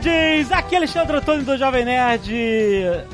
Nerds! Aqui é Alexandre Antônio do Jovem Nerd,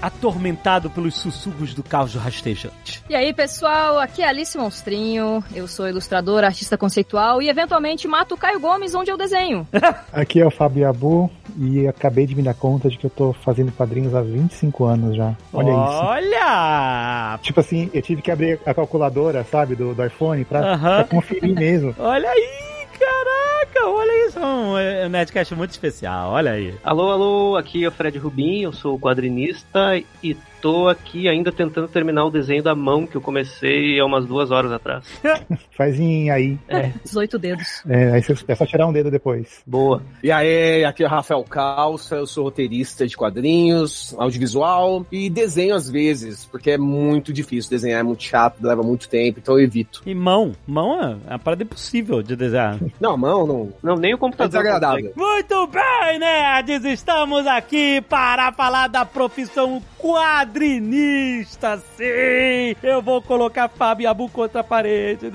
atormentado pelos sussurros do caos rastejante. E aí, pessoal, aqui é Alice Monstrinho, eu sou ilustradora, artista conceitual e eventualmente mato o Caio Gomes onde eu desenho. Aqui é o Fábio Abu e acabei de me dar conta de que eu tô fazendo quadrinhos há 25 anos já. Olha isso. Olha! Tipo assim, eu tive que abrir a calculadora, sabe, do, do iPhone pra, Aham. pra conferir mesmo. Olha aí, caraca! Olha isso, um é um Nerdcast muito especial, olha aí. Alô, alô, aqui é o Fred Rubin, eu sou quadrinista e tô aqui ainda tentando terminar o desenho da mão que eu comecei há umas duas horas atrás. Faz em aí. 18 dedos. É, aí você, é só tirar um dedo depois. Boa. E aí, aqui é o Rafael Calça, eu sou roteirista de quadrinhos, audiovisual e desenho às vezes, porque é muito difícil desenhar, é muito chato, leva muito tempo, então eu evito. E mão, mão é uma parada impossível de desenhar. Não, mão não. Não, nem o É computador. desagradável. consegue. Muito bem, nerds! Estamos aqui para falar da profissão quadrinista, sim! Eu vou colocar Fábio Abu contra a parede.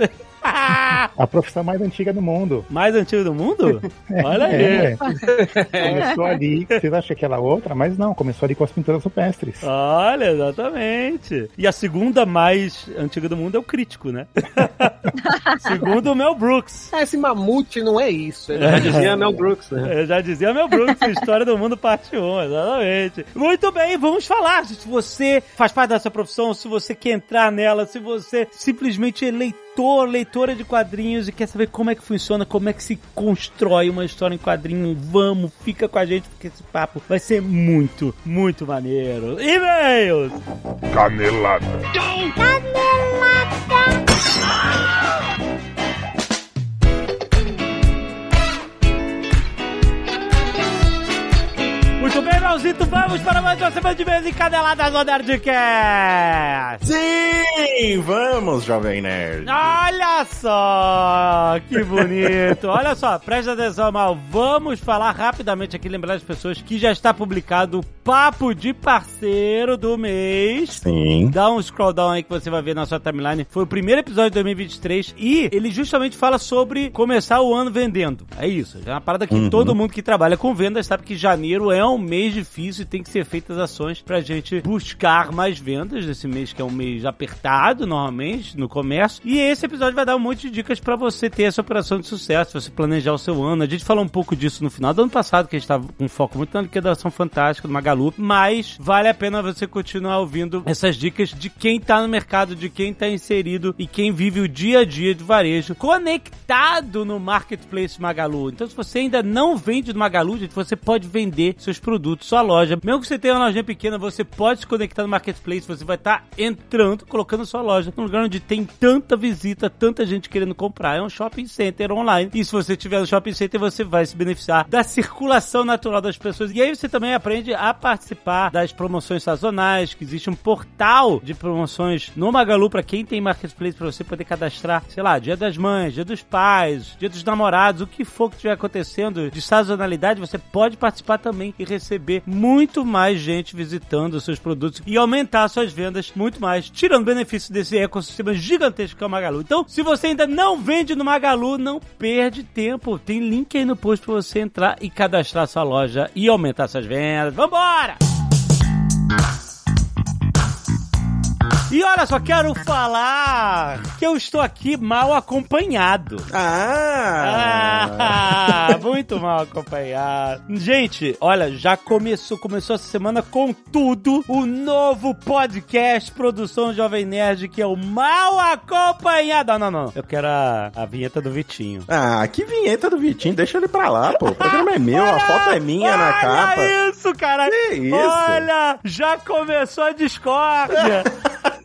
A profissão mais antiga do mundo. Mais antigo do mundo? Olha aí. É. Começou ali, vocês acham que ela é outra, mas não, começou ali com as pinturas rupestres. Olha, exatamente. E a segunda mais antiga do mundo é o crítico, né? Segundo o Mel Brooks. Ah, Esse mamute não é isso. Ele Já dizia Mel Brooks, né? Eu já dizia Mel Brooks, História do Mundo Parte 1, exatamente. Muito bem, vamos falar. Se você faz parte dessa profissão, se você quer entrar nela, se você simplesmente é leitor, leitora de quadrinhos e quer saber como é que funciona, como é que se constrói uma história em quadrinho, vamos, fica com a gente, porque esse papo vai ser muito, muito maneiro. E-mails! Canelada. Muito bem, Melzito, vamos para mais uma semana de mês encadeladas do Nerdcast! Sim, vamos, Jovem Nerd. Olha só, que bonito. Olha só, presta atenção, Mal. Vamos falar rapidamente aqui, lembrar as pessoas que já está publicado o Papo de Parceiro do mês. Sim. Dá um scroll down aí que você vai ver na sua timeline. Foi o primeiro episódio de 2023 e ele justamente fala sobre começar o ano vendendo. É isso. É uma parada que Uhum. todo mundo que trabalha com vendas sabe que janeiro é um mês difícil e tem que ser feitas ações pra gente buscar mais vendas nesse mês que é um mês apertado normalmente no comércio. E esse episódio vai dar um monte de dicas pra você ter essa operação de sucesso, você planejar o seu ano. A gente falou um pouco disso no final do ano passado, que a gente tava com foco muito na liquidação fantástica do Magalu, mas vale a pena você continuar ouvindo essas dicas de quem tá no mercado, de quem tá inserido e quem vive o dia a dia de varejo conectado no marketplace Magalu. Então, se você ainda não vende no Magalu, gente, você pode vender seus produtos, sua loja. Mesmo que você tenha uma lojinha pequena, você pode se conectar no marketplace, você vai estar entrando, colocando sua loja num lugar onde tem tanta visita, tanta gente querendo comprar. É um shopping center online. E se você tiver no shopping center, você vai se beneficiar da circulação natural das pessoas. E aí você também aprende a participar das promoções sazonais, que existe um portal de promoções no Magalu para quem tem marketplace para você poder cadastrar, sei lá, Dia das Mães, Dia dos Pais, Dia dos Namorados, o que for que estiver acontecendo de sazonalidade, você pode participar também e receber muito mais gente visitando os seus produtos e aumentar suas vendas muito mais, tirando benefício desse ecossistema gigantesco que é o Magalu. Então, se você ainda não vende no Magalu, não perde tempo. Tem link aí no post para você entrar e cadastrar sua loja e aumentar suas vendas. Vambora! E olha só, quero falar que eu estou aqui mal acompanhado. Ah! Ah, muito mal acompanhado. Gente, olha, já começou, começou essa semana com tudo o novo podcast Produção Jovem Nerd, que é o Mal Acompanhado. Não, não, não. Eu quero a, a vinheta do Vitinho. Ah, que vinheta do Vitinho, deixa ele pra lá, pô. O programa é meu, a foto é minha na capa. Olha isso, cara. Que isso? Olha, já começou a discórdia.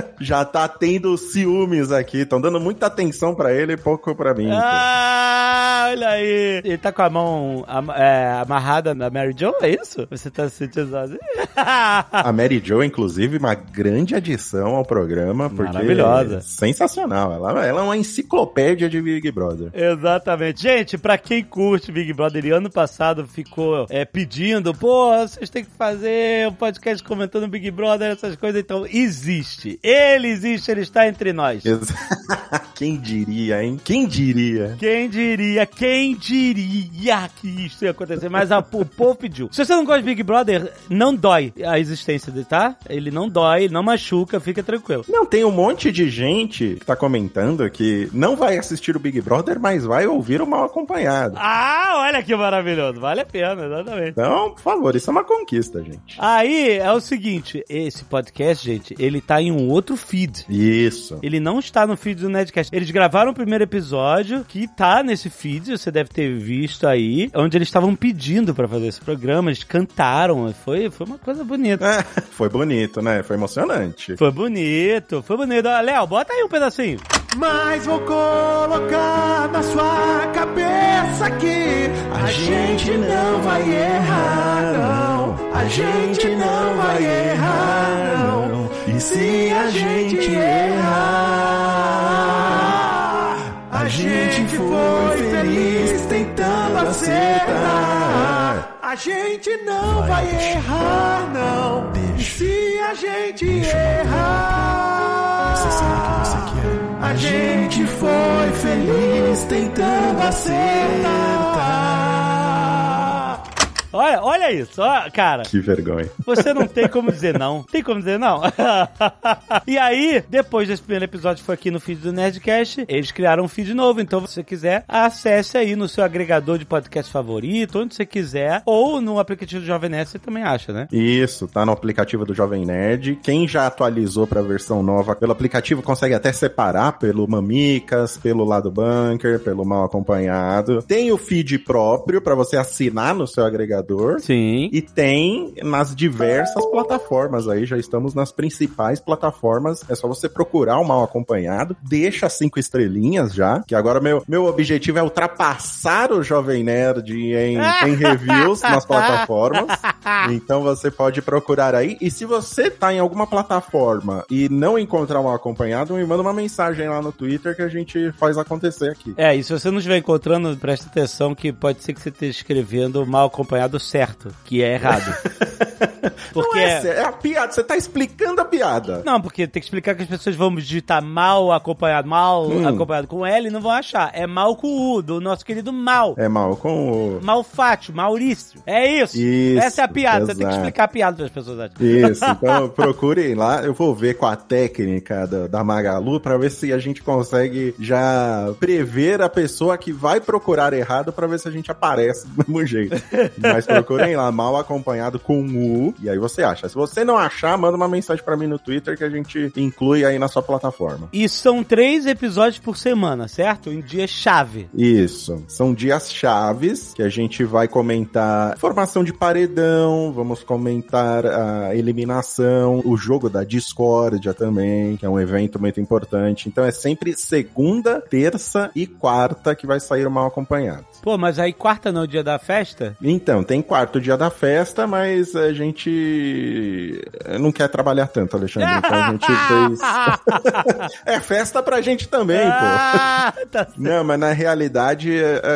Já tá tendo ciúmes aqui. Estão dando muita atenção pra ele e pouco pra mim. Ah, olha aí. Ele tá com a mão am- é, amarrada na Mary Jo, é isso? Você tá se sentindo sozinho? A Mary Jo, inclusive, uma grande adição ao programa. Porque Maravilhosa. é Sensacional. Ela, ela é uma enciclopédia de Big Brother. Exatamente. Gente, pra quem curte Big Brother, e ano passado ficou é, pedindo, pô, vocês têm que fazer um podcast comentando Big Brother, essas coisas, então existe. Ele existe, ele está entre nós. Quem diria, hein? Quem diria? Quem diria, quem diria que isso ia acontecer? Mas a, o povo pediu. Se você não gosta de Big Brother, não dói a existência dele, tá? Ele não dói, ele não machuca, fica tranquilo. Não, tem um monte de gente que tá comentando que não vai assistir o Big Brother, mas vai ouvir o Mal Acompanhado. Ah, olha que maravilhoso. Vale a pena, exatamente. Então, por favor, isso é uma conquista, gente. Aí é o seguinte, esse podcast, gente, ele tá em um outro feed. Isso. Ele não está no feed do Nerdcast. Eles gravaram o primeiro episódio, que tá nesse feed, você deve ter visto aí, onde eles estavam pedindo pra fazer esse programa, eles cantaram, foi, foi uma coisa bonita. É, foi bonito, né? Foi emocionante. Foi bonito, foi bonito. Léo, bota aí um pedacinho. Mas vou colocar na sua cabeça que a gente não vai errar, não. A gente não vai errar, não. E se a gente errar, a gente foi feliz tentando acertar. A gente não vai errar, não. E se a gente errar, gente foi feliz tentando acertar. Olha, olha isso, ó, cara. Que vergonha. Você não tem como dizer não. Tem como dizer não? e aí, depois desse primeiro episódio que foi aqui no feed do Nerdcast, eles criaram um feed novo. Então, se você quiser, acesse aí no seu agregador de podcast favorito, onde você quiser, ou no aplicativo do Jovem Nerd, você também acha, né? Isso, tá no aplicativo do Jovem Nerd. Quem já atualizou pra versão nova pelo aplicativo consegue até separar pelo Mamicas, pelo Lado Bunker, pelo Mal Acompanhado. Tem o feed próprio pra você assinar no seu agregador. Sim. E tem nas diversas plataformas aí, já estamos nas principais plataformas. É só você procurar o Mal Acompanhado, deixa cinco estrelinhas já, que agora meu, meu objetivo é ultrapassar o Jovem Nerd em, em reviews nas plataformas. Então você pode procurar aí. E se você tá em alguma plataforma e não encontrar o Mal Acompanhado, me manda uma mensagem lá no Twitter que a gente faz acontecer aqui. É, e se você não estiver encontrando, presta atenção que pode ser que você esteja escrevendo mal acompanhado certo, que é errado. Porque Não é, é a piada, você tá explicando a piada. Não, porque tem que explicar que as pessoas vão digitar mal acompanhado, mal Hum. acompanhado com L e não vão achar. É mal com U, do nosso querido mal. É mal com o. Malfátio, Maurício. É isso. Isso, Essa é a piada. Você tem que exato. explicar a piada para as pessoas acharem. Isso, então procurem lá. Eu vou ver com a técnica da, da Magalu pra ver se a gente consegue já prever a pessoa que vai procurar errado pra ver se a gente aparece do mesmo jeito. Mas procurem lá, mal acompanhado com U, e aí você acha. Se você não achar, manda uma mensagem pra mim no Twitter que a gente inclui aí na sua plataforma. E são três episódios por semana, certo? Em dia chave. Isso. São dias chaves que a gente vai comentar formação de paredão, vamos comentar a eliminação, o jogo da discórdia também, que é um evento muito importante. Então é sempre segunda, terça e quarta que vai sair o mal acompanhado. Pô, mas aí quarta não é o dia da festa? Então, tem quarto dia da festa, mas a gente não quer trabalhar tanto, Alexandre. Então a gente fez. é festa pra gente também, pô. Ah, tá. Não, mas na realidade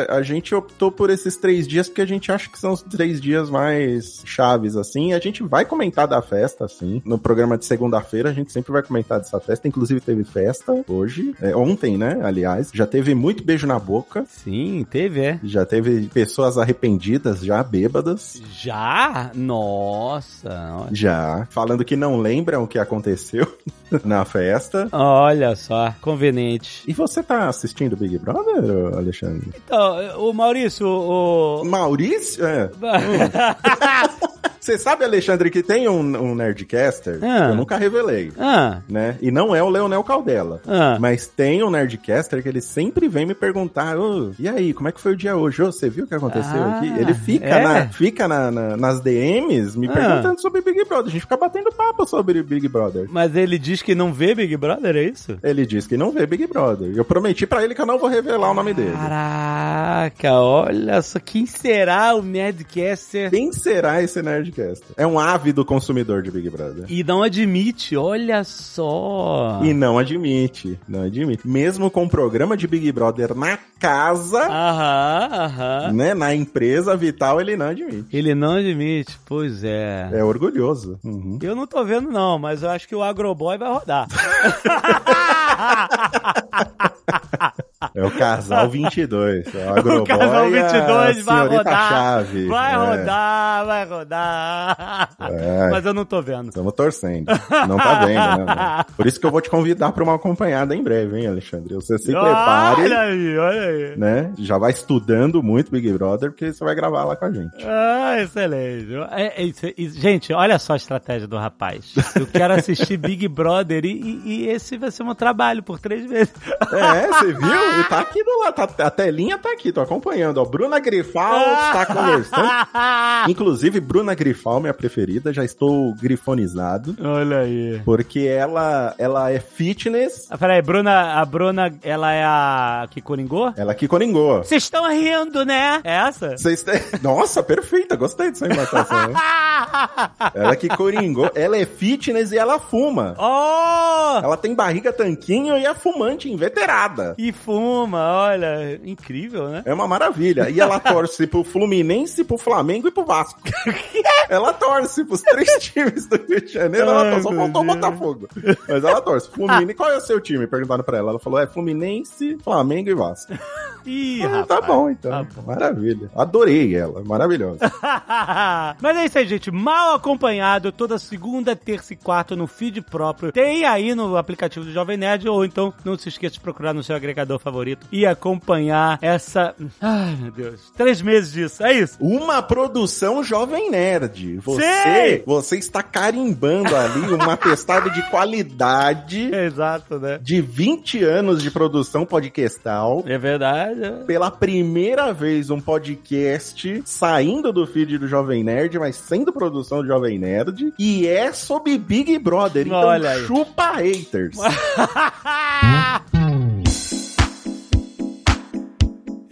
a, a gente optou por esses três dias porque a gente acha que são os três dias mais chaves, assim. A gente vai comentar da festa, assim. No programa de segunda-feira a gente sempre vai comentar dessa festa. Inclusive teve festa hoje, é, ontem, né? Aliás, já teve muito beijo na boca. Sim, teve, é. Já teve pessoas arrependidas, já bêbadas, Já? Nossa. Já falando que não lembram o que aconteceu na festa. Olha só, conveniente. E você tá assistindo Big Brother, Alexandre? Então, o Maurício, o. Maurício? É. Você sabe, Alexandre, que tem um, um Nerdcaster Ah. que eu nunca revelei. Ah, Né? E não é o Leonel Caldela. ah. Mas tem um Nerdcaster que ele sempre vem me perguntar: "Ô, e aí, como é que foi o dia hoje? Ô, você viu o que aconteceu Ah, aqui? Ele fica, é? na- fica na- na- nas DMs me Ah. Perguntando sobre Big Brother. A gente fica batendo papo sobre Big Brother. Mas ele diz que não vê Big Brother, é isso? Ele diz que não vê Big Brother. Eu prometi pra ele que eu não vou revelar o nome dele. Caraca, olha só, quem será o Nerdcaster? Quem será esse Nerdcaster? É um ávido consumidor de Big Brother. E não admite, olha só. E não admite, não admite. Mesmo com o programa de Big Brother na casa, Aham, aham. né, na empresa vital, ele não admite. Ele não admite, pois é. É orgulhoso. Uhum. Eu não tô vendo não, mas eu acho que o Agroboy vai rodar. É o casal 22. É o, Agroboy o casal e a 22 vai rodar. Chave. Vai É, rodar, vai rodar. É. Mas eu não tô vendo. Estamos torcendo. Não tá vendo, né? Por isso que eu vou te convidar pra uma acompanhada em breve, hein, Alexandre? Você se prepare, Olha aí, olha aí. né? Já vai estudando muito Big Brother, porque você vai gravar lá com a gente. Ah, excelente. É, é isso- gente, olha só a estratégia do rapaz. Eu quero assistir Big Brother e, e- e esse vai ser meu trabalho por três meses. É, você viu? Tá aqui do lado. tá- a telinha tá aqui, tô acompanhando. Ó, Bruna Grifal está conversando. Inclusive, Bruna Grifal, minha preferida, já estou grifonizado. Olha aí. Porque ela, ela é fitness. Ah, peraí, Bruna, a Bruna, ela é a que coringou? Ela que coringou. Vocês estão rindo, né? É essa? Têm- Nossa, perfeita, gostei dessa imitação. hein? ela que coringou. Ela é fitness e ela fuma. oh! Ela tem barriga tanquinho e é fumante, inveterada. E fuma, olha, incrível, né? É uma maravilha. E ela torce pro Fluminense, pro Flamengo e pro Vasco. ela torce pros três times do Rio de Janeiro. Ela torce, só faltou o. Botafogo. Mas ela torce. Fluminense. Qual é o seu time? Perguntaram pra ela. Ela falou: é Fluminense, Flamengo e Vasco. Ih, Ah, rapaz. tá bom, então. Tá bom. Maravilha. Adorei ela. Maravilhosa. Mas é isso aí, gente. Mal acompanhado, toda segunda, terça e quarta no feed próprio. Tem aí no aplicativo do Jovem Nerd, ou então não se esqueça de procurar no seu agregador favorito e acompanhar essa. Ai, meu Deus. Três meses disso, é isso. Uma produção Jovem Nerd. Você, Sei! você está carimbando ali uma testada de qualidade Exato, né? de 20 anos de produção podcastal. É verdade. é. Pela primeira vez, um podcast saindo do feed do Jovem Nerd, mas sendo produção do Jovem Nerd. E é sobre Big Brother. Então Olha aí. chupa haters.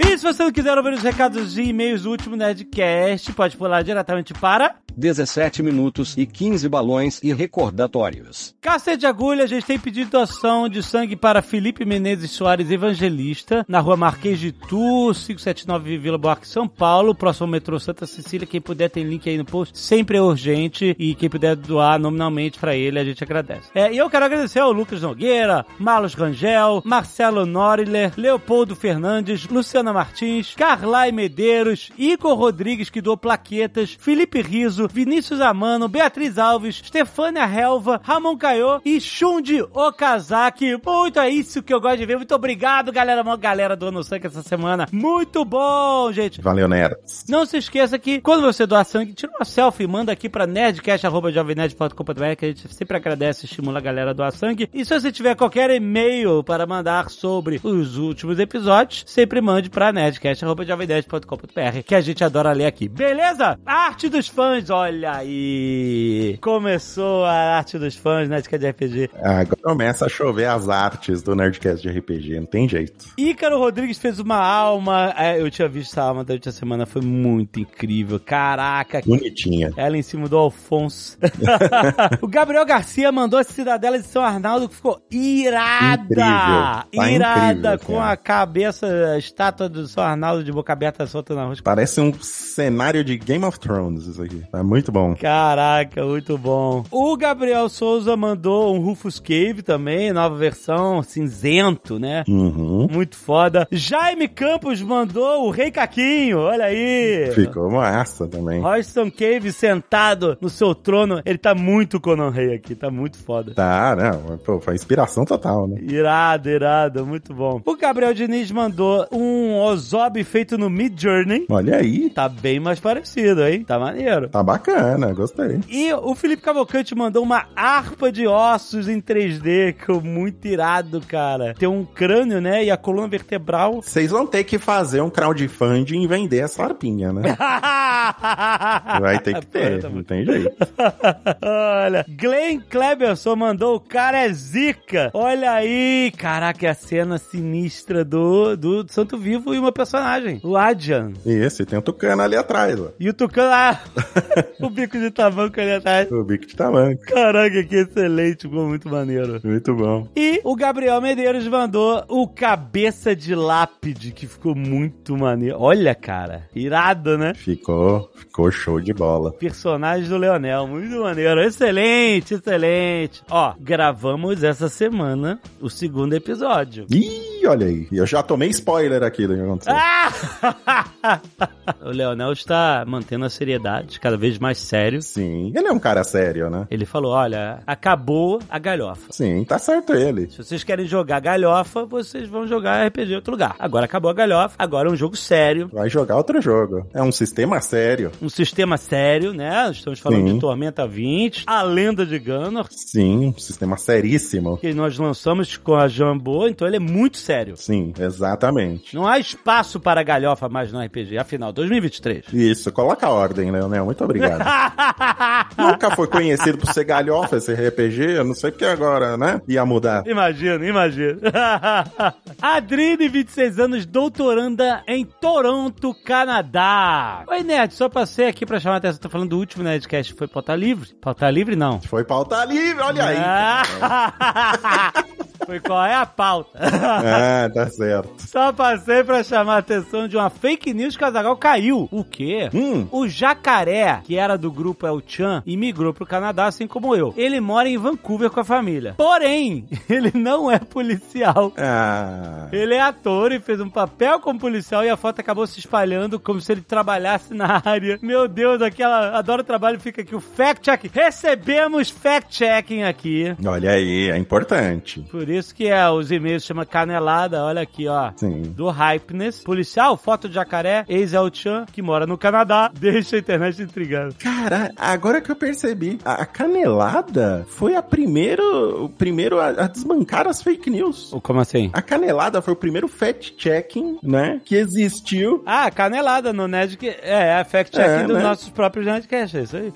E se você não quiser ouvir os recados e e-mails do último Nerdcast, pode pular diretamente para 17 minutos e 15 balões e recordatórios. Cacete de Agulha, a gente tem pedido doação de sangue para Felipe Menezes Soares Evangelista, na rua Marquês de Tu, 579 Vila Buarque, São Paulo, próximo ao metrô Santa Cecília. Quem puder tem link aí no post, sempre é urgente e quem puder doar nominalmente para ele, a gente agradece. É, e eu quero agradecer ao Lucas Nogueira, Marlos Rangel, Marcelo Noriler, Leopoldo Fernandes, Luciana Martins, Carlai Medeiros, Igor Rodrigues, que doou plaquetas, Felipe Riso, Vinícius Amano, Beatriz Alves, Stefânia Helva, Ramon Caio e Shundi Okazaki. Muito é isso que eu gosto de ver. Muito obrigado, galera. Uma galera do Ano Sangue essa semana. Muito bom, gente. Valeu, nerds. Não se esqueça que quando você doar sangue, tira uma selfie, manda aqui pra nerdcast.jovemnerd.com.br que a gente sempre agradece e estimula a galera a doar sangue. E se você tiver qualquer e-mail para mandar sobre os últimos episódios, sempre mande pra nerdcast.jovemnerd.com.br que a gente adora ler aqui. Beleza? Arte dos fãs, olha aí. Começou a arte dos fãs, Nerdcast de RPG. Agora começa a chover as artes do Nerdcast de RPG, não tem jeito. Ícaro Rodrigues fez uma alma. é, Eu tinha visto essa alma durante a semana, foi muito incrível. Caraca, Bonitinha. Ela em cima do Alfonso. o Gabriel Garcia mandou a Cidadela de São Arnaldo que ficou irada. Incrível. Tá irada incrível, com a cabeça, a estátua do São Arnaldo de boca aberta solta na rua. Parece um cenário de Game of Thrones isso aqui. Tá muito bom. Caraca, muito bom. O Gabriel Souza mandou um Rufus Cave também, nova versão, cinzento, né? Uhum. Muito foda. Jaime Campos mandou o Rei Caquinho, olha aí. Ficou massa também. Royston Cave sentado no seu trono. Ele tá muito Conan Rei aqui, tá muito foda. Tá, não. Pô, foi inspiração total, né? Irado, irado, muito bom. O Gabriel Diniz mandou um Ozob feito no Mid Journey. Olha aí. Tá bem mais parecido, hein? Tá maneiro. Tá bacana, gostei. E o Felipe Cavalcante mandou uma harpa de ossos em 3D, que é muito irado, cara. Tem um crânio, né? E a coluna vertebral. Vocês vão ter que fazer um crowdfunding e vender essa harpinha, né? Vai ter que ter, não tem jeito. Olha, Glenn Kleberson mandou o cara é zica. Olha aí, caraca, é a cena sinistra do, do Santo Vivo e uma personagem, o Adjan. Isso, e tem um tucano ali atrás, ó. E o Tucano, ah, o bico de tamanco ali atrás. O bico de tamanco. Caraca, que excelente, ficou muito maneiro. Muito bom. E o Gabriel Medeiros mandou o Cabeça de Lápide, que ficou muito maneiro. Olha, cara, irado, né? Ficou, ficou show de bola. Personagem do Leonel, muito maneiro. Excelente, excelente. Ó, gravamos essa semana o segundo episódio. Ih, olha aí. Eu já tomei spoiler aqui do que aconteceu. Ah! o Leonel está mantendo a seriedade, cada vez mais sério. Sim, ele é um cara sério, né? Ele falou: olha, acabou a galhofa. Sim, tá certo ele. Se vocês querem jogar galhofa, vocês vão jogar RPG em outro lugar. Agora acabou a galhofa, agora é um jogo sério. Vai jogar outro jogo. É um sistema sério. Um sistema sério, né? Estamos falando Sim. de Tormenta 20, a lenda de Gunnar, Sim, um sistema seríssimo. que nós lançamos com a Jambô, então ele é muito sério. Sim, exatamente. Não há espaço para galhofa mais no RPG, afinal, 2023. Isso, coloca a ordem, Leonel. Muito obrigado. Nunca foi conhecido por ser galhofa esse RPG. Eu não sei porque agora, né? Ia mudar. Imagina, imagina. Adrine, 26 anos, doutoranda em Toronto, Canadá. Oi, Nerd, só passei aqui pra chamar a atenção. Tô falando do último Nerdcast, foi pauta livre? Pauta livre, não. Foi pauta livre, olha aí. Ah! foi qual é a pauta? Ah, tá certo. Só passei pra chamar a atenção de uma fake news que o Azaghal caiu. O quê? Hum. O Jacaré, que era do grupo El Chan e migrou pro Canadá, assim como eu. Ele mora em Vancouver com a família. Porém, ele não é policial. Ah. Ele é ator e fez um papel como policial e a foto acabou se espalhando como se ele trabalhasse na área. Meu Deus, aquela. Adoro o trabalho, fica aqui o fact-check. Recebemos fact-checking aqui. Olha aí, é importante. Por isso que é, os e-mails chama canelada, olha aqui, ó. Sim. Do Hypeness. Policial, foto de jacaré, ex-El Chan, que mora no Canadá. Deixa a internet intrigada. Cara, agora que eu percebi, a a canelada foi a primeiro, o primeiro a, a desbancar as fake news. Como assim? A canelada foi o primeiro fact-checking, né, que existiu. Ah, canelada no Nerdcast. É, é fact-checking É, dos né? nossos próprios Nerdcasts, é isso aí.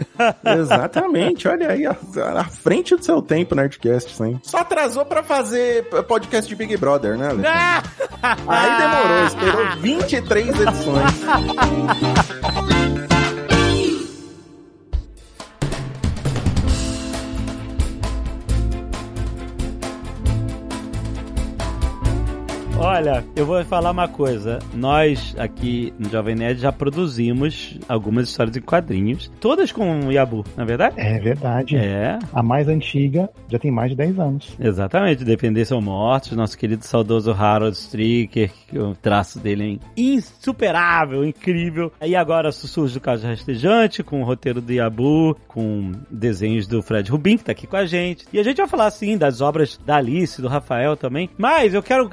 Exatamente, olha aí, à frente do seu tempo, Nerdcast, sim. Só atrasou pra fazer podcast de Big Brother, né, Alexandre? Aí demorou, esperou 23 edições. Olha, eu vou falar uma coisa. Nós aqui no Jovem Nerd já produzimos algumas histórias em quadrinhos, todas com o Yabu, na é verdade? É verdade. É, A mais antiga já tem mais de 10 anos. exatamente. Dependência ou Mortos, nosso querido saudoso Harold Stricker, que o traço dele é insuperável, incrível. E agora Sussurros do Caso Rastejante, com o roteiro do Yabu, com desenhos do Fred Rubin, que tá aqui com a gente. E a gente vai falar, sim, das obras da Alice, do Rafael também. Mas eu quero,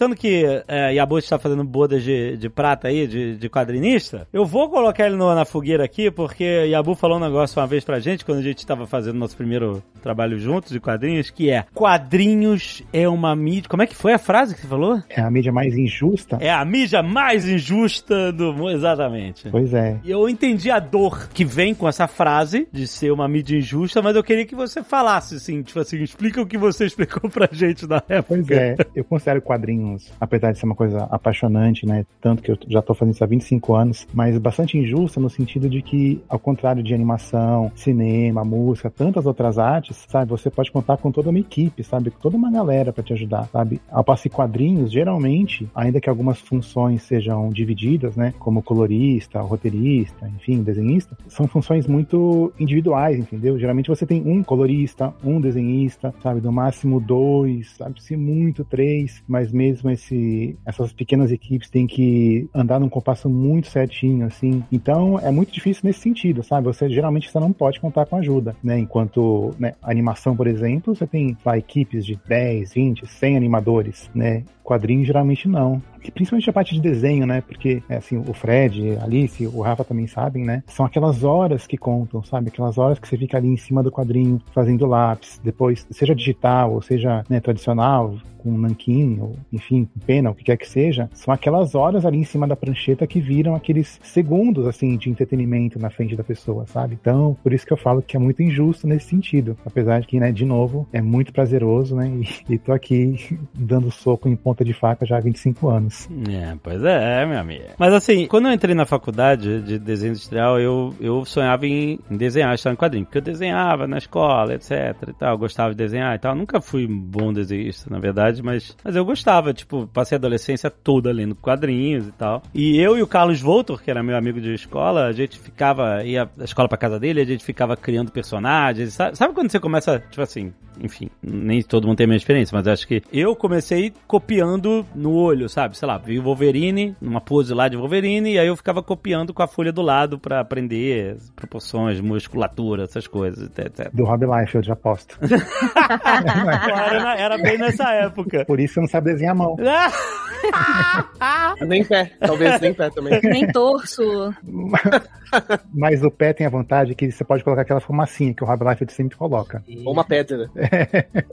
aproveitando que é, Yabu está fazendo bodas de, de prata aí, de, de quadrinista, eu vou colocar ele no- na fogueira aqui, porque Yabu falou um negócio uma vez pra gente, quando a gente estava fazendo nosso primeiro trabalho juntos de quadrinhos, que é quadrinhos é uma mídia. Como é que foi a frase que você falou? É a mídia mais injusta? É a mídia mais injusta do mundo. Exatamente. Pois é. E Eu entendi a dor que vem com essa frase de ser uma mídia injusta, mas eu queria que você falasse assim, tipo assim, explica o que você explicou pra gente na época. Pois é, eu considero quadrinhos, apesar de ser uma coisa apaixonante, né? Tanto que eu já tô fazendo isso há 25 anos, mas bastante injusta no sentido de que, ao contrário de animação, cinema, música, tantas outras artes, sabe? Você pode contar com toda uma equipe, sabe? Com toda uma galera pra te ajudar, sabe? Ao passo que quadrinhos, geralmente, ainda que algumas funções sejam divididas, né? Como colorista, roteirista, enfim, desenhista, são funções muito individuais, entendeu? Geralmente você tem um colorista, um desenhista, sabe? No máximo dois, sabe? Se muito três, mas mesmo esse, essas pequenas equipes têm que andar num compasso muito certinho, assim. Então é muito difícil nesse sentido, sabe? Você geralmente você não pode contar com ajuda, né? Enquanto né, animação, por exemplo, você tem lá, equipes de 10, 20, 100 animadores, né? Quadrinhos geralmente não. E principalmente a parte de desenho, né? Porque, é, assim, o Fred, a Alice, o Rafa também sabem, né? São aquelas horas que contam, sabe? Aquelas horas que você fica ali em cima do quadrinho, fazendo lápis, depois, seja digital ou seja né, tradicional, com nanquim, ou enfim, pena, o que quer que seja, são aquelas horas ali em cima da prancheta que viram aqueles segundos, assim, de entretenimento na frente da pessoa, sabe? Então, por isso que eu falo que é muito injusto nesse sentido. Apesar de que, né, de novo, é muito prazeroso, né? E, e tô aqui dando soco em ponta de faca já há 25 anos. É, pois é, meu amigo. Mas assim, quando eu entrei na faculdade de desenho industrial, eu, eu sonhava em, em desenhar história em quadrinho, porque eu desenhava na escola, etc e tal, gostava de desenhar e tal. Nunca fui bom desenhista, na verdade, mas, mas eu gostava, tipo, passei a adolescência toda lendo quadrinhos e tal. E eu e o Carlos Voltor, que era meu amigo de escola, a gente ficava, ia da escola pra casa dele, a gente ficava criando personagens. Sabe, sabe quando você começa, tipo assim, enfim, nem todo mundo tem a mesma experiência, mas acho que eu comecei copiando no olho, sabe? Sei lá, vi o Wolverine, numa pose lá de Wolverine, e aí eu ficava copiando com a folha do lado pra aprender proporções, musculatura, essas coisas, etc. Do Rob Liefeld, já aposto. era, era bem nessa época. Por isso você não sabe desenhar a mão. nem pé, talvez nem pé também. Nem torço. Mas o pé tem a vantagem que você pode colocar aquela fumacinha que o Rob Liefeld sempre coloca. Ou uma pedra.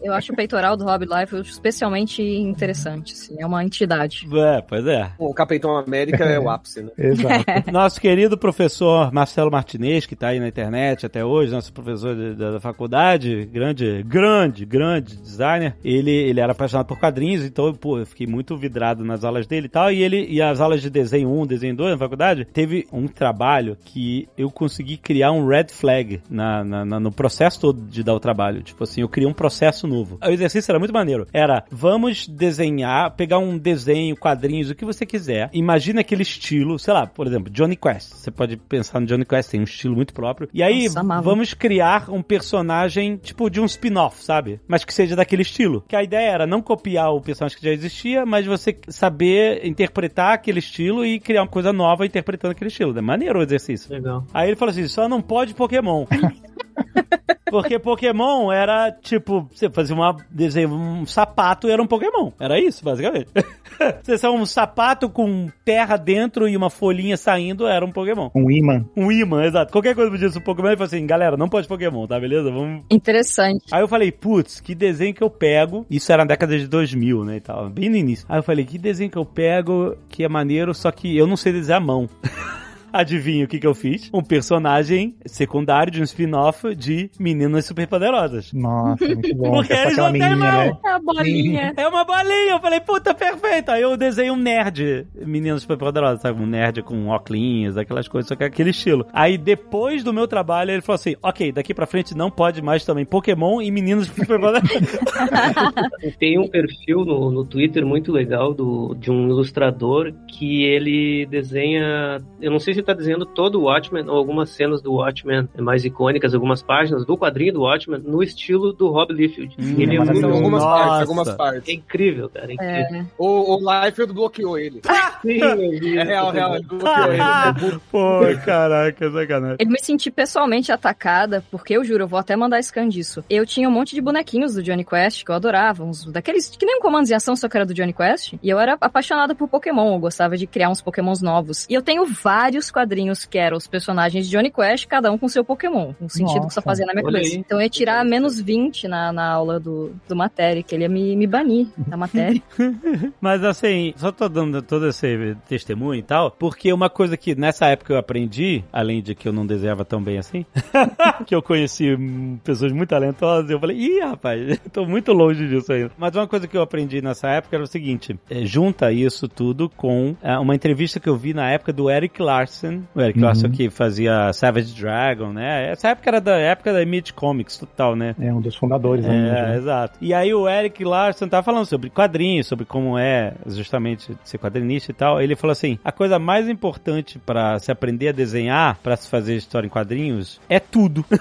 Eu acho o peitoral do Rob Liefeld especialmente interessante. Assim, é uma entidade. É, pois é. O Capitão América é o ápice, né? Exato. Nosso querido professor Marcelo Martinez, que tá aí na internet até hoje, nosso professor de- da, da faculdade, grande, grande, grande designer, ele, ele era apaixonado por quadrinhos, então, pô, eu fiquei muito vidrado nas aulas dele e tal, e ele, e as aulas de desenho 1, desenho 2 na faculdade, teve um trabalho que eu consegui criar um red flag na, na- na- no processo todo de dar o trabalho. Tipo assim, eu criei um processo novo. O exercício era muito maneiro. Era, vamos desenhar, pegar um desenho, quadrinhos, o que você quiser. Imagina aquele estilo, sei lá, por exemplo, Johnny Quest. Você pode pensar no Johnny Quest, tem um estilo muito próprio. E aí, Nossa, vamos criar um personagem, tipo, de um spin-off, sabe? Mas que seja daquele estilo. Que a ideia era não copiar o personagem que já existia, mas você saber interpretar aquele estilo e criar uma coisa nova interpretando aquele estilo. É maneiro o exercício. Legal. Aí ele falou assim: só não pode Pokémon. Porque Pokémon era tipo, você fazia uma desenho, um sapato e era um Pokémon. Era isso, basicamente. Você só um sapato com terra dentro e uma folhinha saindo, era um Pokémon. Um imã. Um imã, exato. Qualquer coisa podia ser um Pokémon, ele falou assim, galera, não pode Pokémon, tá beleza? Vamos. Interessante. Aí eu falei, putz, que desenho que eu pego. Isso era na década de 2000, né, e tal, bem no início. Aí eu falei, que desenho que eu pego que é maneiro, só que eu não sei desenhar a mão. Adivinha o que, que eu fiz? Um personagem secundário de um spin-off de Meninas Superpoderosas. Nossa, muito bom. Porque é eles não têm menininha, mão. né? É a bolinha. É uma bolinha. Eu falei, puta, perfeito. Aí eu desenhei um nerd, Meninas Superpoderosas, sabe? Um nerd com óculos, aquelas coisas, só que é aquele estilo. Aí depois do meu trabalho, ele falou assim: ok, daqui pra frente não pode mais também Pokémon e Meninas Superpoderosas. Tem um perfil no, no Twitter muito legal do, de um ilustrador que ele desenha. Eu não sei se ele tá desenhando todo o Watchmen ou algumas cenas do Watchmen mais icônicas, algumas páginas do quadrinho do Watchmen no estilo do Rob Liefeld. Hum, ele é, muito, algumas Nossa. partes, algumas é partes. incrível, cara. É incrível. É, O, o Liefeld bloqueou ele. Sim, É isso real, real, ele bloqueou ele. Pô, caraca, sacanagem. Eu me senti pessoalmente atacada, porque eu juro, eu vou até mandar scan disso. Eu tinha um monte de bonequinhos do Johnny Quest que eu adorava, uns daqueles que nem um comandos em ação, só que era do Johnny Quest. E eu era apaixonada por Pokémon, eu gostava de criar uns Pokémons novos. E eu tenho vários quadrinhos que eram os personagens de Johnny Quest, cada um com seu Pokémon, um sentido que só Nossa, fazia na minha cabeça. aí. Então eu ia tirar menos 20 na, na aula do, do matéria, que ele ia me, me banir da matéria. Mas assim, só tô dando todo esse testemunho e tal, porque uma coisa que nessa época eu aprendi, além de que eu não desenhava tão bem assim, que eu conheci hum, pessoas muito talentosas, eu falei, ih, rapaz, tô muito longe disso ainda. Mas uma coisa que eu aprendi nessa época era o seguinte: é, junta isso tudo com é, uma entrevista que eu vi na época do Eric Larson, o Eric Uhum. Larson que fazia Savage Dragon, né? Essa época era da época da Image Comics total, né? É um dos fundadores da É, né? exato. E aí o Eric Larson tava falando sobre quadrinhos, sobre como é justamente ser quadrinista e tal. Ele falou assim: a coisa mais importante pra se aprender a desenhar, pra se fazer história em quadrinhos, é tudo.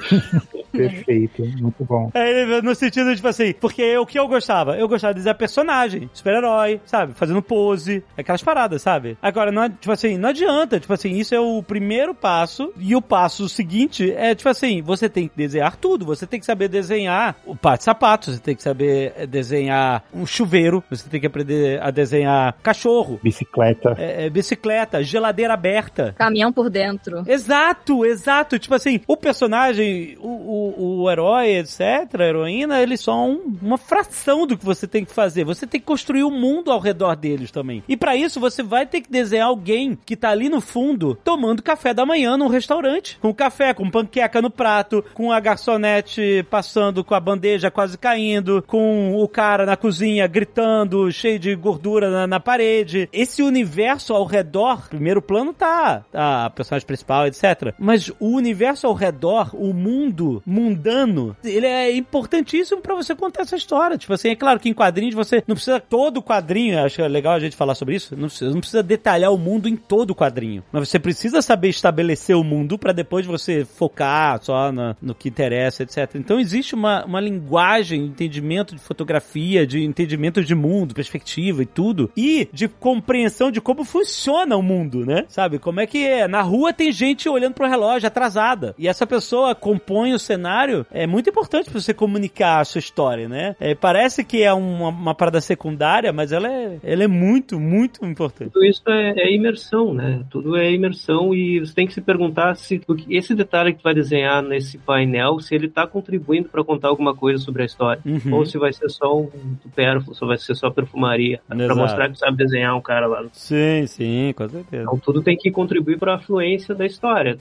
Perfeito, muito bom. É, no sentido, tipo assim, porque o que eu gostava? Eu gostava de desenhar personagem, super-herói, sabe? Fazendo pose, aquelas paradas, sabe? Agora, não, é- tipo assim, não adianta, tipo assim, isso é o primeiro passo, e o passo seguinte é, tipo assim, você tem que desenhar tudo, você tem que saber desenhar o par de sapatos, você tem que saber eh, desenhar um chuveiro, você tem que aprender a desenhar cachorro, Bicicleta. é, é, bicicleta, geladeira aberta. Caminhão por dentro. Exato, exato. Tipo assim, o personagem, o, o, o herói, etc., a heroína, eles são uma fração do que você tem que fazer. Você tem que construir o mundo ao redor deles também. E pra isso, você vai ter que desenhar alguém que tá ali no fundo tomando café da manhã num restaurante. Com café, com panqueca no prato, com a garçonete passando com a bandeja quase caindo, com o cara na cozinha gritando, cheio de gordura na, na parede. Esse universo ao redor, primeiro plano tá a personagem principal, etc. Mas o universo ao redor, o mundo mundano, ele é importantíssimo pra você contar essa história. Tipo assim, é claro que em quadrinhos você não precisa todo o quadrinho, acho legal a gente falar sobre isso, não precisa, não precisa detalhar o mundo em todo o quadrinho. Mas você precisa saber estabelecer o mundo pra depois você focar só na- no que interessa, etc. Então existe uma, uma linguagem, entendimento de fotografia, de entendimento de mundo, perspectiva e tudo, e de compreensão de como funciona o mundo, né? Sabe? Como é que é? Na rua tem gente olhando pro relógio atrasada. E essa pessoa compõe o cenário. É muito importante pra você comunicar a sua história, né? É, parece que é uma, uma parada secundária, mas ela é, ela é muito, muito importante. Tudo isso é, é imersão, né? Tudo é imersão e você tem que se perguntar se esse detalhe que tu vai desenhar nesse painel, se ele tá contribuindo para contar alguma coisa sobre a história. Uhum. Ou se vai ser só um supérfluo, se vai ser só perfumaria. Exato. mostrar que sabe desenhar um cara lá. Sim, sim, com certeza. Então tudo tem que contribuir para a fluência da história.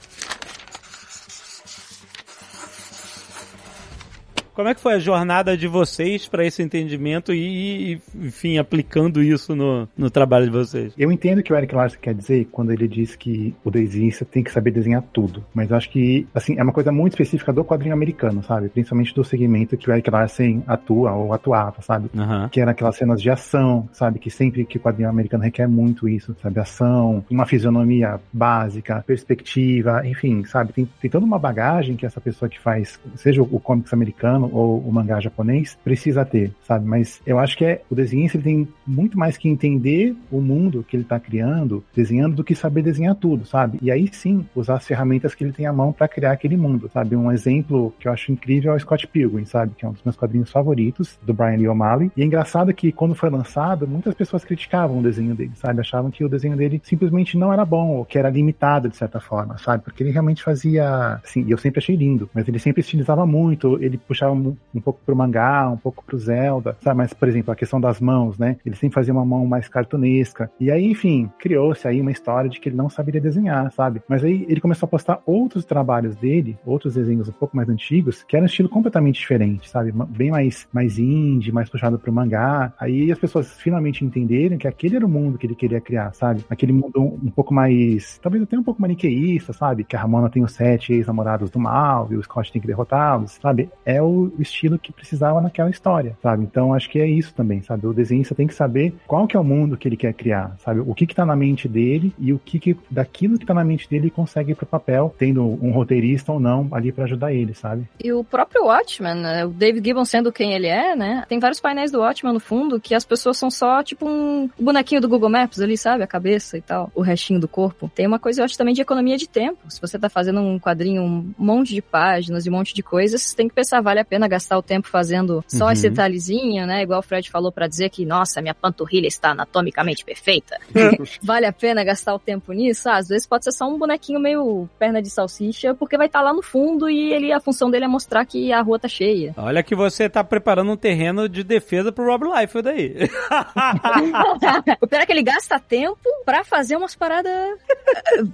Como é que foi a jornada de vocês pra esse entendimento e, enfim, aplicando isso no, no trabalho de vocês? Eu entendo o que o Eric Larson quer dizer quando ele diz que o desenhista tem que saber desenhar tudo. Mas eu acho que, assim, é uma coisa muito específica do quadrinho americano, sabe? Principalmente do segmento que o Eric Larson atua ou atuava, sabe? Aham. Que era aquelas cenas de ação, sabe? Que sempre que o quadrinho americano requer muito isso, sabe? Ação, uma fisionomia básica, perspectiva, enfim, sabe? Tem, tem toda uma bagagem que essa pessoa que faz, seja o comics americano ou o mangá japonês, precisa ter, sabe? Mas eu acho que é, o desenhista ele tem muito mais que entender o mundo que ele tá criando, desenhando, do que saber desenhar tudo, sabe? E aí sim, usar as ferramentas que ele tem à mão para criar aquele mundo, sabe? Um exemplo que eu acho incrível é o Scott Pilgrim, sabe? Que é um dos meus quadrinhos favoritos, do Brian Lee O'Malley. E é engraçado que quando foi lançado, muitas pessoas criticavam o desenho dele, sabe? Achavam que o desenho dele simplesmente não era bom, ou que era limitado de certa forma, sabe? Porque ele realmente fazia, assim, e eu sempre achei lindo, mas ele sempre estilizava muito, ele puxava mu- um pouco pro mangá, um pouco pro Zelda, sabe? Mas, por exemplo, a questão das mãos, né? Ele sempre fazia uma mão mais cartunesca. E aí, enfim, criou-se aí uma história de que ele não saberia desenhar, sabe? Mas aí ele começou a postar outros trabalhos dele, outros desenhos um pouco mais antigos, que eram um estilo completamente diferente, sabe? Bem mais, mais indie, mais puxado pro mangá. Aí as pessoas finalmente entenderam que aquele era o mundo que ele queria criar, sabe? Aquele mundo um, um pouco mais, talvez até um pouco maniqueísta, sabe? Que a Ramona tem os sete ex-namorados do mal e o Scott tem que derrotá-los, sabe? É o estilo que precisava naquela história, sabe? Então acho que é isso também, sabe? O desenhista tem que saber qual que é o mundo que ele quer criar, sabe? O que que tá na mente dele e o que que daquilo que tá na mente dele ele consegue ir pro papel, tendo um roteirista ou não ali pra ajudar ele, sabe? E o próprio Watchman, né, o Dave Gibbon sendo quem ele é, né? Tem vários painéis do Watchman no fundo que as pessoas são só tipo um bonequinho do Google Maps ali, sabe? A cabeça e tal, o restinho do corpo. Tem uma coisa, eu acho, também de economia de tempo. Se você tá fazendo um quadrinho, um monte de páginas e um monte de coisas, você tem que pensar, vale a pena gastar o tempo fazendo só Uhum. esse detalhezinho, né? Igual o Fred falou pra dizer que, nossa, minha panturrilha está anatomicamente perfeita. vale a pena gastar o tempo nisso? Ah, às vezes pode ser só um bonequinho meio perna de salsicha, porque vai estar lá no fundo e ele a função dele é mostrar que a rua tá cheia. Olha que você tá preparando um terreno de defesa pro Rob Liefeld aí. o pior é que ele gasta tempo pra fazer umas paradas,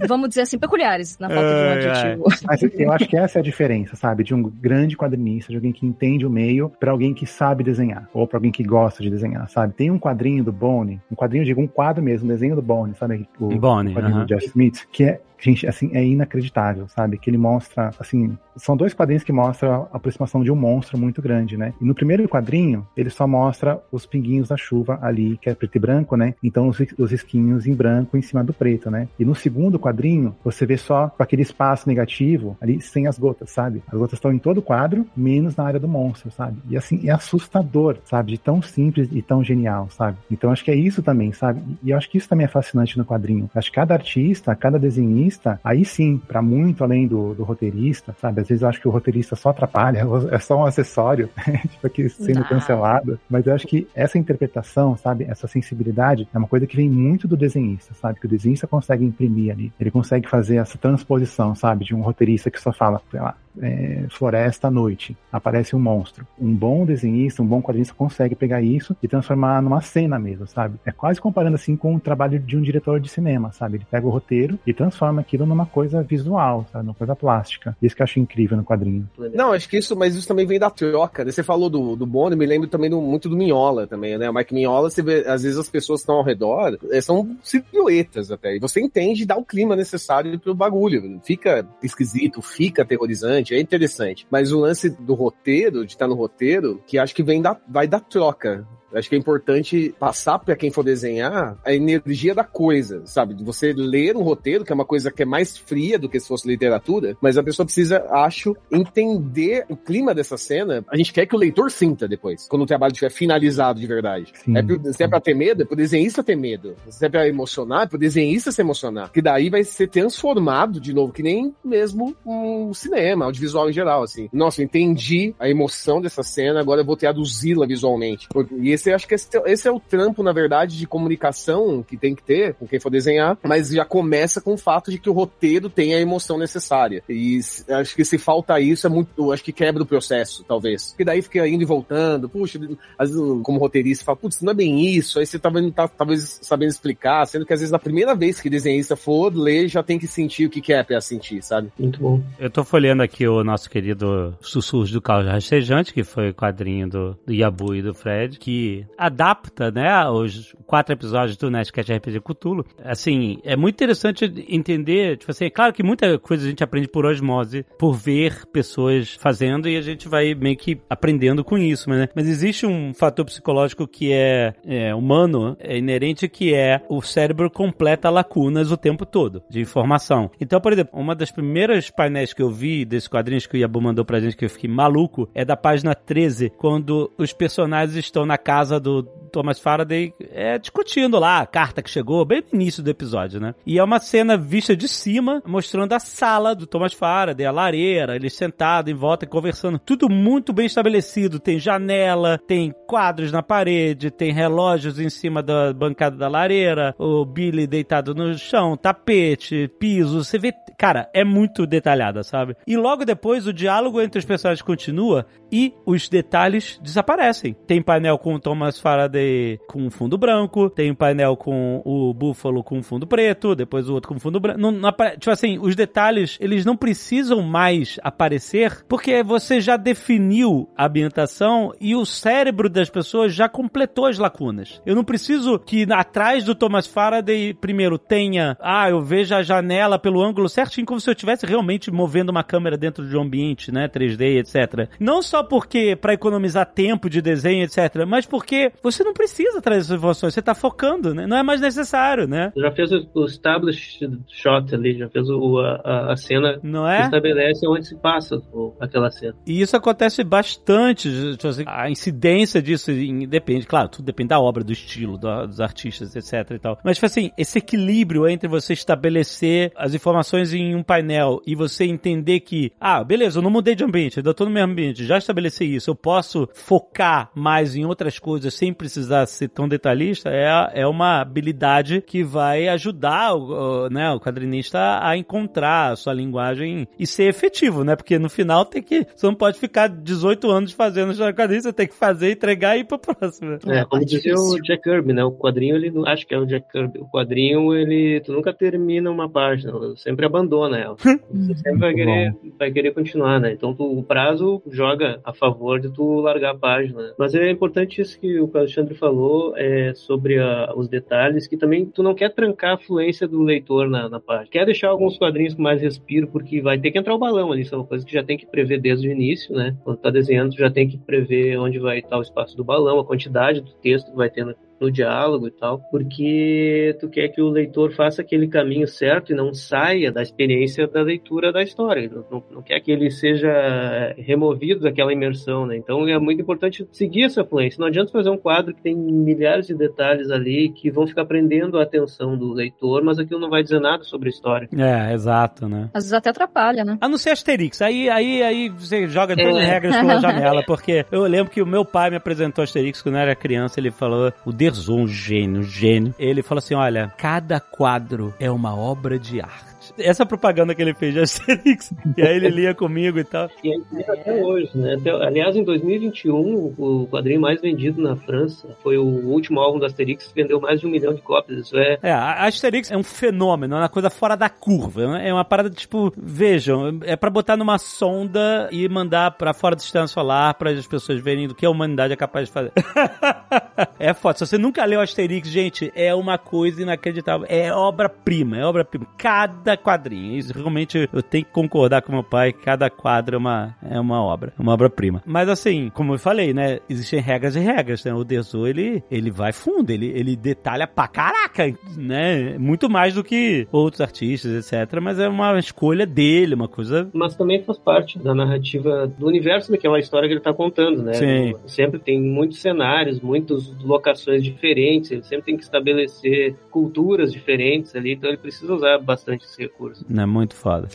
vamos dizer assim, peculiares, na falta de um adjetivo. Mas eu acho que essa é a diferença, sabe? De um grande quadrinista, de alguém que entende o meio, pra alguém que sabe desenhar, ou pra alguém que gosta de desenhar, sabe? Tem um quadrinho do Bone, um quadrinho, digo, um quadro mesmo, um desenho do Bone, sabe? O, Bone, o quadrinho aham. do Jeff Smith, que é gente, assim, é inacreditável, sabe? Que ele mostra, assim, são dois quadrinhos que mostram a aproximação de um monstro muito grande, né? E no primeiro quadrinho, ele só mostra os pinguinhos da chuva ali, que é preto e branco, né? Então os, os risquinhos em branco em cima do preto, né? E no segundo quadrinho, você vê só com aquele espaço negativo ali sem as gotas, sabe? As gotas estão em todo o quadro, menos na área do monstro, sabe? E assim, é assustador, sabe? De tão simples e tão genial, sabe? Então acho que é isso também, sabe? E eu acho que isso também é fascinante no quadrinho. Acho que cada artista, cada desenhista, aí sim, para muito além do, do roteirista, sabe? Às vezes eu acho que o roteirista só atrapalha, é só um acessório, tipo aqui sendo Não. cancelado. Mas eu acho que essa interpretação, sabe? Essa sensibilidade é uma coisa que vem muito do desenhista, sabe? Que o desenhista consegue imprimir ali. Ele consegue fazer essa transposição, sabe? De um roteirista que só fala, sei lá, é, floresta à noite, aparece um monstro. Um bom desenhista, um bom quadrinista consegue pegar isso e transformar numa cena mesmo, sabe? É quase comparando assim com o trabalho de um diretor de cinema, sabe? Ele pega o roteiro e transforma aquilo numa coisa visual, sabe? Numa coisa plástica. Isso que eu acho incrível no quadrinho. Não, acho que isso, mas isso também vem da troca. né? Você falou do, do Bono, me lembro também do- muito do Minhola também, né? O Mike Minhola, você vê, às vezes as pessoas que estão ao redor eh, são silhuetas até. E você entende e dá o clima necessário pro bagulho. Fica esquisito, fica aterrorizante, é interessante. Mas o lance do roteiro, de estar no roteiro, que acho que vem da, vai da troca. Eu Acho que é importante passar para quem for desenhar a energia da coisa, sabe? De você ler um roteiro, que é uma coisa que é mais fria do que se fosse literatura, mas a pessoa precisa, acho, entender o clima dessa cena. A gente quer que o leitor sinta depois, quando o trabalho estiver finalizado de verdade. Sim. É pro, se é pra ter medo, é pro desenhista ter medo. Se é pra emocionar, é pro desenhista se emocionar. Que daí vai ser transformado de novo, que nem mesmo um cinema, audiovisual em geral, assim. Nossa, entendi a emoção dessa cena, agora eu vou traduzi-la visualmente. E esse, acho que esse, esse é o trampo, na verdade, de comunicação que tem que ter com quem for desenhar, mas já começa com o fato de que o roteiro tem a emoção necessária. E acho que se falta isso, é muito, acho que quebra o processo, talvez. Porque daí fica indo e voltando, puxa, às vezes, como roteirista, fala, putz, não é bem isso, aí você talvez não tá talvez sabendo explicar, sendo que às vezes na primeira vez que desenhista for ler, já tem que sentir o que que é pra sentir, sabe? Muito bom. Eu tô folheando aqui o nosso querido Sussurros do Caos Rastejante, que foi o quadrinho do, do Yabu e do Fred, que adapta, né, os quatro episódios do Nerdcast RPG Cthulhu. Assim, é muito interessante entender, tipo assim, é claro que muita coisa a gente aprende por osmose, por ver pessoas fazendo e a gente vai meio que aprendendo com isso, né? Mas existe um fator psicológico que é, é humano, é inerente, que é o cérebro completa lacunas o tempo todo de informação. Então, por exemplo, uma das primeiras painéis que eu vi desses quadrinhos que o Yabu mandou pra gente que eu fiquei maluco é da página 13, quando os personagens estão na casa do Thomas Faraday é, discutindo lá a carta que chegou, bem no início do episódio, né? E é uma cena vista de cima, mostrando a sala do Thomas Faraday, a lareira, eles sentados em volta e conversando. Tudo muito bem estabelecido. Tem janela, tem quadros na parede, tem relógios em cima da bancada da lareira, o Billy deitado no chão, tapete, piso. Você vê, cara, é muito detalhada, sabe? E logo depois o diálogo entre os personagens continua e os detalhes desaparecem. Tem painel com o Thomas Faraday com fundo branco, tem um painel com o Buffalo com fundo preto, depois o outro com fundo branco. Não, não tipo assim, os detalhes, eles não precisam mais aparecer porque você já definiu a ambientação e o cérebro das pessoas já completou as lacunas. Eu não preciso que atrás do Thomas Faraday primeiro tenha, ah, eu vejo a janela pelo ângulo certinho como se eu estivesse realmente movendo uma câmera dentro de um ambiente, né, 3D, etc. Não só porque para economizar tempo de desenho, etc, mas porque você não precisa trazer essas informações, você tá focando, né? Não é mais necessário, né? Já fez o, o established shot ali, já fez o, a- a, cena Não que é? estabelece onde se passa aquela cena. E isso acontece bastante. tipo assim, A incidência disso depende, claro, tudo depende da obra, do estilo, da- dos artistas, etc e tal. Mas, tipo assim, esse equilíbrio entre você estabelecer as informações em um painel e você entender que, ah, beleza, eu não mudei de ambiente, ainda tô no mesmo ambiente, já estabeleci isso, eu posso focar mais em outras coisas sem precisar ser tão detalhista, é, é uma habilidade que vai ajudar o, o, né, o quadrinista a encontrar a sua linguagem e ser efetivo, né? Porque no final tem que. Você não pode ficar 18 anos fazendo história quadrinho, você tem que fazer, entregar e ir pro próximo. É, como é dizia o. Jack Kirby, né? O quadrinho, ele, não- acho que é o Jack Kirby. O quadrinho, ele, tu nunca termina uma página, tu sempre abandona ela. Você sempre vai querer, vai querer continuar, né? Então tu- o prazo joga a favor de tu largar a página. Mas é importante isso que o Alexandre falou é, sobre a, os detalhes, que também tu não quer trancar a fluência do leitor na, na página. Quer deixar alguns quadrinhos com mais respiro, porque vai ter que entrar o balão ali, são coisas que já tem que prever desde o início, né? Quando tá desenhando, tu já tem que prever onde vai estar o espaço do balão, a quantidade do texto que vai ter no, diálogo e tal, porque tu quer que o leitor faça aquele caminho certo e não saia da experiência da leitura da história. Não, não, não quer que ele seja removido daquela imersão, né? Então é muito importante seguir essa fluência. Não adianta fazer um quadro que tem milhares de detalhes ali que vão ficar prendendo a atenção do leitor, mas aquilo não vai dizer nada sobre a história. É, exato, né? Às vezes até atrapalha, né? A não ser Asterix. Aí, aí, aí você joga todas as É. regras pela janela, porque eu lembro que o meu pai me apresentou Asterix quando eu era criança, ele falou, o Derzou, um gênio, gênio. Ele falou assim, olha, cada quadro é uma obra de arte. Essa propaganda que ele fez de Asterix, e aí ele lia comigo e tal. E até hoje, né? Até- aliás, em 2021, o quadrinho mais vendido na França foi o último álbum do Asterix, que vendeu mais de um milhão de cópias. Isso é É, a Asterix é um fenômeno, é uma coisa fora da curva. É uma- É uma parada tipo, vejam, é pra botar numa sonda e mandar pra fora do sistema solar para as pessoas verem do que a humanidade é capaz de fazer. é foda. Se você nunca leu Asterix, gente, é uma coisa inacreditável. É obra-prima, é obra-prima. Cada quadrinho. Isso realmente eu tenho que concordar com meu pai. Cada quadro é uma, é uma obra, é uma obra-prima. Mas assim, como eu falei, né? Existem regras e regras, né? O Deso, ele, ele vai fundo, ele, ele detalha pra caraca, né? Muito mais do que outros artistas, etc. Mas é uma escolha dele, uma coisa. mas também faz parte da narrativa do universo daquela história que ele está contando, né? Sim. Sempre tem muitos cenários, muitas locações diferentes, ele sempre tem que estabelecer culturas diferentes ali, então ele precisa usar bastante esse recurso. Né? Muito foda.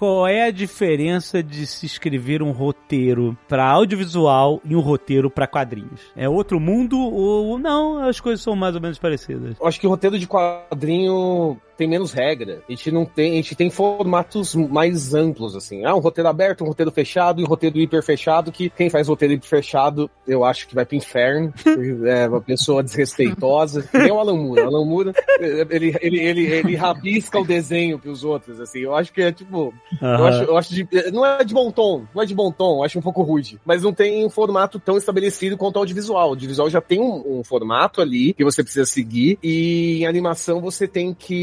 Qual é a diferença de se escrever um roteiro para audiovisual e um roteiro para quadrinhos? É outro mundo ou não? As coisas são mais ou menos parecidas. Eu acho que o roteiro de quadrinho tem menos regra. A gente não tem, a gente tem formatos mais amplos, assim. Ah, um roteiro aberto, um roteiro fechado e um roteiro hiper fechado, que quem faz roteiro hiper fechado, eu acho que vai pro inferno. é uma pessoa desrespeitosa. Nem o Alan Moore. O Alan Moore, ele, ele, ele, ele rabisca o desenho pros outros, assim. Eu acho que é tipo. Eu acho, eu acho de, não é de bom tom, não é de bom tom, eu acho um pouco rude. Mas não tem um formato tão estabelecido quanto o audiovisual. O audiovisual já tem um, um formato ali que você precisa seguir, e em animação você tem que,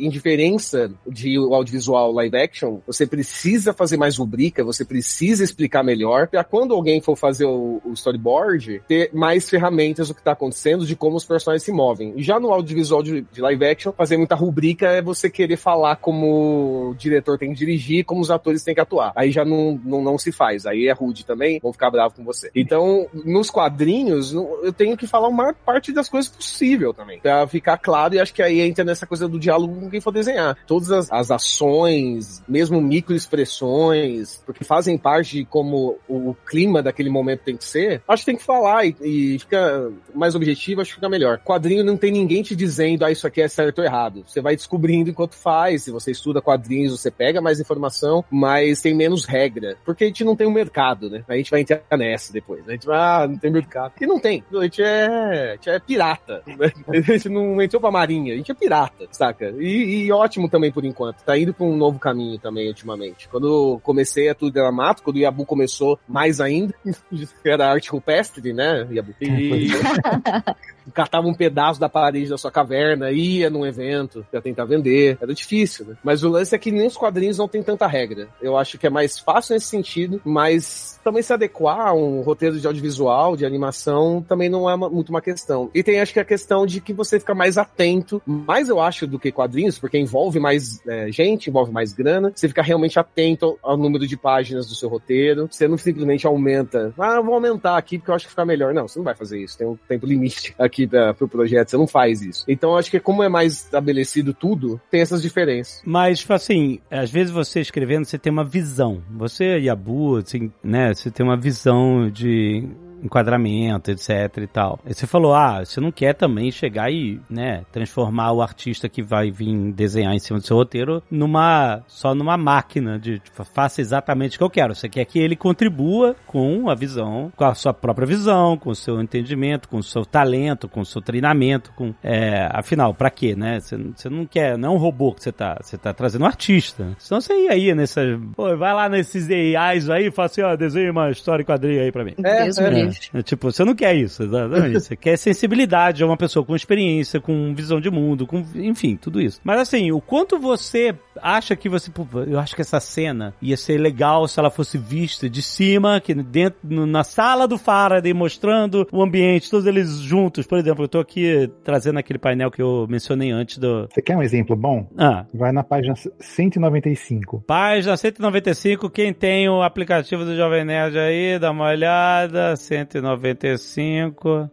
em diferença de audiovisual live action, você precisa fazer mais rubrica, você precisa explicar melhor, pra quando alguém for fazer o, o storyboard, ter mais ferramentas do que tá acontecendo, de como os personagens se movem. E já no audiovisual de, de live action, fazer muita rubrica é você querer falar como o diretor tem que dirigir, como os atores têm que atuar. Aí já não, não, não se faz. Aí é rude também, vão ficar bravos com você. Então, nos quadrinhos, eu tenho que falar a maior parte das coisas possível também. Pra ficar claro, e acho que aí entra nessa coisa do diálogo quem for desenhar. Todas as, as ações, mesmo microexpressões, porque fazem parte de como o, o clima daquele momento tem que ser, acho que tem que falar e, e fica mais objetivo, acho que fica melhor. Quadrinho não tem ninguém te dizendo, ah, isso aqui é certo ou errado. Você vai descobrindo enquanto faz. Se você estuda quadrinhos, você pega mais informação, mas tem menos regra. Porque a gente não tem um mercado, né? A gente vai entrar nessa depois. A gente vai, ah, não tem mercado. E não tem. A gente é, a gente é pirata. né? A gente não entrou pra marinha, a gente é pirata, saca? E, e ótimo também por enquanto. Tá indo pra um novo caminho também ultimamente. Quando eu comecei a tudo era mato, quando o Yabu começou mais ainda, era arte rupestre, né, Yabu? E catava um pedaço da parede da sua caverna, ia num evento pra tentar vender. Era difícil, né? Mas o lance é que nem os quadrinhos não tem tanta regra. Eu acho que é mais fácil nesse sentido, mas também se adequar a um roteiro de audiovisual, de animação, também não é uma- muito uma questão. E tem acho que a questão de que você fica mais atento, mais eu acho do que quadrinhos, porque envolve mais é, gente, envolve mais grana, você fica realmente atento ao número de páginas do seu roteiro, você não simplesmente aumenta, ah, vou aumentar aqui porque eu acho que fica melhor. Não, você não vai fazer isso, tem um tempo limite aqui pra, pro projeto, você não faz isso. Então acho que como é mais estabelecido tudo, tem essas diferenças. Mas, tipo assim, às vezes você escrevendo, você tem uma visão. Você, Yabu, assim, né? Você tem uma visão de enquadramento, etc e tal. Aí você falou, ah, você não quer também chegar e, né, transformar o artista que vai vir desenhar em cima do seu roteiro numa, só numa máquina de, tipo, faça exatamente o que eu quero. Você quer que ele contribua com a visão, com a sua própria visão, com o seu entendimento, com o seu talento, com o seu treinamento, com, é, afinal, pra quê, né? Você, você não quer, não é um robô que você tá, você tá trazendo um artista. Senão você ia aí nessa, pô, vai lá nesses AIs aí e fala assim, ó, desenha uma história em quadrinho aí pra mim. É, é. É, tipo, você não quer isso, exatamente. Você quer sensibilidade a uma pessoa com experiência, com visão de mundo, com, enfim, tudo isso. Mas assim, o quanto você acha que você, eu acho que essa cena ia ser legal se ela fosse vista de cima, que dentro, na sala do Faraday, mostrando o ambiente, todos eles juntos. Por exemplo, eu tô aqui trazendo aquele painel que eu mencionei antes do... Você quer um exemplo bom? Ah, Vai na página 195. Página 195, quem tem o aplicativo do Jovem Nerd aí, dá uma olhada, 195.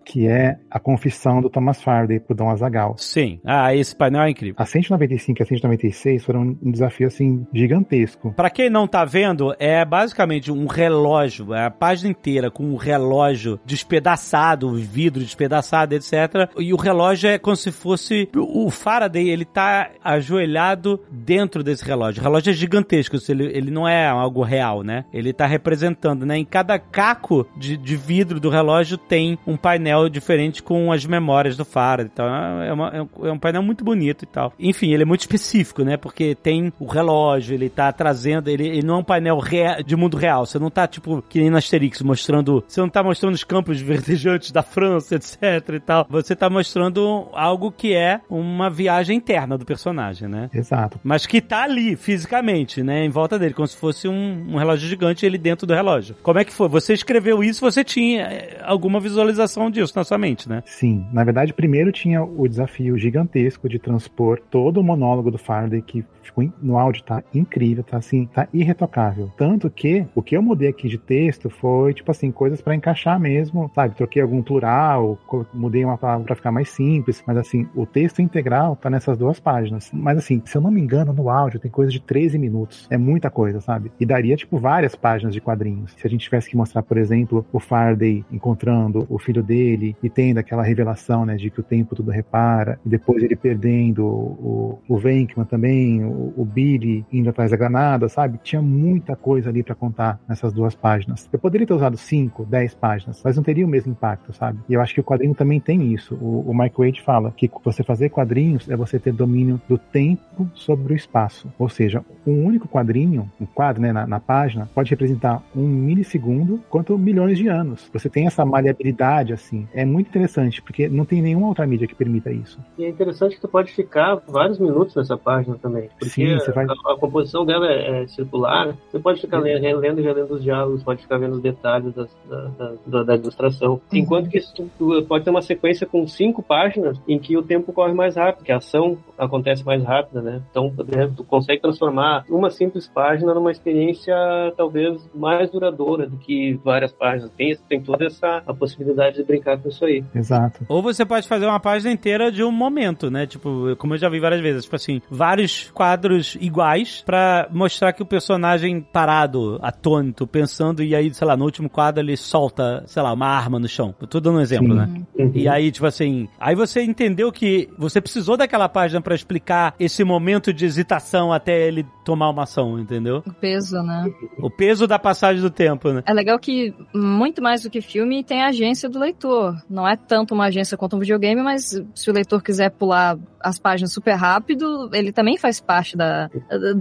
Que é a confissão do Thomas Faraday pro Dom Azagal. Sim. Ah, esse painel é incrível. A 195 e a 196 foram um desafio assim gigantesco. Pra quem não tá vendo, é basicamente um relógio, é a página inteira com um relógio despedaçado, vidro despedaçado, etc. E o relógio é como se fosse o Faraday, ele tá ajoelhado dentro desse relógio. O relógio é gigantesco, ele, ele não é algo real, né? Ele tá representando, né? Em cada caco de, de vidro do relógio tem um painel diferente com as memórias do Faraday. Então é, uma- é um- é um painel muito bonito e tal. Enfim, ele é muito específico, né? Porque tem o relógio, ele tá trazendo, ele, ele não é um painel rea- de mundo real. Você não tá, tipo, que nem na Asterix, mostrando. Você não tá mostrando os campos verdejantes da França, etc e tal. Você tá mostrando algo que é uma viagem interna do personagem, né? Exato. Mas que tá ali, fisicamente, né? Em volta dele, como se fosse um, um relógio gigante ele dentro do relógio. Como é que foi? Você escreveu isso, você tinha eh, alguma visualização disso na sua mente, né? Sim, na verdade, primeiro tinha o desafio gigantesco de transpor todo o monólogo do Faraday, que ficou no áudio, tá incrível, tá assim, tá irretocável. Tanto que o que eu mudei aqui de texto foi, tipo assim, coisas pra encaixar mesmo, sabe? Troquei algum plural, mudei uma palavra pra ficar mais simples, mas assim, o texto integral tá nessas duas páginas. Mas assim, se eu não me engano, no áudio tem coisa de 13 minutos. É muita coisa, sabe? E daria, tipo, várias páginas de quadrinhos. Se a gente tivesse que mostrar, por exemplo, o Faraday encontrando o filho dele e tendo aquela revelação, né, de que o tempo tudo repara, e depois ele perdendo o, o Venkman também, o, Billy indo atrás da granada, sabe? Tinha muita coisa ali pra contar nessas duas páginas. Eu poderia ter usado 5, 10 páginas, mas não teria o mesmo impacto, sabe? E eu acho que o quadrinho também tem isso. O, o Mike Wade fala que você fazer quadrinhos é você ter domínio do tempo sobre o espaço. Ou seja, um único quadrinho, um quadro né, na, na página, pode representar um milissegundo quanto milhões de anos. Você tem essa maleabilidade, assim. É muito interessante, porque não tem nenhuma outra mídia que permita isso. E é interessante que tu pode ficar vários minutos nessa página também. Porque Sim, você vai- a, a composição dela é, é circular. Você pode ficar le- relendo e relendo os diálogos, pode ficar vendo os detalhes das- da, da, da- ilustração. Enquanto que tu- tu pode ter uma sequência com cinco páginas em que o tempo corre mais rápido, que a ação acontece mais rápida, né? Então, por exemplo, tu consegue transformar uma simples página numa experiência talvez mais duradoura do que várias páginas. Tem, tem toda essa a possibilidade de brincar com isso aí. Exato. Ou você pode fazer uma página inteira de um momento, né? Tipo, como eu já vi várias vezes, tipo assim, vários quadros iguais pra mostrar que o personagem parado, atônito, pensando, e aí, sei lá, no último quadro ele solta, sei lá, uma arma no chão. Eu tô dando um exemplo, Sim. né? Uhum. E aí, tipo assim, aí você entendeu que você precisou daquela página pra explicar esse momento de hesitação até ele tomar uma ação, entendeu? O peso, né? O peso da passagem do tempo, né? É legal que, muito mais do que filme, tem a agência do leitor. Não é tanto uma agência quanto um videogame, mas se o leitor quiser pular as páginas super rápido, ele também faz parte da.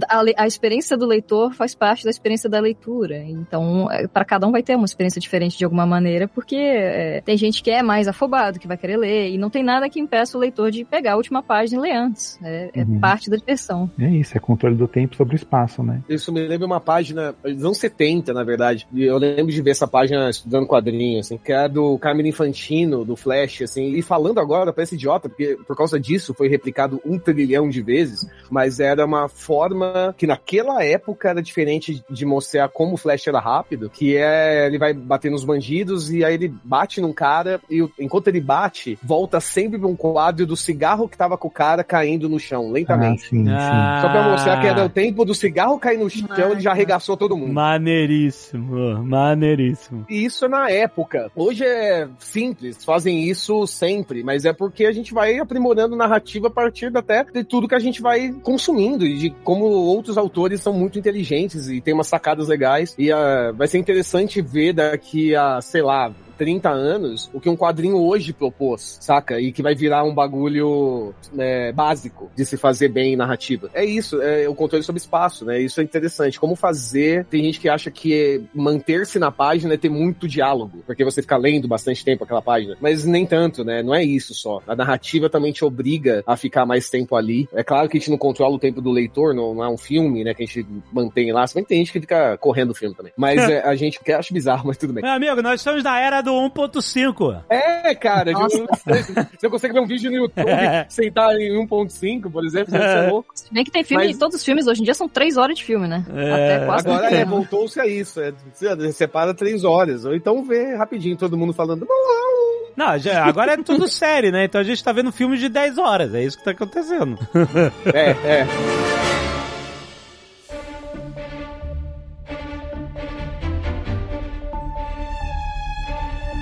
A, a experiência do leitor faz parte da experiência da leitura. Então, para cada um vai ter uma experiência diferente de alguma maneira, porque é, tem gente que é mais afobado, que vai querer ler, e não tem nada que impeça o leitor de pegar a última página e ler antes. É, é Uhum. parte da diversão. É isso, é controle do tempo sobre o espaço, né? Isso me lembra uma página, anos 70, na verdade. Eu lembro de ver essa página estudando quadrinho, assim, que era do Carmine Infantino, do Flash, assim. E falando agora, parece idiota, porque por causa disso foi replicado um trilhão de vezes, mas era uma forma que naquela época era diferente de mostrar como o Flash era rápido, que é ele vai bater nos bandidos e aí ele bate num cara e enquanto ele bate, volta sempre pra um quadro do cigarro que tava com o cara caindo no chão, Ah, lentamente. sim, sim. Ah, Só pra mostrar que era o tempo do cigarro cair no chão, ele já arregaçou todo mundo. Maneiríssimo, maneiríssimo. E isso é na época. Hoje é simples, fazem isso sempre, mas é porque a gente vai aprimorando narrativa a partir até de tudo que a gente vai consumindo e de como outros autores são muito inteligentes e tem umas sacadas legais. E ah, vai ser interessante ver daqui a, sei lá, 30 anos, o que um quadrinho hoje propôs, saca? E que vai virar um bagulho né, básico de se fazer bem em narrativa. É isso, é o controle sobre espaço, né? Isso é interessante. Como fazer. Tem gente que acha que manter-se na página é ter muito diálogo, porque você fica lendo bastante tempo aquela página. Mas nem tanto, né? Não é isso só. A narrativa também te obriga a ficar mais tempo ali. É claro que a gente não controla o tempo do leitor, não, não é um filme, né? Que a gente mantém lá. Se bem que tem gente que fica correndo o filme também. Mas é, a gente que acha bizarro, mas tudo bem. Meu amigo, nós estamos na era do 1.5. É, cara, Nossa. você, consegue ver um vídeo no YouTube, sentar em 1.5, por exemplo, você é louco. Se bem que tem filme, Mas- todos os filmes hoje em dia são três horas de filme, né? É, Até quase Agora é, voltou-se a isso. É, você separa três horas. Ou então vê rapidinho todo mundo falando. Não, já- agora é tudo série, né? Então a gente tá vendo filmes de 10 horas. É isso que tá acontecendo. É, é.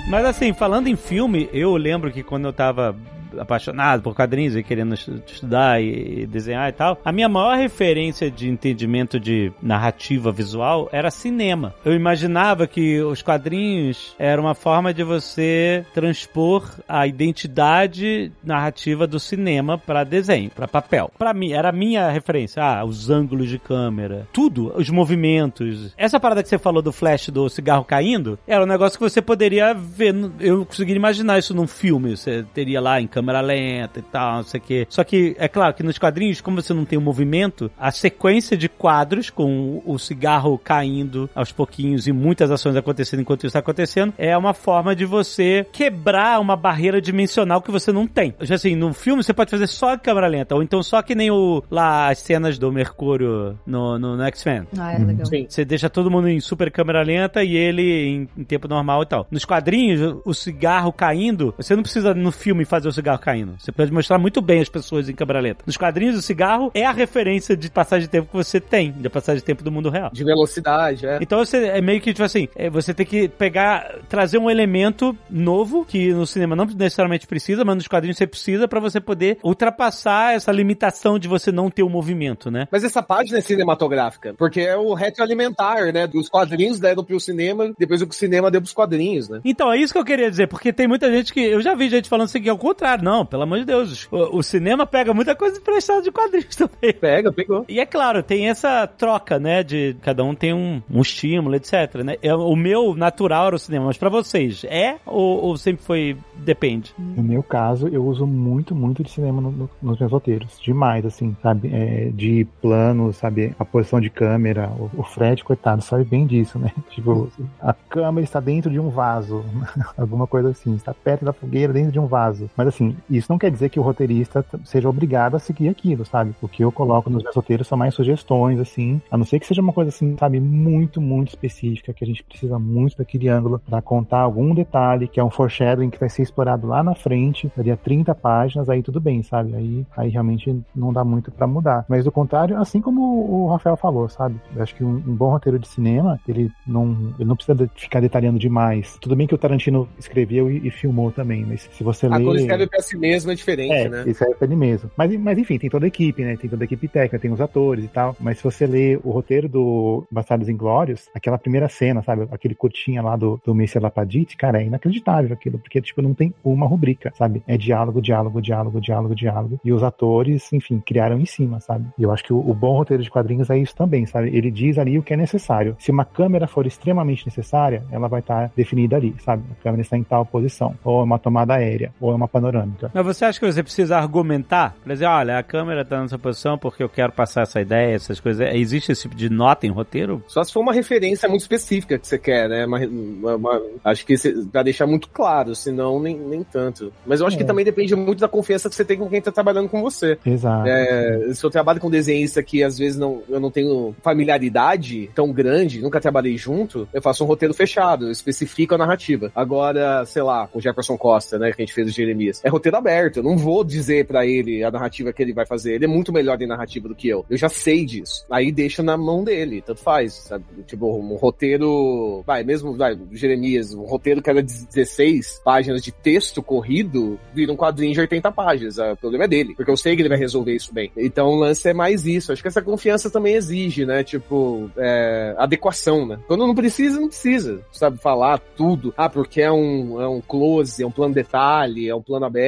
Mas assim, falando em filme, eu lembro que quando eu tava apaixonado por quadrinhos e querendo estu- estudar e desenhar e tal, a minha maior referência de entendimento de narrativa visual era cinema. Eu imaginava que os quadrinhos eram uma forma de você transpor a identidade narrativa do cinema para desenho, para papel. Para mim, era a minha referência. Ah, os ângulos de câmera, tudo, os movimentos. Essa parada que você falou do flash do cigarro caindo, era um negócio que você poderia ver. Eu conseguiria imaginar isso num filme. Você teria lá em câmera lenta e tal, não sei o quê. Só que, é claro que nos quadrinhos, como você não tem o movimento, a sequência de quadros com o cigarro caindo aos pouquinhos e muitas ações acontecendo enquanto isso está acontecendo, é uma forma de você quebrar uma barreira dimensional que você não tem. Já assim, no filme você pode fazer só câmera lenta, ou então só que nem o lá as cenas do Mercúrio no, no, no X-Men. Ah, é legal. Sim. Você deixa todo mundo em super câmera lenta e ele em, em tempo normal e tal. Nos quadrinhos, o- o cigarro caindo, você não precisa no filme fazer o cigarro caindo. Você pode mostrar muito bem as pessoas em câmera lenta. Nos quadrinhos, o cigarro é a referência de passagem de tempo que você tem, de passagem de tempo do mundo real. De velocidade, é. Então você é meio que tipo assim, é, você tem que pegar, trazer um elemento novo que no cinema não necessariamente precisa, mas nos quadrinhos você precisa pra você poder ultrapassar essa limitação de você não ter o movimento, né? Mas essa página é cinematográfica, porque é o retroalimentar, né? Os quadrinhos deram pro cinema, depois o cinema deu pros quadrinhos, né? Então, é isso que eu queria dizer, porque tem muita gente que. Eu já vi gente falando assim que é o contrário. Não, pelo amor de Deus. O, o cinema pega muita coisa emprestada de quadrinhos também. Pega, pegou. E é claro, tem essa troca, né? De cada um tem um, um estímulo, etc. Né? É, o meu natural era o cinema, mas pra vocês, é ou, ou sempre foi. Depende? No meu caso, eu uso muito, muito de cinema no- no- nos meus roteiros. Demais, assim, sabe? É, de plano, sabe? A posição de câmera. O, o Fred, coitado, sabe bem disso, né? Tipo, a câmera está dentro de um vaso. Alguma coisa assim. Está perto da fogueira, dentro de um vaso. Mas, assim, isso não quer dizer que o roteirista seja obrigado a seguir aquilo, sabe? O que eu coloco nos meus roteiros são mais sugestões, assim. A não ser que seja uma coisa, assim, sabe? Muito, muito específica, que a gente precisa muito daquele ângulo para contar algum detalhe, que é um foreshadowing que vai ser explorado lá na frente, daria 30 páginas, aí tudo bem, sabe? Aí, aí realmente não dá muito para mudar. Mas do contrário, assim como o Rafael falou, sabe? Eu acho que um, um bom roteiro de cinema, ele não, ele não precisa de- ficar detalhando demais. Tudo bem que o Tarantino escreveu e, e filmou também, mas se você A ler... quando escreve pra si mesmo é diferente, É, né? isso é pra ele mesmo. Mas, mas enfim, tem toda a equipe, né? Tem toda a equipe técnica, tem os atores e tal. Mas se você ler o roteiro do Bastardos Inglórios, aquela primeira cena, sabe? Aquele curtinha lá do, do Messias Lapadite, cara, é inacreditável aquilo, porque, tipo, não tem uma rubrica, sabe? É diálogo, diálogo, diálogo, diálogo, diálogo. E os atores, enfim, criaram em cima, sabe? E eu acho que o, o bom roteiro de quadrinhos é isso também, sabe? Ele diz ali o que é necessário. Se uma câmera for extremamente necessária, ela vai estar definida ali, sabe? A câmera está em tal posição. Ou é uma tomada aérea, ou é uma panorâmica. Mas você acha que você precisa argumentar? Pra dizer, olha, a câmera tá nessa posição porque eu quero passar essa ideia, essas coisas. Existe esse tipo de nota em roteiro? Só se for uma referência muito específica que você quer, né? Uma- uma- uma- acho que pra deixar muito claro, senão nem, nem tanto. Mas eu acho É. que também depende muito da confiança que você tem com quem tá trabalhando com você. Exato. É, se eu trabalho com desenhista que às vezes não, eu não tenho familiaridade tão grande, nunca trabalhei junto, eu faço um roteiro fechado, eu especifico a narrativa. Agora, sei lá, com o Jefferson Costa, né, que a gente fez o Jeremias, é roteiro aberto, eu não vou dizer pra ele a narrativa que ele vai fazer, ele é muito melhor em narrativa do que eu. Eu já sei disso. Aí deixa na mão dele, tanto faz, sabe? Tipo, um roteiro, vai, mesmo, vai, Jeremias, um roteiro que era 16 páginas de texto corrido, vira um quadrinho de 80 páginas. Ah, O problema é dele, porque eu sei que ele vai resolver isso bem. Então o lance é mais isso. Acho que essa confiança também exige, né? Tipo, é, adequação, né? Quando não precisa, não precisa, sabe? Falar tudo. Ah, porque é um, é um close, é um plano detalhe, é um plano aberto.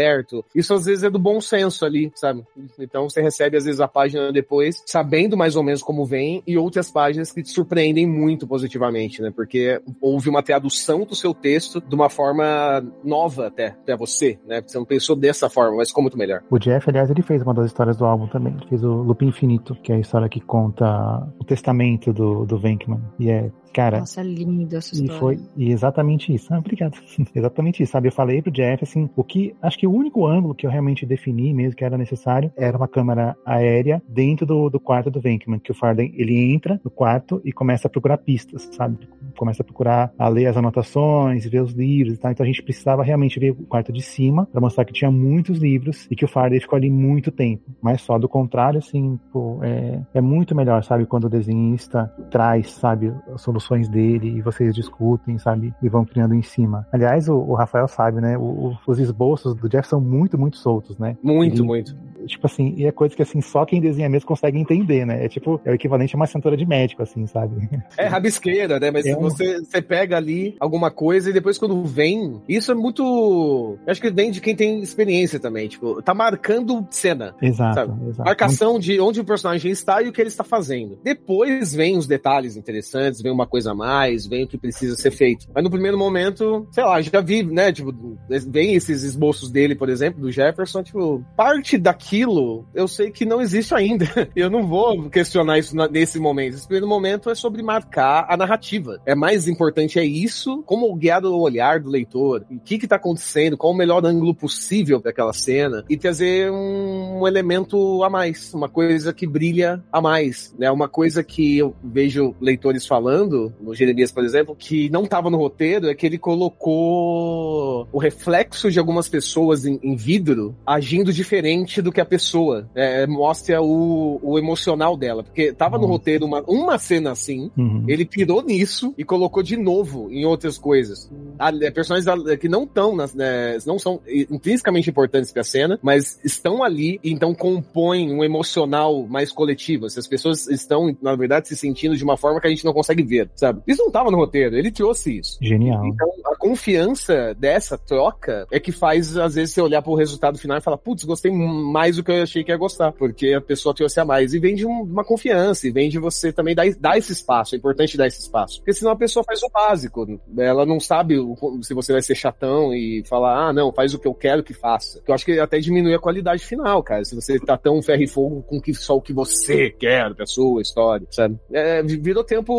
Isso às vezes é do bom senso ali, sabe? Então você recebe às vezes a página depois, sabendo mais ou menos como vem, e outras páginas que te surpreendem muito positivamente, né? Porque houve uma tradução do seu texto de uma forma nova até, pra você, né? Você não pensou dessa forma, mas ficou muito melhor. O Jeff, aliás, ele fez uma das histórias do álbum também. Ele fez o Loop Infinito, que é a história que conta o testamento do, do Venkman. E é, cara, Nossa, é lindo essa E história. foi e exatamente isso. Ah, obrigado. exatamente isso, sabe? Eu falei pro Jeff, assim, o que. Acho que o único ângulo que eu realmente defini mesmo que era necessário era uma câmera aérea dentro do, do quarto do Venkman, que o Farden ele entra no quarto e começa a procurar pistas, sabe? Começa a procurar, a ler as anotações, ver os livros e tal. Então a gente precisava realmente ver o quarto de cima para mostrar que tinha muitos livros e que o Farden ficou ali muito tempo. Mas só do contrário, assim, pô, é, é muito melhor, sabe? Quando o desenhista traz, sabe, as soluções dele e vocês discutem, sabe? E vão criando em cima. Aliás, o, o Rafael sabe, né? O- o- os esboços do Jeff são muito, muito soltos, né? Muito, Ele- muito. Tipo assim, e é coisa que assim, só quem desenha mesmo consegue entender, né? É tipo, é o equivalente a uma cintura de médico, assim, sabe? É rabisqueira, né? Mas É um- você, você pega ali alguma coisa e depois quando vem, isso é muito. eu Acho que vem de quem tem experiência também. Tipo, tá marcando cena. Exato, Sabe? exato. Marcação de onde o personagem está e o que ele está fazendo. Depois vem os detalhes interessantes, vem uma coisa a mais, vem o que precisa ser feito. Mas no primeiro momento, sei lá, já vi, né? Tipo, vem esses esboços dele, por exemplo, do Jefferson, tipo, parte daquilo eu sei que não existe ainda. Eu não vou questionar isso nesse momento. Esse primeiro momento é sobre marcar a narrativa. É mais importante é isso, como guiar o olhar do leitor, o que que tá acontecendo, qual o melhor ângulo possível para aquela cena e trazer um, um elemento a mais, uma coisa que brilha a mais, né? Uma coisa que eu vejo leitores falando, no Jeremias, por exemplo, que não tava no roteiro, é que ele colocou o reflexo de algumas pessoas em, em vidro agindo diferente do que a pessoa. É, mostra o, o emocional dela, porque tava no Nossa. roteiro uma, uma cena assim, Uhum. ele pirou nisso e colocou de novo em outras coisas. Ah, é, Personagens da- que não estão né, não são intrinsecamente importantes pra cena, mas estão ali e então compõem um emocional mais coletivo. Essas pessoas estão, na verdade, se sentindo de uma forma que a gente não consegue ver, sabe? Isso não tava no roteiro, ele trouxe isso. Genial. Então, a confiança dessa troca é que faz, às vezes, você olhar pro resultado final e falar, putz, gostei mais do que eu achei que ia gostar, porque a pessoa trouxe a mais. E vem de um- uma confiança, e vem de você também dar, dar esse espaço. É importante dar esse espaço. Porque senão a pessoa faz o básico. Ela não sabe se você vai ser chatão e falar, ah, não, faz o que eu quero que faça. Eu acho que até diminui a qualidade final, cara. Se você tá tão ferro e fogo com que, só o que você quer da sua história, sabe? É, virou tempo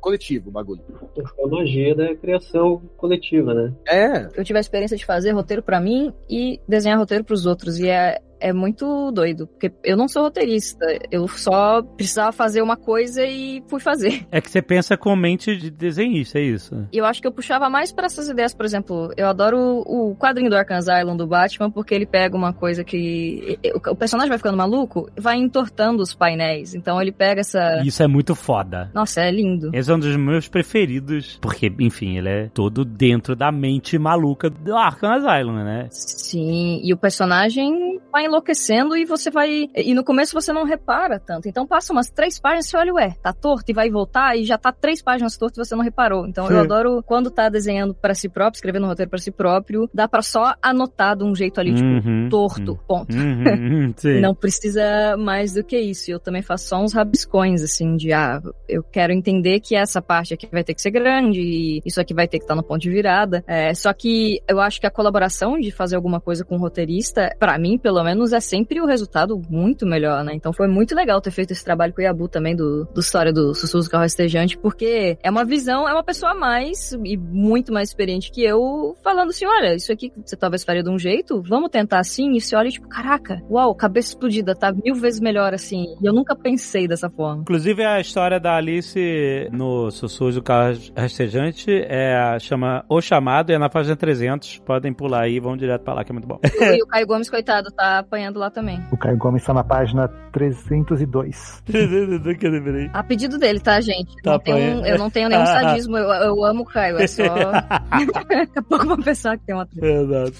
coletivo o bagulho. É a magia da criação coletiva, né? É, Eu tive a experiência de fazer roteiro pra mim e desenhar roteiro pros outros. E é, é muito doido, porque eu não sou roteirista. Eu só precisava fazer uma coisa e fui fazer. É que você pensa com mente de desenhista, é isso. E eu acho que eu puxava mais pra essas ideias, por exemplo, eu adoro o, quadrinho do Arkham Asylum do Batman, porque ele pega uma coisa que. O, personagem vai ficando maluco, vai entortando os painéis. Então ele pega essa. Isso é muito foda. Nossa, é lindo. Esse é um dos meus preferidos, porque, enfim, ele é todo dentro da mente maluca do Arkham Asylum, né? Sim, e o personagem vai enlouquecendo e você vai. E no começo você não repara tanto. Então passa umas três páginas e você olha, ué, tá torto e vai voltar e já tá três páginas torto e você não reparou. Então eu Sim. adoro quando tá desenhando pra si próprio, escrevendo um roteiro pra si próprio, dá pra só anotar de um jeito ali, tipo, Uhum, torto, ponto. uhum, uhum. Não precisa mais do que isso. Eu também faço só uns rabiscões, assim, de ah, eu quero entender que essa parte aqui vai ter que ser grande, e isso aqui vai ter que estar no ponto de virada. É, só que eu acho que a colaboração de fazer alguma coisa com o roteirista, pra mim, pelo menos, anos, é sempre o resultado muito melhor, né? Então foi muito legal ter feito esse trabalho com o Yabu também do, do história do Sussurros do Carro Estejante, porque é uma visão, é uma pessoa a mais e muito mais experiente que eu, falando assim, olha, isso aqui você talvez faria de um jeito, vamos tentar assim, e você olha e tipo, caraca, uau, cabeça explodida, tá mil vezes melhor assim. E eu nunca pensei dessa forma. Inclusive, a história da Alice no Sussurros do Carro Rastejante é, chama O Chamado e é na página 300. Podem pular aí e vão direto pra lá, que é muito bom. E o Caio Gomes, coitado, tá apanhando lá também. O Caio Gomes está na página 302. A pedido dele, tá, gente? Tá Não tenho- eu não tenho nenhum sadismo, eu, eu amo o Caio, é só. Daqui a pouco eu vou pensar que tem uma treta. Exato.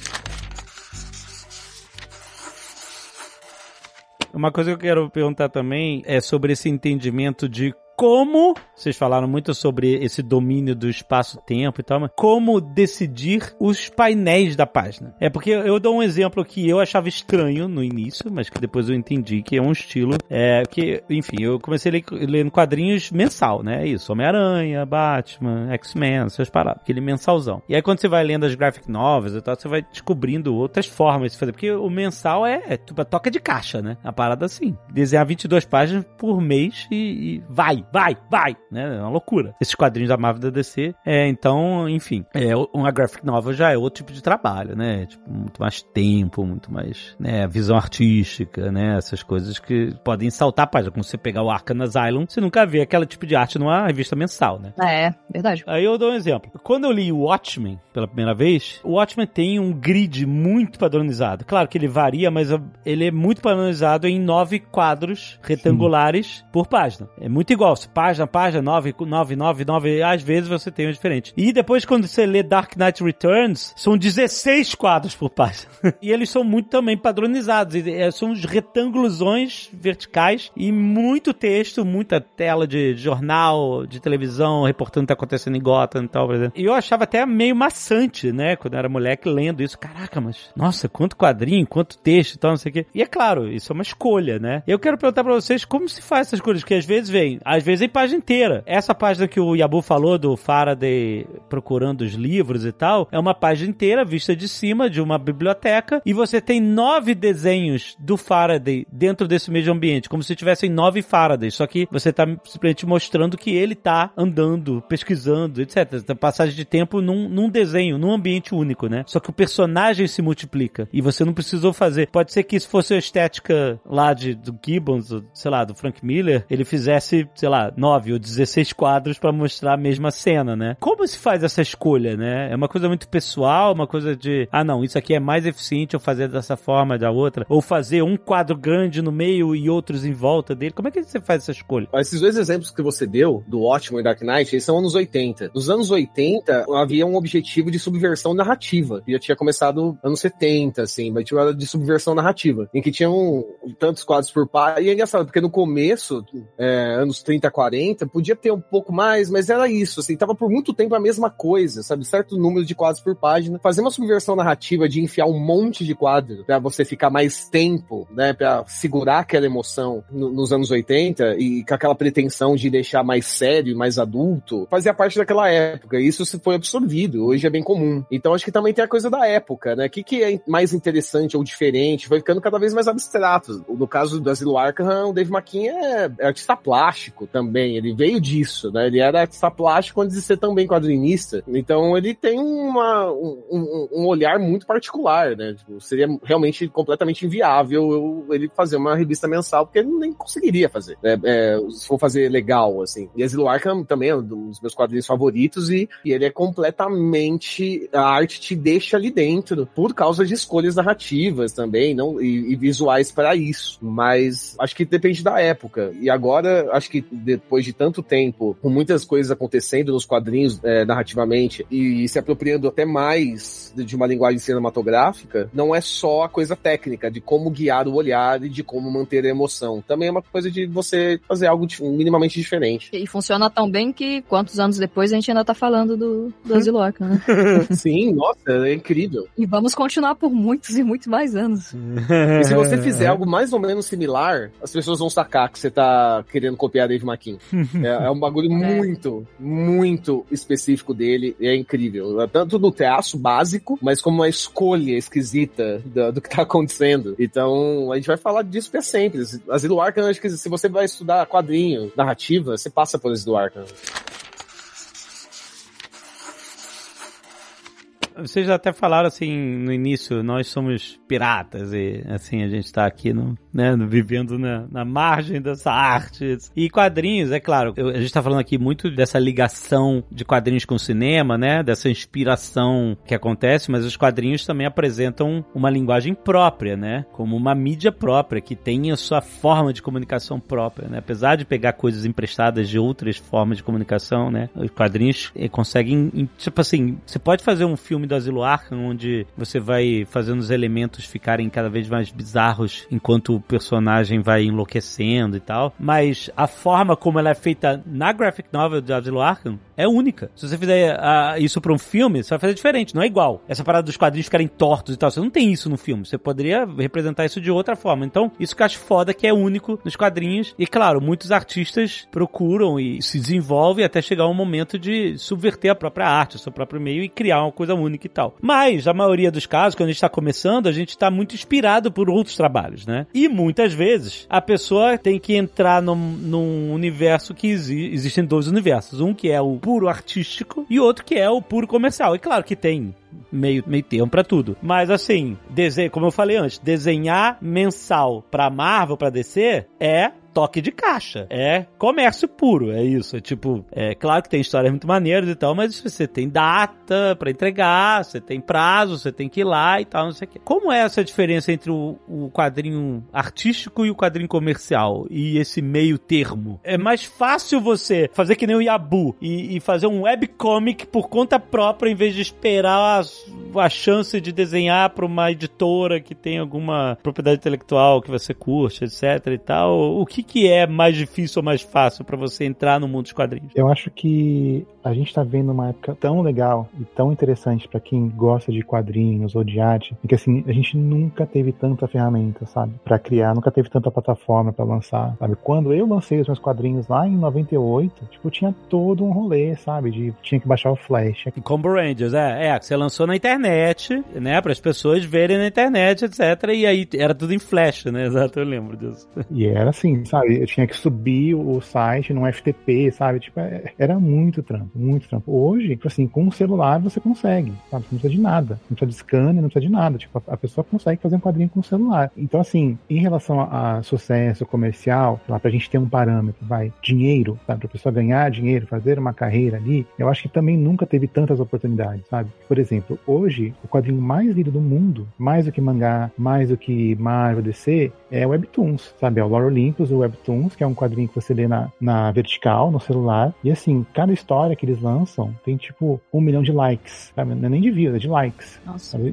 Uma coisa que eu quero perguntar também é sobre esse entendimento de como, vocês falaram muito sobre esse domínio do espaço-tempo e tal, mas como decidir os painéis da página. É porque eu dou um exemplo que eu achava estranho no início, mas que depois eu entendi que é um estilo, é que, enfim, eu comecei a ler, lendo quadrinhos mensal, né? É isso, Homem-Aranha, Batman, X-Men, essas paradas, aquele mensalzão. E aí quando você vai lendo as graphic novels e tal, você vai descobrindo outras formas de fazer, porque o mensal é, é tipo toca de caixa, né? A parada assim. Desenhar 22 páginas por mês e, e vai, vai, vai, né? É uma loucura. Esses quadrinhos da Marvel da DC, é, então, enfim, é, uma graphic novel já é outro tipo de trabalho, né? Tipo, muito mais tempo, muito mais, né, visão artística, né? Essas coisas que podem saltar a página. Como você pegar o Arkham Asylum, você nunca vê aquele tipo de arte numa revista mensal, né? É, verdade. Aí eu dou um exemplo. Quando eu li o Watchmen pela primeira vez, o Watchmen tem um grid muito padronizado. Claro que ele varia, mas ele é muito padronizado em nove quadros retangulares por página. É muito igual. Página, página, nove, nove, nove, nove, às vezes você tem um diferente. E depois, quando você lê Dark Knight Returns, são 16 quadros por página. e eles são muito também padronizados. É, São uns retângulosões verticais e muito texto, muita tela de jornal, de televisão, reportando o que tá acontecendo em Gotham e tal. E eu achava até meio maçante, né? Quando eu era moleque lendo isso. Caraca, mas, nossa, quanto quadrinho, quanto texto e tal, não sei o quê. E é claro, isso é uma escolha, né? Eu quero perguntar pra vocês como se faz essas coisas, que às vezes vem, às vezes em página inteira. Essa página que o Yabu falou do Faraday procurando os livros e tal, é uma página inteira vista de cima de uma biblioteca e você tem nove desenhos do Faraday dentro desse mesmo ambiente, como se tivessem nove Faradays, só que você tá simplesmente mostrando que ele tá andando, pesquisando, etc. Tá passagem de tempo num, num desenho, num ambiente único, né? Só que o personagem se multiplica e você não precisou fazer. Pode ser que se fosse a estética lá de, do Gibbons, sei lá, do Frank Miller, ele fizesse, sei lá, 9 ou 16 quadros pra mostrar a mesma cena, né? Como se faz essa escolha, né? É uma coisa muito pessoal, uma coisa de, ah não, isso aqui é mais eficiente eu fazer dessa forma, da outra, ou fazer um quadro grande no meio e outros em volta dele. Como é que você faz essa escolha? Esses dois exemplos que você deu, do Ótimo e Dark Knight, eles são anos 80. Nos anos 80, havia um objetivo de subversão narrativa. que Já tinha começado anos 70, assim, mas tinha de subversão narrativa, em que tinham tantos quadros por página. E é engraçado, porque no começo, é, anos 30, 40, podia ter um pouco mais, mas era isso, assim, tava por muito tempo a mesma coisa, sabe? Certo número de quadros por página. Fazer uma subversão narrativa de enfiar um monte de quadro pra você ficar mais tempo, né, pra segurar aquela emoção no- nos anos 80 e com aquela pretensão de deixar mais sério mais adulto, fazia parte daquela época. E isso se foi absorvido, hoje é bem comum. Então acho que também tem a coisa da época, né? O que, que é mais interessante ou diferente? Foi ficando cada vez mais abstrato. No caso do Asilo Arkham, o Dave McKean é, é artista plástico também. Ele veio disso, né? Ele era artista plástico antes de ser também quadrinista. Então ele tem uma, um, um- olhar muito particular, né? Tipo, seria realmente completamente inviável ele fazer uma revista mensal, porque ele nem conseguiria fazer. né? É, se for fazer legal, assim. E Asilo Arkham também é um dos meus quadrinhos favoritos e, e ele é completamente... A arte te deixa ali dentro por causa de escolhas narrativas também, não e, e visuais para isso. Mas acho que depende da época. E agora, acho que depois de tanto tempo, com muitas coisas acontecendo nos quadrinhos é, narrativamente e se apropriando até mais de uma linguagem cinematográfica, não é só a coisa técnica de como guiar o olhar e de como manter a emoção. Também é uma coisa de você fazer algo de- minimamente diferente. E funciona tão bem que quantos anos depois a gente ainda tá falando do, do Arkham, né? Sim, nossa, é incrível. E vamos continuar por muitos e muitos mais anos. E se você fizer algo mais ou menos similar, as pessoas vão sacar que você tá querendo copiar Dave o Marquinhos. é, é um bagulho muito, muito específico dele. É incrível. É Tanto no traço básico, mas como uma escolha esquisita do, do que tá acontecendo. Então, a gente vai falar disso pra sempre. Asilo Arkham, acho que se você vai estudar quadrinho, narrativa, você passa por Asilo Arkham. Vocês até falaram assim no início, nós somos piratas e assim a gente tá aqui no, né, vivendo na, na margem dessa arte. E quadrinhos, é claro, eu- a gente tá falando aqui muito dessa ligação de quadrinhos com o cinema, né, dessa inspiração que acontece, mas os quadrinhos também apresentam uma linguagem própria, né, como uma mídia própria que tem a sua forma de comunicação própria, né, apesar de pegar coisas emprestadas de outras formas de comunicação, né, os quadrinhos eh, conseguem, em- tipo assim, você pode fazer um filme do Asilo Arkham onde você vai fazendo os elementos ficarem cada vez mais bizarros enquanto o personagem vai enlouquecendo e tal, mas a forma como ela é feita na graphic novel do Asilo Arkham é única. Se você fizer ah, isso pra um filme, você vai fazer diferente, não é igual. Essa parada dos quadrinhos ficarem tortos e tal, você não tem isso no filme. Você poderia representar isso de outra forma. Então, isso que eu acho foda que é único nos quadrinhos. E claro, muitos artistas procuram e se desenvolvem até chegar um momento de subverter a própria arte, o seu próprio meio e criar uma coisa única e tal. Mas, a maioria dos casos, quando a gente tá começando, a gente tá muito inspirado por outros trabalhos, né? E muitas vezes, a pessoa tem que entrar num, num universo que exi existem dois universos. Um que é o puro artístico e outro que é o puro comercial. E claro que tem meio, meio termo pra tudo. Mas assim, desenho, como eu falei antes, desenhar mensal pra Marvel, pra DC, é toque de caixa. É comércio puro, é isso. É tipo, é claro que tem histórias muito maneiras e tal, mas você tem data pra entregar, você tem prazo, você tem que ir lá e tal, não sei o quê. Como é essa diferença entre o, o quadrinho artístico e o quadrinho comercial? E esse meio termo? É mais fácil você fazer que nem o Yabu e, e fazer um webcomic por conta própria em vez de esperar a, chance de desenhar pra uma editora que tem alguma propriedade intelectual que você curte, etc e tal. O que que é mais difícil ou mais fácil pra você entrar no mundo dos quadrinhos? Eu acho que a gente tá vendo uma época tão legal e tão interessante pra quem gosta de quadrinhos ou de arte, porque assim, a gente nunca teve tanta ferramenta, sabe, Pra criar, nunca teve tanta plataforma pra lançar, sabe? Quando eu lancei os meus quadrinhos lá em 98, tipo, tinha todo um rolê, sabe, de tinha que baixar o Flash, Combo Rangers, é, é, que você lançou na internet, né, para as pessoas verem na internet, etc. E aí era tudo em flash, né? Exato, eu lembro disso. E era assim, sabe? Eu tinha que subir o site num FTP, sabe? Tipo, é- era muito trampo, muito trampo. Hoje, tipo assim, com o celular você consegue, sabe? Você não precisa de nada. Não precisa de scanner, não precisa de nada. Tipo, a a pessoa consegue fazer um quadrinho com o celular. Então, assim, em relação a, a sucesso comercial, lá pra gente ter um parâmetro, vai, dinheiro, sabe? Pra pessoa ganhar dinheiro, fazer uma carreira ali, eu acho que também nunca teve tantas oportunidades, sabe? Por exemplo, hoje, o quadrinho mais lido do mundo, mais do que mangá, mais do que Marvel, DC, é o Webtoons, sabe? É o Lore Olympus, o Webtoons, que é um quadrinho que você lê na, na vertical, no celular. E assim, cada história que eles lançam tem tipo um milhão de likes, sabe? Não é nem de views, é de likes.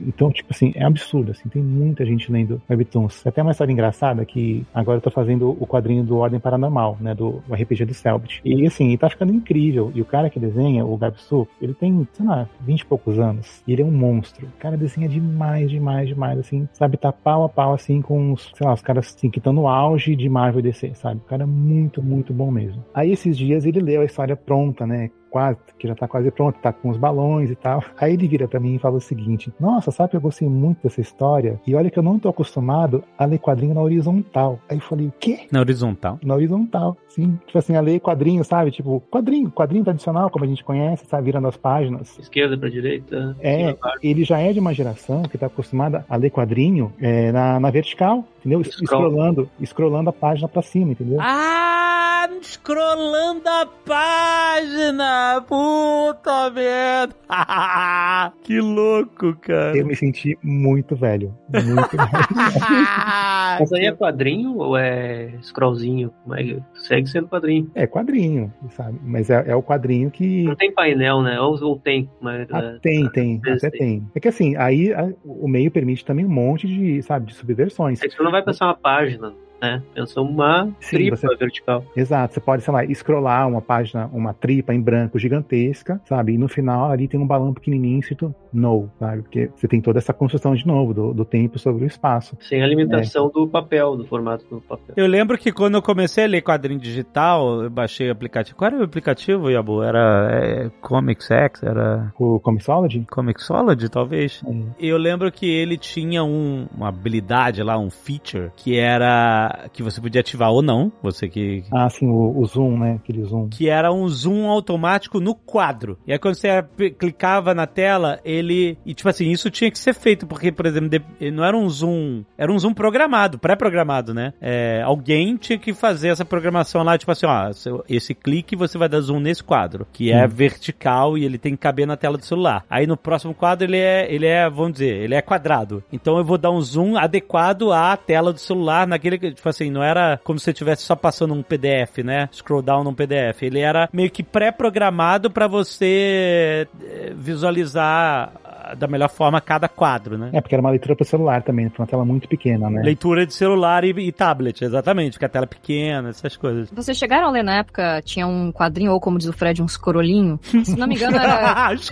Então, tipo assim, é absurdo, assim, tem muita gente lendo Webtoons. Até uma história engraçada que agora eu tô fazendo o quadrinho do Ordem Paranormal, né? Do, do RPG do Selbit. E assim, tá ficando incrível. E o cara que desenha, o Gabsu, ele tem, sei lá, 20 e poucos anos. E ele é um monstro. O cara desenha demais, demais, demais, assim, sabe? Tá pau a pau, assim, com os, sei lá, os caras assim, que estão no auge de Marvel e DC, sabe? O cara é muito, muito bom mesmo. Aí esses dias ele leu a história pronta, né? Quase, que já tá quase pronto, tá com os balões e tal. Aí ele vira pra mim e fala o seguinte: Nossa, sabe que eu gostei muito dessa história? E olha que eu não tô acostumado a ler quadrinho na horizontal. Aí eu falei: O quê? Na horizontal. Na horizontal, sim. Tipo assim, a ler quadrinho, sabe? Tipo, quadrinho, quadrinho tradicional, como a gente conhece, sabe? Virando as páginas. Esquerda pra direita. É, ele já é de uma geração que tá acostumada a ler quadrinho é, na, na vertical, entendeu? Scroll. Scrollando, scrollando a página pra cima, entendeu? Ah, scrollando a página! Puta merda! que louco, cara! Eu me senti muito velho. Muito velho. Mas aí é quadrinho ou é scrollzinho? Mas segue sendo quadrinho. É quadrinho, sabe? Mas é, é o quadrinho que. Não tem painel, né? Ou, ou tem, mas. Ah, é, tem, tem, vezes até tem. tem. É que assim, aí a- o meio permite também um monte de, sabe, de subversões. é que você não vai passar uma página. né? Pensa uma Sim, tripa você- vertical. Exato, você pode, sei lá, scrollar uma página, uma tripa em branco gigantesca, sabe? E no final ali tem um balão pequenininho escrito no, sabe? Porque você tem toda essa construção de novo do, do tempo sobre o espaço. Sem a limitação do papel, do formato do papel. Eu lembro que quando eu comecei a ler quadrinho digital, eu baixei o aplicativo. Qual era o aplicativo, Yabu? Era é, Comics X? Era O Comixology? Comixology, talvez? Hum. Eu lembro que ele tinha um- uma habilidade lá, um feature, que era que você podia ativar ou não, você que... Ah, sim, o, o zoom, né? Aquele zoom. Que era um zoom automático no quadro. E aí quando você clicava na tela, ele... E tipo assim, isso tinha que ser feito, porque, por exemplo, não era um zoom... Era um zoom programado, pré-programado, né? É, alguém tinha que fazer essa programação lá, tipo assim, ó, esse clique você vai dar zoom nesse quadro, que é vertical e ele tem que caber na tela do celular. Aí no próximo quadro ele é, ele é, vamos dizer, ele é quadrado. Então eu vou dar um zoom adequado à tela do celular, naquele que, tipo assim, não era como se você estivesse só passando um PDF, né? Scroll down num PDF. Ele era meio que pré-programado para você eh, visualizar da melhor forma cada quadro, né? É, porque era uma leitura para celular também, pra uma tela muito pequena, né? Leitura de celular e, e tablet, exatamente, porque a tela é pequena, essas coisas. Vocês chegaram a ler na época, tinha um quadrinho, ou como diz o Fred, um scrollinho. Se não me engano, era.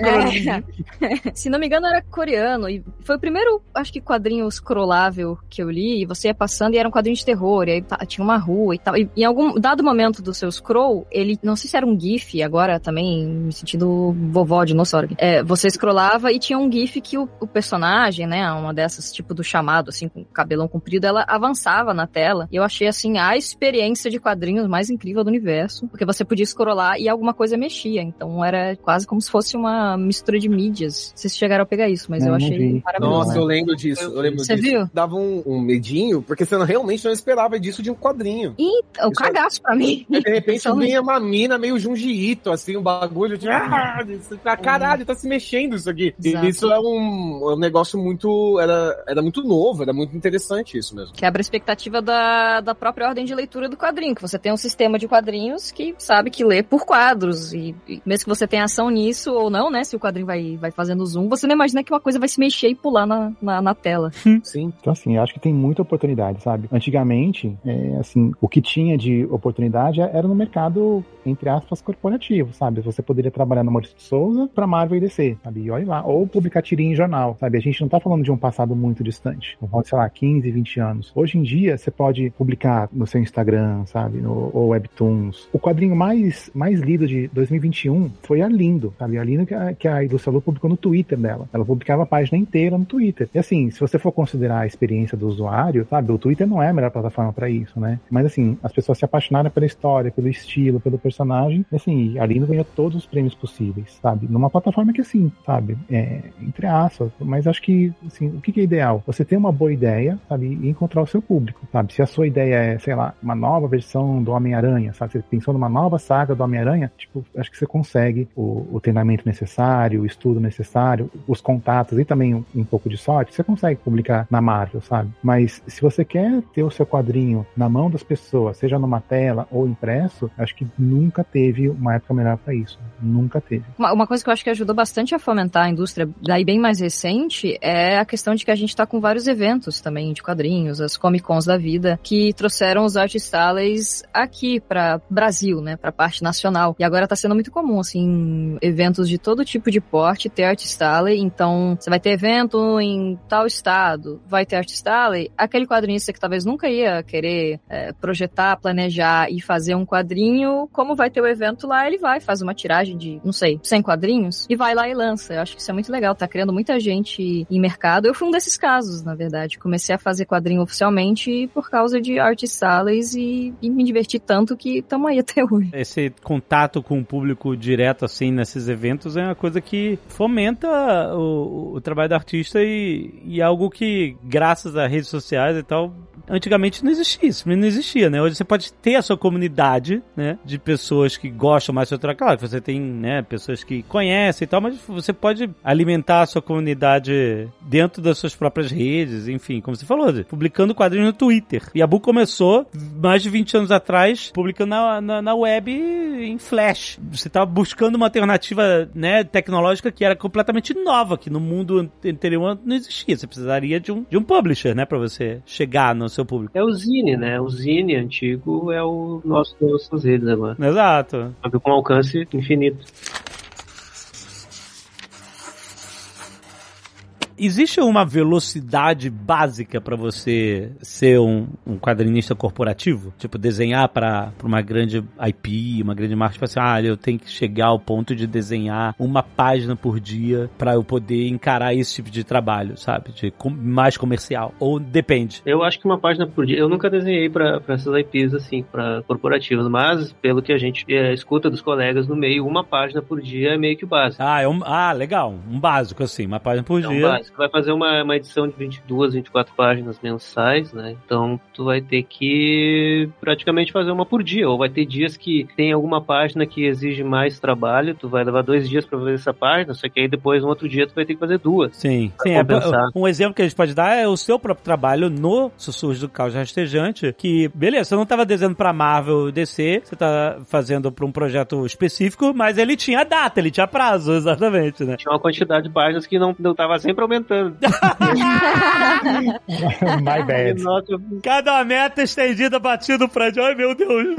É, se não me engano, era coreano. E foi o primeiro, acho que, quadrinho scrollável que eu li. E você ia passando e era um quadrinho de terror. E aí tinha uma rua e tal. E em algum dado momento do seu scroll, ele. Não sei se era um GIF, agora também me sentindo vovó dinossauro. É, você scrollava e tinha um GIF que o, o personagem, né? Uma dessas, tipo do chamado, assim, com cabelão comprido, ela avançava na tela. E eu achei, assim, a experiência de quadrinhos mais incrível do universo. Porque você podia scrollar e alguma coisa mexia. Então era quase como se fosse uma mistura de mídias. Vocês chegaram a pegar isso, mas Não, eu achei vi. maravilhoso. Nossa, eu lembro disso. Eu lembro Você disso. viu? Dava um, um medinho, porque você não- realmente não esperava disso de um quadrinho. E o Isso cagaço pra mim. Aí, de repente vinha uma mina meio Junji Ito, assim, um bagulho de. Ah, isso, ah, caralho, tá se mexendo isso aqui. E Exato. Isso é um, é um negócio muito. Era, era muito novo, era muito interessante isso mesmo. Quebra a expectativa da, da própria ordem de leitura do quadrinho, que você tem um sistema de quadrinhos que sabe que lê por quadros. E, e mesmo que você tenha ação nisso ou não, né? Se o quadrinho vai, vai fazendo zoom, você não imagina que uma coisa vai se mexer e pular na, na, na tela. Sim. Então, assim, eu acho que tem muita oportunidade, sabe? Antigamente, é, assim, o que tinha de oportunidade era no mercado, entre aspas, corporativo, sabe? Você poderia trabalhar no Maurício de Souza pra Marvel e DC, sabe? E olha lá. Ou publicar tirinha em jornal, sabe? A gente não tá falando de um passado muito distante. Vamos, sei lá, 15, 20 anos. Hoje em dia, você pode publicar no seu Instagram, sabe? No, ou Webtoons. O quadrinho mais, mais lido de 2021 foi a Lindo, sabe? A Lindo que a, que a publicou no Twitter dela. Ela publicava a página inteira no Twitter. E assim, se você for considerar a experiência do usuário, sabe? O Twitter não é a melhor plataforma pra isso, né? Mas assim, as pessoas se apaixonaram pela história, pelo estilo, pelo personagem. E assim, a Lindo ganhou todos os prêmios possíveis, sabe? Numa plataforma que assim, sabe? É, entre aspas. Mas acho que, assim, o que que é ideal? Você ter uma boa ideia, sabe? E encontrar o seu público, sabe? Se a sua ideia é, sei lá, uma nova versão do Homem-Aranha, sabe? Você pensou numa nova saga do Homem-Aranha, tipo, acho que você consegue o, o treinamento necessário, o estudo necessário, os contatos e também um, um pouco de sorte, você consegue publicar na Marvel, sabe? Mas se você quer ter o seu quadrinho na mão das pessoas, seja numa tela ou impresso, acho que nunca teve uma época melhor pra isso. Nunca teve. Uma, uma coisa que eu acho que ajudou bastante a fomentar a indústria, daí bem mais recente, é a questão de que a gente tá com vários eventos também de quadrinhos, as Comic Cons da vida, que trouxeram os artistas aqui para Brasil, né, pra parte nacional. E agora tá sendo muito comum, assim, eventos de todo tipo de porte ter artista então você vai ter evento em tal estado, vai ter artista aquele quadrinista que talvez nunca ia querer é, projetar, planejar e fazer um quadrinho, como vai ter o evento lá, ele vai, faz uma tiragem de, não sei, 100 quadrinhos e vai lá e lança. Eu acho que isso é muito legal, tá criando muita gente em mercado. Eu fui um desses casos, na verdade. Comecei a fazer quadrinho oficialmente por causa de artistas e, e me diverti tanto que estamos aí até hoje. Esse contato com o público direto, assim, nesses eventos é uma coisa que fomenta o, o trabalho do artista e, e algo que, graças às redes sociais e tal, antigamente não existia isso, não existia, né? Hoje você pode ter a sua comunidade, né? De pessoas que gostam mais do seu. Claro, você tem, né? Pessoas que conhecem e tal, mas você pode alimentar a sua comunidade dentro das suas próprias redes, enfim, como você falou, publicando quadrinhos no Twitter. E a Bu começou mais de 20 anos atrás, publicando na, na, na web em flash. Você estava buscando uma alternativa, né, tecnológica que era completamente nova, que no mundo anterior não existia. Você precisaria de um, de um publisher, né, para você chegar no seu seu público. É o Zine, né? O Zine antigo é o nosso nossas redes agora. Exato. Com alcance infinito. Existe uma velocidade básica pra você ser um, um quadrinista corporativo? Tipo, desenhar pra pra uma grande IP, uma grande marca, tipo assim, ah, eu tenho que chegar ao ponto de desenhar uma página por dia pra eu poder encarar esse tipo de trabalho, sabe? De com- mais comercial. Ou depende. Eu acho que uma página por dia. Eu nunca desenhei pra pra essas IPs assim, pra corporativas, mas pelo que a gente é, escuta dos colegas no meio, uma página por dia é meio que o básico. Ah, é um, ah, legal. Um básico, assim, uma página por É um básico. Vai fazer uma, uma edição de 22, 24 páginas mensais, né? Então tu vai ter que praticamente fazer uma por dia. Ou vai ter dias que tem alguma página que exige mais trabalho, tu vai levar dois dias pra fazer essa página, só que aí depois no outro dia tu vai ter que fazer duas. Sim, sim. É, um exemplo que a gente pode dar é o seu próprio trabalho no Sussurros do Caos Rastejante, que, beleza, você não estava desenhando pra Marvel DC, você tá fazendo pra um projeto específico, mas ele tinha data, ele tinha prazo, exatamente, né? Tinha uma quantidade de páginas que não, não tava sempre aumentando. My bad. Nossa, Cada meta estendida batido pra Ai, meu Deus.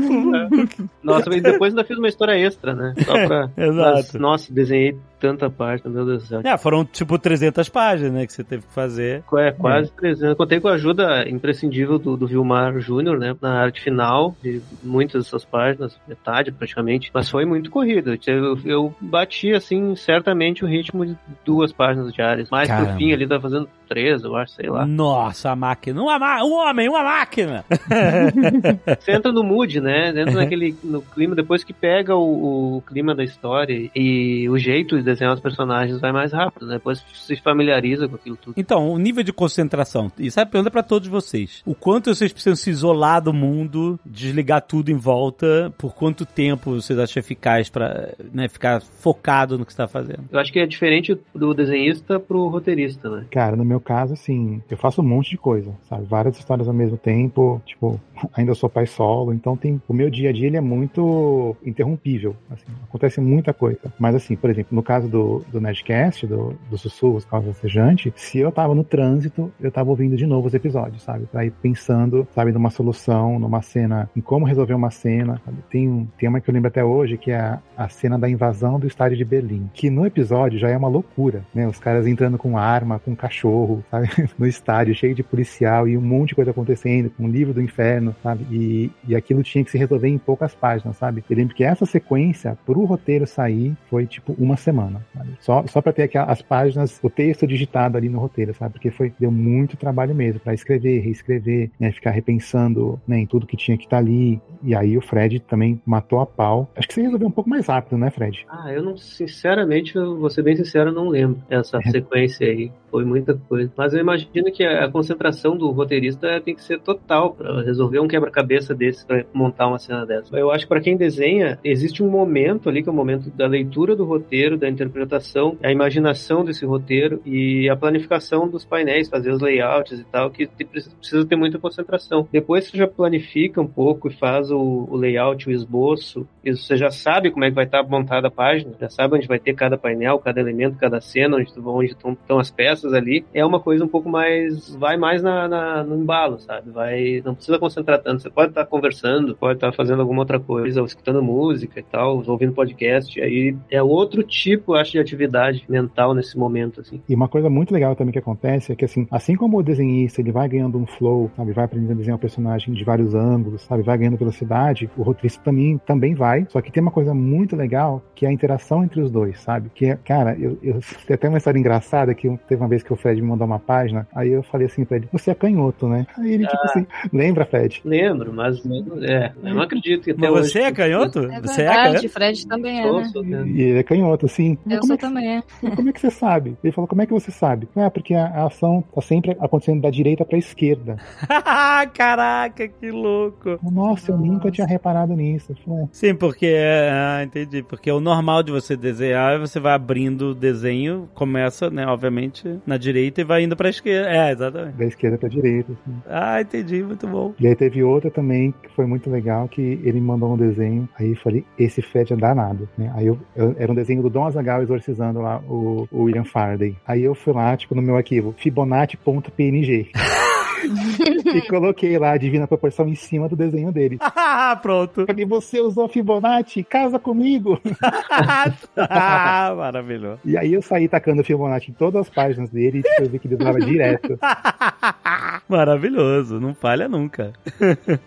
nossa, e depois ainda fiz uma história extra, né? Só pra. Exato. Mas, nossa, desenhei tanta página, meu Deus do céu. É, foram tipo 300 páginas, né, que você teve que fazer. É, quase 300. Contei com a ajuda imprescindível do, do Vilmar Júnior, né? Na arte final de muitas dessas páginas, metade praticamente. Mas foi muito corrido. Eu, eu bati, assim, certamente o ritmo de duas páginas diárias. Mas Caramba. pro fim ali tá fazendo três, eu acho, sei lá. Nossa, a máquina. Uma ma- um homem, uma máquina. Você entra no mood, né? Entra naquele no clima, depois que pega o, o clima da história e o jeito de desenhar os personagens vai mais rápido, né? Depois se familiariza com aquilo tudo. Então, o nível de concentração. Isso é a pergunta pra todos vocês. O quanto vocês precisam se isolar do mundo, desligar tudo em volta, por quanto tempo vocês acham eficaz pra né, ficar focado no que você tá fazendo? Eu acho que é diferente do desenhista pro roteirista, né? Cara, no meu caso, assim, eu faço um monte de coisa, sabe? Várias histórias ao mesmo tempo, tipo, ainda sou pai solo, então tem o meu dia a dia ele é muito interrompível, assim, acontece muita coisa. Mas assim, por exemplo, no caso do, do Nerdcast, do, do Sussurros Causa Sejante, se eu tava no trânsito, eu tava ouvindo de novo os episódios, sabe? Pra ir pensando, sabe, numa solução, numa cena, em como resolver uma cena. sabe? Tem um tema que eu lembro até hoje, que é a, a cena da invasão do estádio de Berlim, que no episódio já é uma loucura, né? Os caras entrando com arma, com cachorro, sabe? No estádio, cheio de policial e um monte de coisa acontecendo, com livro do inferno, sabe? E, e aquilo tinha que se resolver em poucas páginas, sabe? Eu lembro que essa sequência, pro roteiro sair, foi tipo uma semana, sabe? Só, só pra ter aqui as páginas, o texto digitado ali no roteiro, sabe? Porque foi, deu muito trabalho mesmo pra escrever, reescrever, né? Ficar repensando né, em tudo que tinha que estar ali. E aí o Fred também matou a pau. Acho que você resolveu um pouco mais rápido, né, Fred? Ah, eu não, sinceramente, eu vou ser bem sincero, eu não lembro essa sequência aí. Foi muita coisa. Mas eu imagino que a, concentração do roteirista tem que ser total pra resolver um quebra-cabeça desse, pra montar uma cena dessa. Eu acho que pra quem desenha, existe um momento ali, que é o momento da leitura do roteiro, da interpretação, a imaginação desse roteiro e a planificação dos painéis, fazer os layouts e tal, que precisa ter muita concentração. Depois você já planifica um pouco e faz o, o layout, o esboço, e você já sabe como é que vai estar montada a página, já sabe onde vai ter cada painel, cada elemento, cada cena, onde estão as peças ali. É uma coisa um pouco mais. vai mais na, na- no embalo, sabe? Vai. Não precisa concentrar tanto. Você pode estar conversando, pode estar fazendo alguma outra coisa, ou escutando música e tal, ouvindo podcast. Aí é outro tipo, eu acho, de atividade mental nesse momento, assim. E uma coisa muito legal também que acontece é que, assim, assim como o desenhista ele vai ganhando um flow, sabe, vai aprendendo a desenhar o personagem de vários ângulos, sabe, vai ganhando velocidade, o roteirista também, também vai. Só que tem uma coisa muito legal que é a interação entre os dois, sabe? Que, é- cara, eu, eu tem até uma história engraçada que teve uma vez que o Fred me mandou uma página, aí eu falei assim pra ele, você é canhoto, né? Aí ele, tipo Ah. assim, lembra, Fred? Lembro, mas é, eu não acredito que até Mas hoje. você é canhoto? É você é verdade, canhoto? Fred também é, né? E ele é canhoto, assim. Eu como sou é que também, é. Como é que você sabe? Ele falou, como é que você sabe? Ah, porque a, a ação tá sempre acontecendo da direita pra esquerda. Caraca, que louco. Nossa, eu nunca tinha reparado nisso. Falei, Sim, porque é. Ah, entendi. Porque o normal de você desenhar é você vai abrindo o desenho, começa, né, obviamente, na direita e vai indo pra esquerda. É, exatamente. da esquerda pra direita. Assim. Ah, entendi, muito bom. E aí teve outra também que foi muito legal, que ele me mandou um desenho, aí eu falei, esse Fred é danado, né? Aí eu, eu- era um desenho do Dom Azaghal exorcizando lá o, o William Faraday. Aí eu fui lá, tipo, no meu arquivo, fibonacci.png. e coloquei lá a Divina Proporção em cima do desenho dele. Ah, pronto. Falei, você usou Fibonacci? Casa comigo! ah, maravilhoso. E aí eu saí tacando Fibonacci em todas as páginas dele e tipo, eu vi que ele usava direto. Maravilhoso, não falha nunca.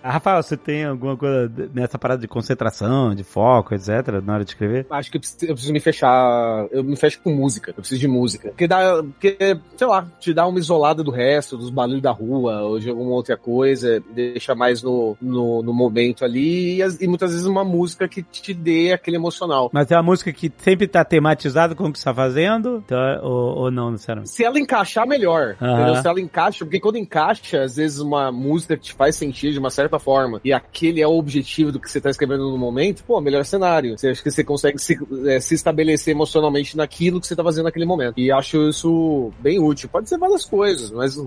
Ah, Rafael, você tem alguma coisa nessa parada de concentração, de foco, etc., na hora de escrever? Acho que eu preciso, eu preciso me fechar. Eu me fecho com música. Eu preciso de música. Porque dá. Porque, sei lá, te dá uma isolada do resto, dos barulhos da rua, ou de alguma outra coisa, deixa mais no, no, no momento ali, e, as- e muitas vezes uma música que te dê aquele emocional. Mas é uma música que sempre tá tematizada com o que você tá fazendo? Então, ou, ou não, sinceramente? Se ela encaixar, melhor. Entendeu? Se ela encaixa, porque quando encaixa, às vezes uma música que te faz sentir de uma certa forma, e aquele é o objetivo do que você tá escrevendo no momento, pô, melhor cenário. Você acha que você consegue se, é, se estabelecer emocionalmente naquilo que você tá fazendo naquele momento. E acho isso bem útil. Pode ser várias coisas, mas,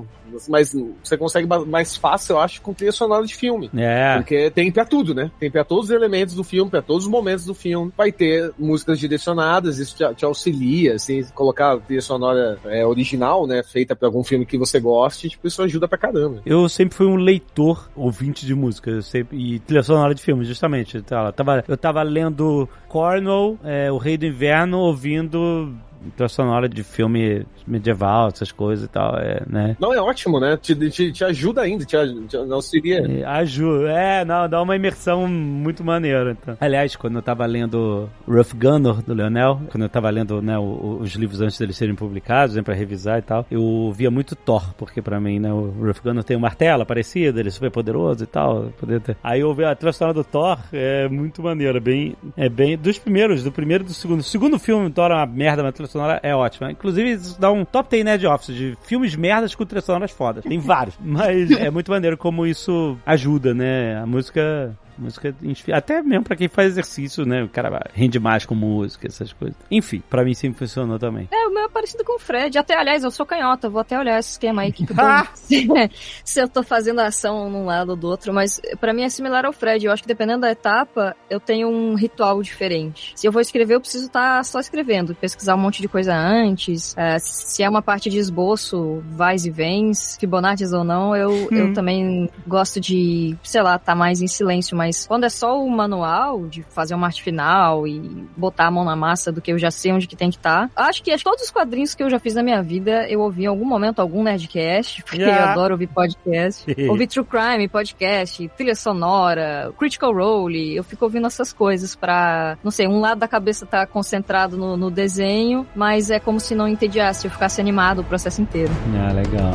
mas você consegue mais fácil, eu acho, com trilha sonora de filme. É. Porque tem pra tudo, né? Tem pra todos os elementos do filme, pra todos os momentos do filme. Vai ter músicas direcionadas, isso te, te auxilia, assim, colocar a trilha sonora é, original, né? Feita pra algum filme que você goste, tipo, isso ajuda pra caramba. Eu sempre fui um leitor, ouvinte de música, eu sempre, e trilha sonora de filmes, justamente. Eu tava, eu tava lendo Cornwall, é, O Rei do Inverno, ouvindo trilha sonora de filme medieval, essas coisas e tal, é, né? Não, é ótimo, né? Te, te, te ajuda ainda, te, te auxilia. É, Ajuda, é, não, dá uma imersão muito maneira. Então. Aliás, quando eu tava lendo Rough Gunner, do Leonel, quando eu tava lendo né, os livros antes deles serem publicados, né, pra revisar e tal, eu via muito Thor, porque pra mim, né, o Rough Gunner tem um martelo parecido, ele é super poderoso e tal. poder ter- Aí eu vi a trilha sonora do Thor, é muito maneira, bem, é bem, dos primeiros, do primeiro e do segundo. O segundo filme, Thor é uma merda, mas a trilha sonora é ótima. Inclusive, isso dá um top 10 Nerd Office de filmes merdas com trilhas sonoras fodas. Tem vários, mas é muito maneiro como isso ajuda, né? A música Música até mesmo pra quem faz exercício, né? O cara rende mais com música, essas coisas. Enfim, pra mim sempre funcionou também. É, o meu é parecido com o Fred. Até, aliás, eu sou canhota, vou até olhar esse esquema aí. Que eu tô- se eu tô fazendo ação num lado ou do outro, mas pra mim é similar ao Fred. Eu acho que dependendo da etapa, eu tenho um ritual diferente. Se eu vou escrever, eu preciso estar só escrevendo, pesquisar um monte de coisa antes. É, se é uma parte de esboço, vais e vens, Fibonacci ou não, eu, Hum. eu também gosto de, sei lá, estar mais em silêncio. Mas quando é só o manual, de fazer uma arte final e botar a mão na massa do que eu já sei onde que tem que estar, acho que acho que todos os quadrinhos que eu já fiz na minha vida, eu ouvi em algum momento algum Nerdcast, porque eu Yeah. adoro ouvir podcast. ouvi True Crime, podcast, trilha sonora, Critical Role, eu fico ouvindo essas coisas pra, não sei, um lado da cabeça tá concentrado no, no desenho, mas é como se não entediasse, eu ficasse animado o processo inteiro. Ah, legal.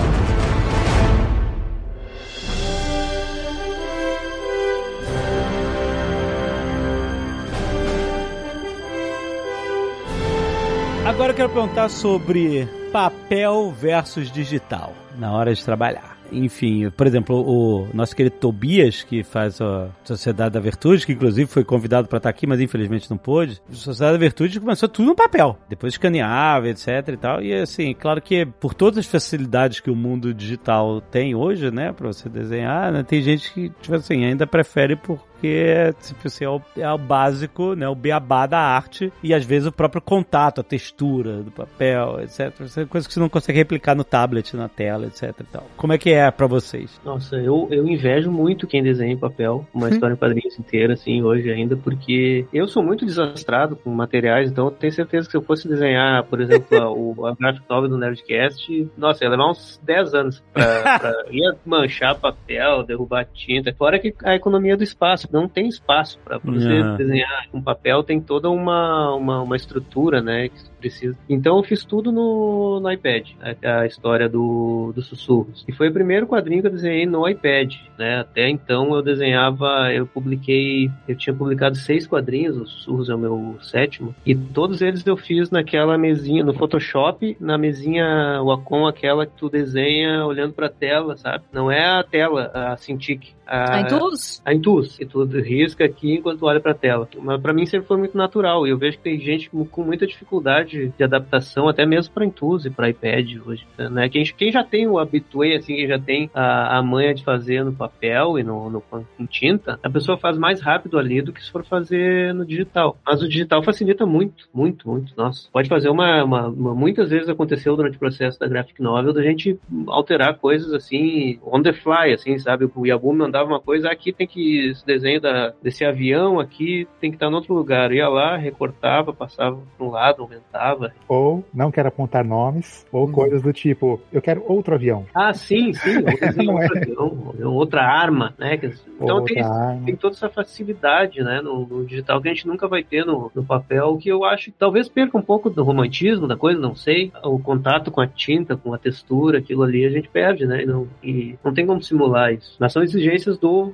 Agora eu quero perguntar sobre papel versus digital na hora de trabalhar. Enfim, por exemplo, o nosso querido Tobias, que faz a Sociedade da Virtude, que inclusive foi convidado para estar aqui, mas infelizmente não pôde. A Sociedade da Virtude começou tudo no papel, depois escaneava, etc e tal. E assim, claro que por todas as facilidades que o mundo digital tem hoje, né, para você desenhar, né, tem gente que, tipo assim, ainda prefere porque tipo assim, é, o, é o básico, né, o beabá da arte e às vezes o próprio contato, a textura do papel, etc. É coisa que você não consegue replicar no tablet, na tela, etc tal. Como é que é para vocês? Nossa, eu, eu invejo muito quem desenha em papel, uma história em quadrinhos inteira, assim, hoje ainda, porque eu sou muito desastrado com materiais, então eu tenho certeza que se eu fosse desenhar, por exemplo, a, o, a graphic novel do Nerdcast, nossa, ia levar uns 10 anos pra, pra ia manchar papel, derrubar tinta, fora que a economia do espaço, não tem espaço para você Uhum. desenhar com papel, tem toda uma, uma, uma estrutura, né, que precisa. Então eu fiz tudo no, no iPad, a, a história do, dos sussurros. E foi o primeiro quadrinho que eu desenhei no iPad, né? Até então eu desenhava, eu publiquei, eu tinha publicado seis quadrinhos, os sussurros é o meu sétimo, e todos eles eu fiz naquela mesinha, no Photoshop, na mesinha Wacom, aquela que tu desenha olhando pra tela, sabe? Não é a tela, a Cintiq. Em todos? A Intus, que tu tu risca aqui enquanto olha pra tela. Mas pra mim sempre foi muito natural. E eu vejo que tem gente com muita dificuldade de adaptação, até mesmo pra e pra iPad hoje. Né? Quem, quem já tem o habitué, assim, quem já tem a, a manha de fazer no papel e no, no, com tinta, a pessoa faz mais rápido ali do que se for fazer no digital. Mas o digital facilita muito, muito, muito. Nossa, pode fazer uma, uma, uma muitas vezes aconteceu durante o processo da graphic novel da gente alterar coisas assim on the fly, assim, sabe? O Yabu mandava uma coisa, aqui tem que esse desenho da, desse avião aqui tem que estar em outro lugar. Eu ia lá, recortava, passava para um lado, aumentava. Ou não quero apontar nomes, ou coisas do tipo, eu quero outro avião. Ah, sim, sim. Ou desenho Não é. outro avião, outra arma, né? Então Outra tem, arma. tem toda essa facilidade, né, no, no digital que a gente nunca vai ter no, no papel, que eu acho que talvez perca um pouco do romantismo da coisa, não sei. O contato com a tinta, com a textura, aquilo ali a gente perde, né? E não, e não tem como simular isso. Mas são exigências do,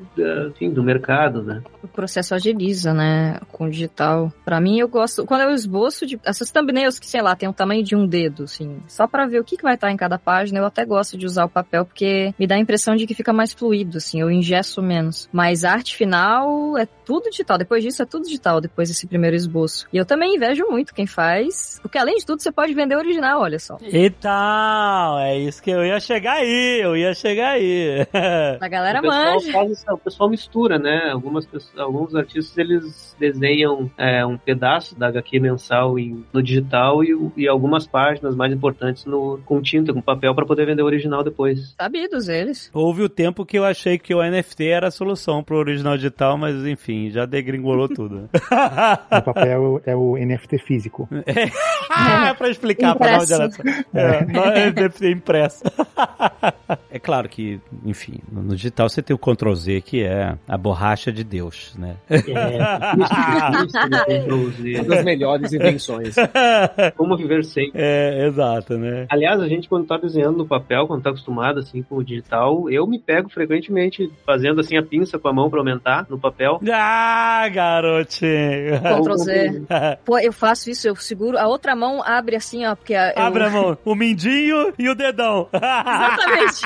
enfim, do mercado, né? O processo agiliza, né? Com o digital. Pra mim, eu gosto. Quando eu esboço de. Essas thumbnails que, sei lá, tem o tamanho de um dedo, assim. Só pra ver o que, que vai estar em cada página, eu até gosto de usar o papel, porque me dá a impressão de que fica mais fluido, assim. Eu ingesso menos. Mas a arte final é tudo digital. Depois disso, é tudo digital, depois desse primeiro esboço. E eu também invejo muito quem faz. Porque além de tudo, você pode vender original, olha só. Então, é isso que eu ia chegar aí, eu ia chegar aí. A galera o pessoal manja. faz isso, o pessoal mistura, né? Algumas pessoas, alguns artistas eles desenham é, um pedaço da HQ mensal em- no digital e, e algumas páginas mais importantes no, com tinta, com papel para poder vender o original depois. Sabidos eles. Houve o tempo que eu achei que o NFT era a solução pro original digital, mas enfim, já degringolou tudo. O papel é o NFT físico. Ah, pra explicar pra não Impresso. É, não é NFT impresso. é claro que, enfim, no digital você tem o Ctrl Z, que é a borracha de Deus, né? É, Uma das melhores invenções. Como viver sem. É, exato, né? Aliás, a gente quando tá desenhando no papel, quando tá acostumado assim com o digital, eu me pego frequentemente fazendo assim a pinça com a mão para aumentar no papel. Ah, garotinho! Ctrl Z. Pô, eu faço isso, eu seguro, a outra mão abre assim, ó, porque a- eu... Abre a mão, o mindinho e o dedão. Exatamente.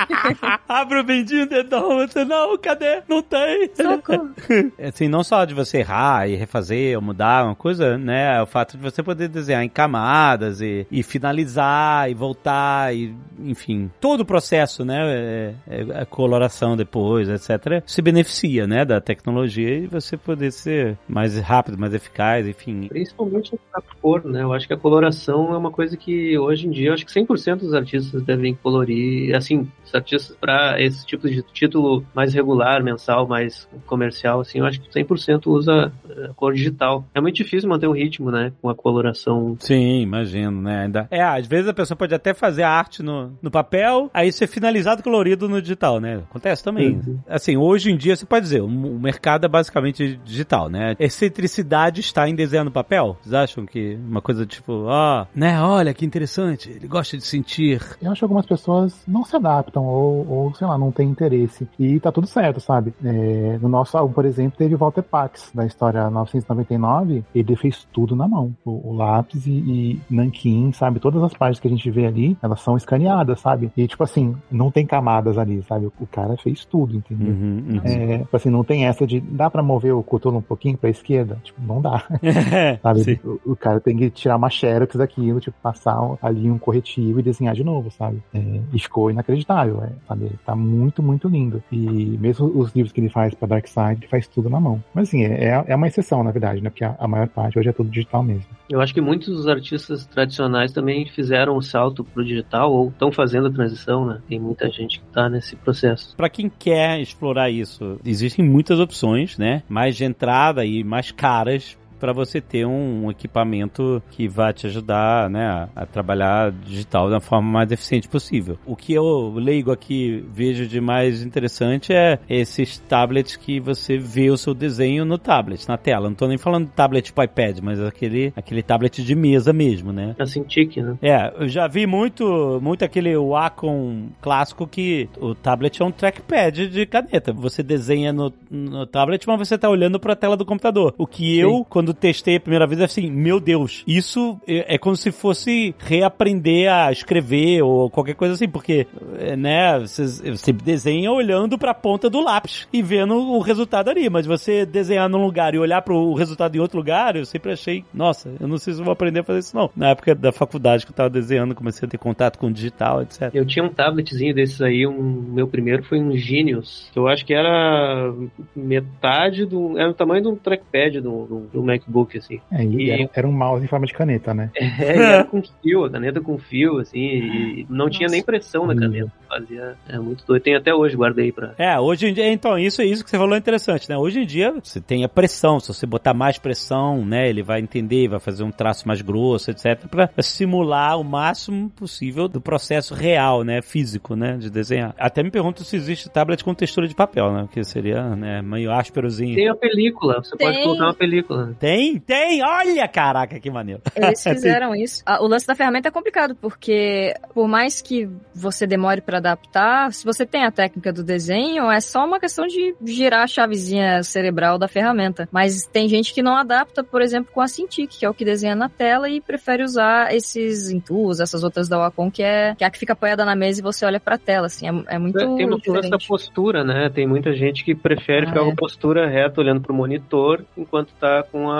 Abre o mindinho e o dedão. Você, não, cadê? Não tem. Socorro. Assim, não só de você errar e refazer ou mudar uma coisa, né? É o fato de você poder desenhar em camadas e, e finalizar e voltar e, enfim, todo o processo, né? É, é, a coloração depois, etc. Se beneficia, né? Da tecnologia e você poder ser mais rápido, mais eficaz, enfim. Principalmente a cor, né? Eu acho que a coloração é uma coisa que hoje em dia, eu acho que 100% dos artistas devem colorir, assim, os artistas para esse tipo de título mais regular, mensal, mais comercial, assim, eu acho que 100% usa eh, cor digital. É muito difícil manter o ritmo, né, com a coloração. Sim, imagino, né? Ainda... É, às vezes a pessoa pode até fazer a arte no, no papel, aí ser finalizado colorido no digital, né? Acontece também. Uhum. Assim, hoje em dia você pode dizer, o, o mercado é basicamente digital, né? Excentricidade está em desenho no papel? Vocês acham que uma coisa tipo, ó, né? Olha que interessante, ele gosta de sentir. Eu acho que algumas pessoas não se adaptam ou, ou, sei lá, não têm interesse. E tá tudo certo, sabe? É, no nosso álbum, por exemplo, teve Walter Pax, da história 999. Ele fez tudo na mão. O, o lápis e, e nanquim, sabe? Todas as páginas que a gente vê ali, elas são escaneadas, sabe? E, tipo assim, não tem camadas ali, sabe? O cara fez tudo, entendeu? Uhum, uhum. É, tipo assim, não tem essa de dá pra mover o cotono um pouquinho pra esquerda? Tipo, não dá. Sabe? O, o cara tem que tirar uma xerox daquilo, tipo, passar ali um corretivo e desenhar de novo, sabe? É, e ficou inacreditável, é, sabe? Tá muito, muito lindo. E mesmo os livros que ele faz pra Ele faz tudo na mão. Mas assim, é, é uma exceção, na verdade, né? Porque a, a maior parte hoje é tudo digital mesmo. Eu acho que muitos dos artistas tradicionais também fizeram o salto pro digital ou estão fazendo a transição, né? Tem muita gente que tá nesse processo. Pra quem quer explorar isso, existem muitas opções, né? Mais de entrada e mais caras para você ter um, um equipamento que vai te ajudar, né, a, a trabalhar digital da forma mais eficiente possível. O que eu leigo aqui vejo de mais interessante é esses tablets que você vê o seu desenho no tablet, na tela. Não tô nem falando tablet tipo iPad, mas aquele aquele tablet de mesa mesmo, né? A Cintiq, né? É, eu já vi muito, muito aquele Wacom clássico que o tablet é um trackpad de caneta. Você desenha no, no tablet, mas você tá olhando pra tela do computador. O que eu, quando testei a primeira vez, assim, meu Deus, isso é, é como se fosse reaprender a escrever ou qualquer coisa assim, porque, é, né, você, você desenha olhando pra ponta do lápis e vendo o resultado ali, mas você desenhar num lugar e olhar pro resultado em outro lugar, eu sempre achei, nossa, eu não sei se vou aprender a fazer isso não. Na época da faculdade que eu tava desenhando, comecei a ter contato com o digital, etc. Eu tinha um tabletzinho desses aí, um meu primeiro foi um Genius, que eu acho que era metade do. Era o tamanho de um trackpad do, do, do MacBook, assim. É, e E- era, era um mouse em forma de caneta, né? É, e era com fio, a caneta com fio, assim, e não tinha nem pressão na Hum. caneta. Fazia. É muito doido. Tem até hoje, guardei pra. É, hoje em dia, então, isso isso que você falou é interessante, né? Hoje em dia, você tem a pressão, se você botar mais pressão, né, ele vai entender, vai fazer um traço mais grosso, etc, pra simular o máximo possível do processo real, né, físico, né, de desenhar. Até me pergunto se existe tablet com textura de papel, né, que seria, né, meio ásperozinho. Tem a película, você pode Tem. colocar uma película. Tem, tem, olha, caraca, que maneiro. Eles fizeram isso. Ah, O lance da ferramenta é complicado, porque por mais que você demore pra adaptar, se você tem a técnica do desenho, é só uma questão de girar a chavezinha cerebral da ferramenta. Mas tem gente que não adapta, por exemplo, com a Cintiq, que é o que desenha na tela, e prefere usar esses Intus, essas outras da Wacom, que é, que é a que fica apoiada na mesa e você olha pra tela, assim, é, é muito Tem uma lance da postura, né? Tem muita gente que prefere Ah, ficar é. com postura reta olhando pro monitor enquanto tá com a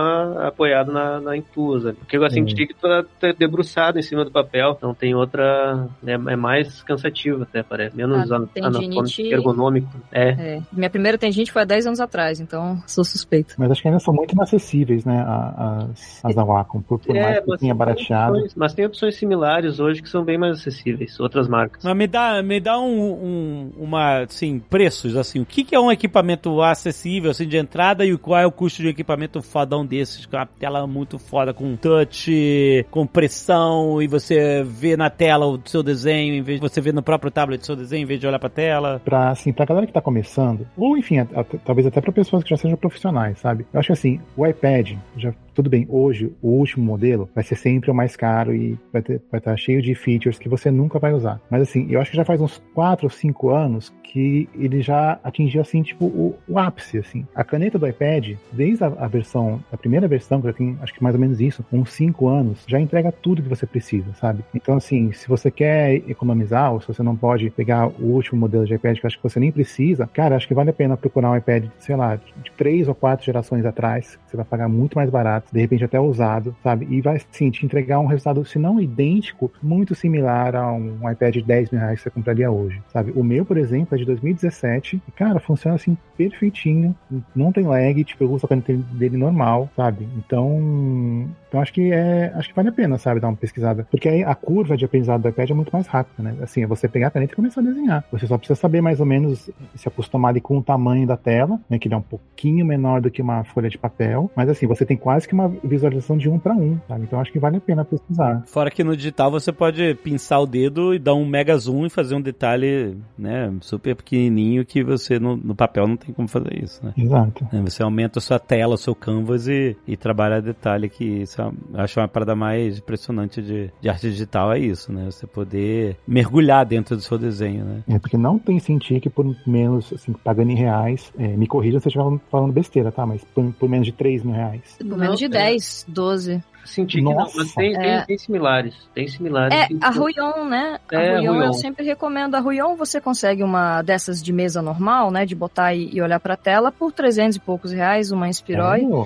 apoiado na, na intusa. Porque assim, Hum. tinha que tá tá debruçado em cima do papel, então tem outra. É, é mais cansativo até, parece. Menos Ah, anatômico, ergonômico. É. É. Minha primeira tendinite foi há 10 anos atrás, então sou suspeito. Mas acho que ainda são muito inacessíveis, né? As, as da Wacom, por, por mais que tenha tem barateado. opções- mas tem opções similares hoje que são bem mais acessíveis, outras marcas. Mas me dá, me dá um, um- uma, assim, preços, assim, o que, que é um equipamento acessível, assim, de entrada e qual é o custo de um equipamento desses, com uma tela muito foda, com touch, com pressão, e você vê na tela o seu desenho, em vez de você ver no próprio tablet o seu desenho, em vez de olhar pra tela. Pra, assim, pra galera que tá começando, ou enfim, a- a- talvez até pra pessoas que já sejam profissionais, sabe? Eu acho que assim, o iPad, já tudo bem, hoje o último modelo vai ser sempre o mais caro e vai estar vai tá cheio de features que você nunca vai usar. Mas assim, eu acho que já faz uns 4 ou 5 anos que ele já atingiu assim, tipo, o, o ápice, assim. A caneta do iPad, desde a, a versão, a primeira versão, que já tem acho que mais ou menos isso, uns 5 anos, já entrega tudo que você precisa, sabe? Então assim, se você quer economizar, ou se você não pode pegar o último modelo de iPad que acho que você nem precisa, cara, acho que vale a pena procurar um iPad, sei lá, de três ou quatro gerações atrás, você vai pagar muito mais barato, de repente até usado, sabe? E vai sim te entregar um resultado, se não idêntico, muito similar a um iPad de 10 mil reais que você compraria hoje, sabe? O meu, por exemplo, é de 2017 e, cara, funciona assim perfeitinho, não tem lag, tipo, eu uso a caneta dele normal, sabe? Então, então acho que é, acho que vale a pena, sabe, dar uma pesquisada, porque aí a curva de aprendizado do iPad é muito mais rápida, né? Assim, é você pegar a caneta e começar a desenhar. Você só precisa saber mais ou menos se acostumar ali com o tamanho da tela, né, que ele é um pouquinho menor do que uma folha de papel, mas assim, você tem quase que uma visualização de um para um, sabe? Então acho que vale a pena pesquisar. Fora que no digital você pode pinçar o dedo e dar um mega zoom e fazer um detalhe, né, super pequenininho que você no, no papel não tem como fazer isso, né? Exato. É, Você aumenta a sua tela, o seu canvas e, e trabalha detalhe que isso é, eu acho uma parada mais impressionante de, de arte digital é isso, né? Você poder mergulhar dentro do seu desenho, né? É porque não tem sentido que por menos, assim, pagando em reais, é, me corrija se eu estiver falando besteira, tá? Mas por, por menos de 3 mil reais. Por menos de é. 10, 12. Senti que não, Nossa. mas tem, tem, É. tem similares. Tem similares. É, que- a Ruion, né? A É, Ruion, Ruion. eu sempre recomendo. A Ruion você consegue uma dessas de mesa normal, né? De botar e, e olhar pra tela por 300 e poucos reais, uma?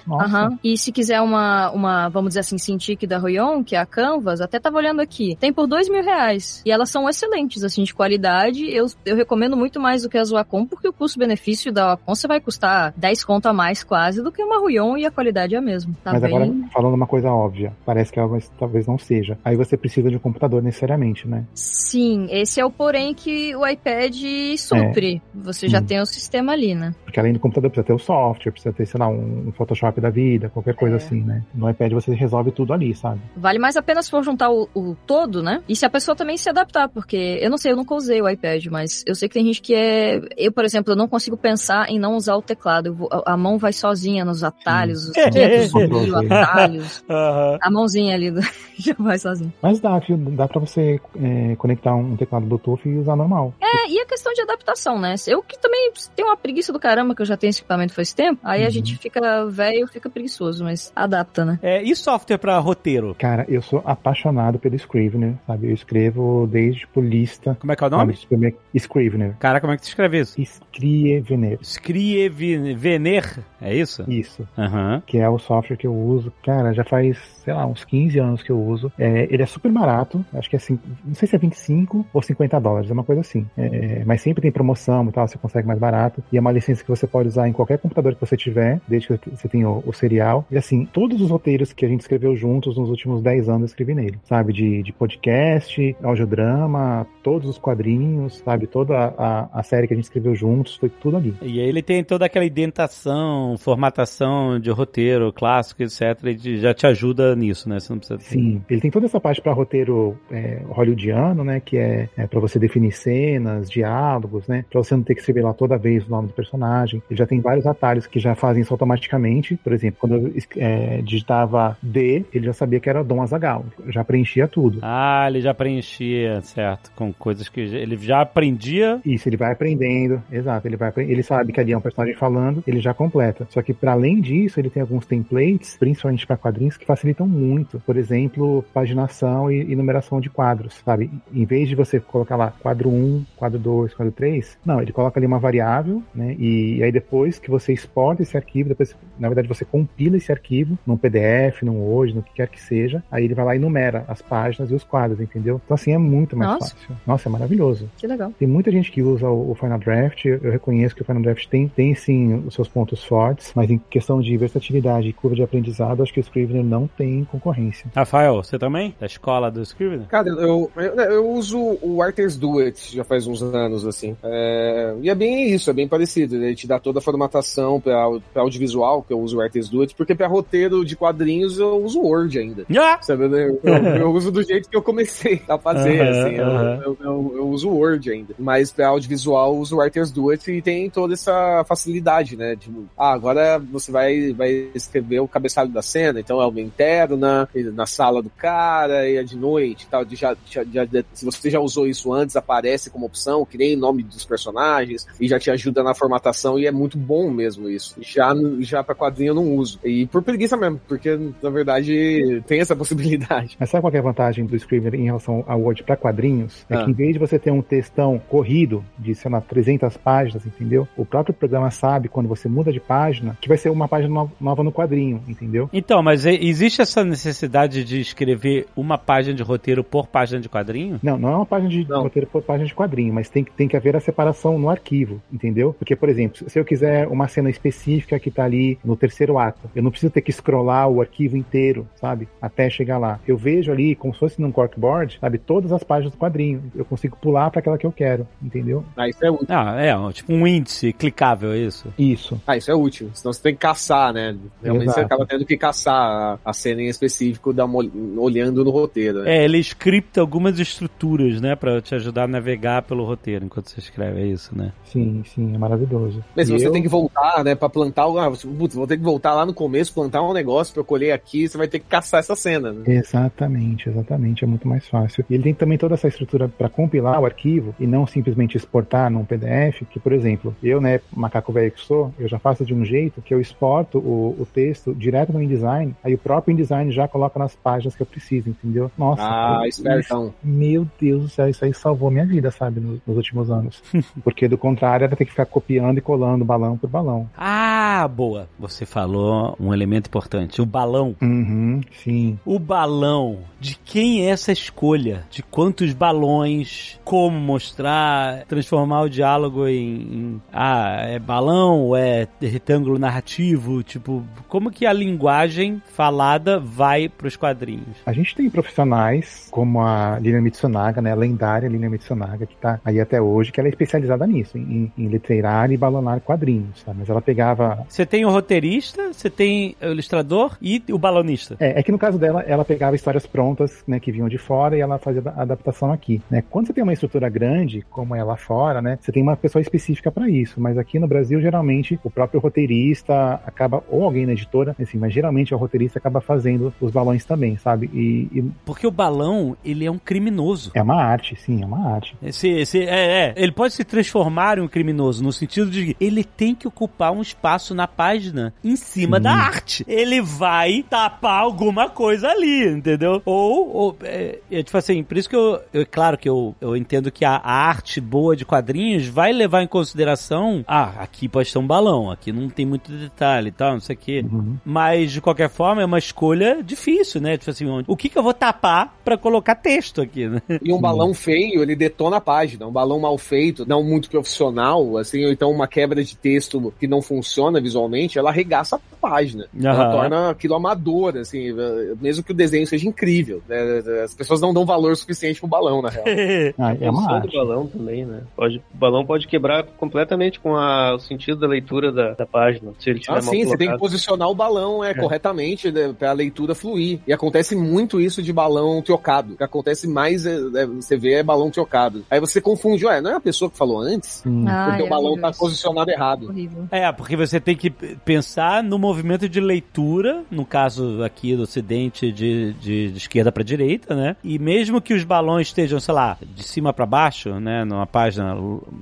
Nossa. Aham. E se quiser uma, uma, vamos dizer assim, Cintiq da Ruion, que é a Canvas, até tava olhando aqui, tem por dois mil reais. E elas são excelentes, assim, de qualidade. Eu, eu recomendo muito mais do que as Wacom, porque o custo-benefício da Wacom você vai custar 10 conto a mais quase do que uma Ruion e a qualidade é a mesma. Tá Mas bem? agora, falando uma coisa óbvia, parece que ela mas talvez não seja. Aí você precisa de um computador necessariamente, né? Sim, esse é o porém que o iPad supre. Você já Hum. tem o sistema ali, né? Porque além do computador precisa ter o software, precisa ter, sei lá, um, Photoshop da vida, qualquer coisa É. assim, né? No iPad você resolve tudo ali, sabe? Vale mais a pena se for juntar o, o todo, né? E se a pessoa também se adaptar, porque eu não sei, eu nunca usei o iPad, mas eu sei que tem gente que é. Eu, por exemplo, eu não consigo pensar em não usar o teclado. Vou- a a mão vai sozinha nos atalhos, os 500 mil Controle. atalhos. Aham. A mãozinha ali do... já vai sozinho. Mas dá, viu? Dá pra você é, conectar um teclado Bluetooth e usar normal. É, e a questão de adaptação, né? Eu que também tenho uma preguiça do caramba, que eu já tenho esse equipamento faz tempo, aí a Uhum. gente fica velho, fica preguiçoso, mas adapta, né? É, e software pra roteiro? Cara, eu sou apaixonado pelo Scrivener, sabe? Eu escrevo desde, tipo, lista. Como é que é o nome? Sabe? Scrivener. Cara, como é que tu escreve isso? Scrivener. Scrivener, é isso? Isso. Aham. que é o software que eu uso. Cara, já faz, sei lá, uns 15 anos que eu uso. É, ele é super barato, acho que é assim, não sei se é 25 ou 50 dólares, é uma coisa assim. É, mas sempre tem promoção e tal, você consegue mais barato. E é uma licença que você pode usar em qualquer computador que você tiver, desde que você tenha o, o serial. E assim, todos os roteiros que a gente escreveu juntos nos últimos 10 anos eu escrevi nele, sabe? De, de podcast, audiodrama, todos os quadrinhos, sabe? Toda a, a, série que a gente escreveu juntos, foi tudo ali. E aí ele tem toda aquela indentação, formatação de roteiro clássico, etc. E já te ajuda nisso, né? Você não precisa. Sim, ele tem toda essa parte para roteiro é, hollywoodiano, né? Que é, é para você definir cenas, diálogos, né? Pra você não ter que escrever lá toda vez o nome do personagem. Ele já tem vários atalhos que já fazem isso automaticamente. Por exemplo, quando eu é, digitava D, ele já sabia que era Dom Azagal. Já preenchia tudo. Ah, ele já preenchia, certo? Com coisas que ele já aprendia. Isso, ele vai aprendendo. Exato, ele vai ele sabe que ali é um personagem falando, ele já completa. Só que para além disso, ele tem alguns templates, principalmente para quadrinhos, que facilitam muito. Por exemplo, paginação e, e numeração de quadros, sabe? Em vez de você colocar lá quadro 1, quadro 2, quadro 3, não, ele coloca ali uma variável, né? E, aí depois que você exporta esse arquivo, depois, na verdade, você compila esse arquivo num PDF, num Word, no que quer que seja, aí ele vai lá e numera as páginas e os quadros, entendeu? Então assim é muito mais Nossa. fácil. Nossa, é maravilhoso. Que legal. Tem muita gente que usa o o Final Draft. Eu eu reconheço que o Final Draft tem, tem sim os seus pontos fortes, mas em questão de versatilidade e curva de aprendizado, acho que o Scrivener não tem concorrência. Rafael, você também? Da escola do Scrivener? Cara, eu, eu, eu uso o Arters Do It já faz uns anos, assim. É, e é bem isso, é bem parecido. Ele te dá toda a formatação pra, pra audiovisual, que eu uso o Arters Do It, porque pra roteiro de quadrinhos eu uso o Word ainda. Ah! Sabe, né? eu, eu- eu uso do jeito que eu comecei a fazer, Aham, assim. eu- aham. Eu, eu- eu uso o Word ainda. Mas pra audiovisual eu uso o Writers Do It e tem toda essa facilidade, né? Tipo, ah, agora você vai, vai escrever o cabeçalho da cena, então é uma interna, e na sala do cara, e é de noite e tal. de Já, já, já- se você já usou isso antes, aparece como opção, que nem nome dos personagens, e já te ajuda na formatação, e é muito bom mesmo isso. Já, já pra quadrinho eu não uso. E por preguiça mesmo, porque na verdade tem essa possibilidade. Mas sabe qual é a vantagem do Scrivener em relação ao Word para quadrinhos? É Ah. que em vez de você ter um textão corrido de, sei lá, 300 páginas, entendeu? O próprio programa sabe quando você muda de página que vai ser uma página no- nova no quadrinho, entendeu? Então, mas e- existe essa necessidade de escrever uma página de roteiro por página de quadrinho? Não, não é uma página de Não. roteiro por página de quadrinho, mas tem, que- tem que haver a separação no arquivo, entendeu? Porque, por exemplo, se eu quiser uma cena específica que tá ali no terceiro ato, eu não preciso ter que scrollar o arquivo inteiro, sabe? Até chegar lá. Eu vejo ali, como se fosse num corkboard, sabe? Todas as páginas do quadrinho. Eu consigo pular para aquela que eu quero, entendeu? Ah, isso é útil. Ah, é, tipo um índice clicável, é isso? Isso. Ah, isso é útil. Senão você tem que caçar, né? Realmente você Exato. acaba tendo que caçar a, a cena em específico, dar uma, ol- olhando no roteiro. Né? É, ele scripta algumas estruturas, né, Pra te ajudar a navegar pelo roteiro enquanto você escreve, é isso, né? Sim, sim, é maravilhoso. Mas E você eu- tem que voltar, né, pra plantar. o- Ah, você- putz, vou ter que voltar lá no começo, plantar um negócio pra eu colher aqui, você vai ter que caçar essa cena. Né? Exatamente, exatamente, é muito mais fácil. E ele tem também toda essa estrutura para compilar o arquivo e não simplesmente exportar num PDF, que, por exemplo, eu, né, macaco velho que sou, eu já faço de um jeito que eu exporto o, o texto direto no InDesign, aí o próprio InDesign já coloca nas páginas que eu preciso, entendeu? Nossa, Ah, eu- espertão. meu Deus do céu, isso aí salvou minha vida, sabe, nos, nos últimos anos. Porque do contrário, era ter que ficar copiando e colando balão por balão. Ah, boa. Você falou um elemento importante, o balão. Uhum, sim. O balão, de quem é essa escolha? De quantos balões? Como mostrar? Transformar o diálogo em, em- ah, é balão ou é retângulo narrativo? Tipo, como que a linguagem falada vai pros quadrinhos? A gente tem profissionais como a Lina Mitsunaga, né, a lendária Lina Mitsunaga, que tá aí até hoje, que ela é especializada nisso, em, em letreirar e balonar quadrinhos, tá? Mas ela pegava... Você tem o roteirista, você tem o ilustrador e o balonista. É, é que no caso dela, ela pegava histórias prontas, né, que vinham de fora e ela fazia a adaptação aqui, né? Quando você tem uma estrutura grande, como é lá fora, né, você tem uma pessoa específica para isso, mas aqui no Brasil, geralmente, o próprio roteirista acaba, ou alguém na editora, assim, mas geralmente o roteirista acaba fazendo os balões também, sabe? E, e Porque o balão, ele é um criminoso. é uma arte, sim, é uma arte. Esse, esse, é, é, ele pode se transformar em um criminoso, no sentido de que ele tem que ocupar um espaço na página em cima da arte. Ele vai tapar alguma coisa ali, entendeu? Ou, ou é, é, tipo assim, por isso que eu, eu claro que eu, eu entendo que a, a arte boa de quadrinhos vai levar em consideração, ah, aqui pode ter um balão, aqui não tem muito detalhe e tal, não sei o quê. Mas, de qualquer forma, é uma escolha difícil, né? Tipo assim, onde- o que que eu vou tapar pra colocar texto aqui, né? E um balão feio, ele detona a página. Um balão mal feito, não muito profissional, assim, ou então uma quebra de texto que não funciona visualmente, ela arregaça a página. Ela Aham. torna aquilo amador, assim, mesmo que o desenho seja incrível. né? As pessoas não dão valor suficiente pro balão, na real. Ah, é uma arte. do balão também, né? Pode, o balão pode quebrar completamente com a- o sentido da leitura da, da página, se ele tiver Ah, mal sim, você tem que colocado. posicionar o balão é, corretamente né, pra leitura fluir. E acontece muito isso de balão trocado. O que acontece mais, é, é, você vê, é balão trocado. Aí você confunde, ué, não é a pessoa que falou antes? Ah, Porque é o balão horrível tá posicionado errado. Horrível. É, porque você tem que pensar no movimento de leitura, no caso aqui do ocidente de, de, de esquerda para direita, né? E mesmo que os balões estejam, sei lá, de cima para baixo, né, numa página,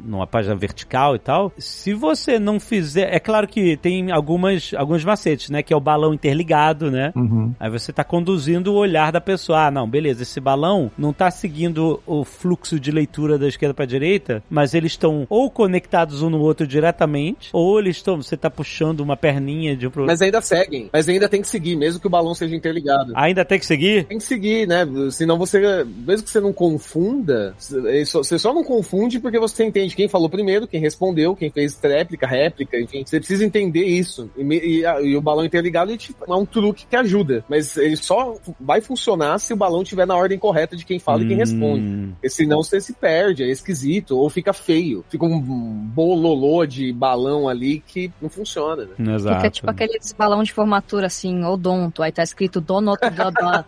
numa página vertical e tal, se você não fizer, é claro que tem algumas alguns macetes, né, que é o balão interligado, né? Uhum. Aí você tá conduzindo o olhar da pessoa. Ah, não, beleza, esse balão não tá seguindo o fluxo de leitura da esquerda pra direita, mas eles estão ou conectados um no outro diretamente, ou eles estão, você tá puxando uma perninha de um pro Mas ainda seguem. Mas ainda tem que seguir, mesmo que o balão seja interligado. Ainda tem que seguir? Tem que seguir, né? Senão você, mesmo que você não confunda, você só não confunde porque você entende quem falou primeiro, quem respondeu, quem fez tréplica, réplica, enfim. Você precisa entender isso. E, e e o balão interligado é um truque que ajuda. Mas ele só vai funcionar se o balão estiver na ordem correta de quem fala e quem responde. Hum. Porque senão você se perde, é esquisito, ou fica feio. Fica um bololô de balão ali que não funciona, né? Exato. Fica tipo aqueles balão de formatura assim, odonto, aí tá escrito Donut Dodó.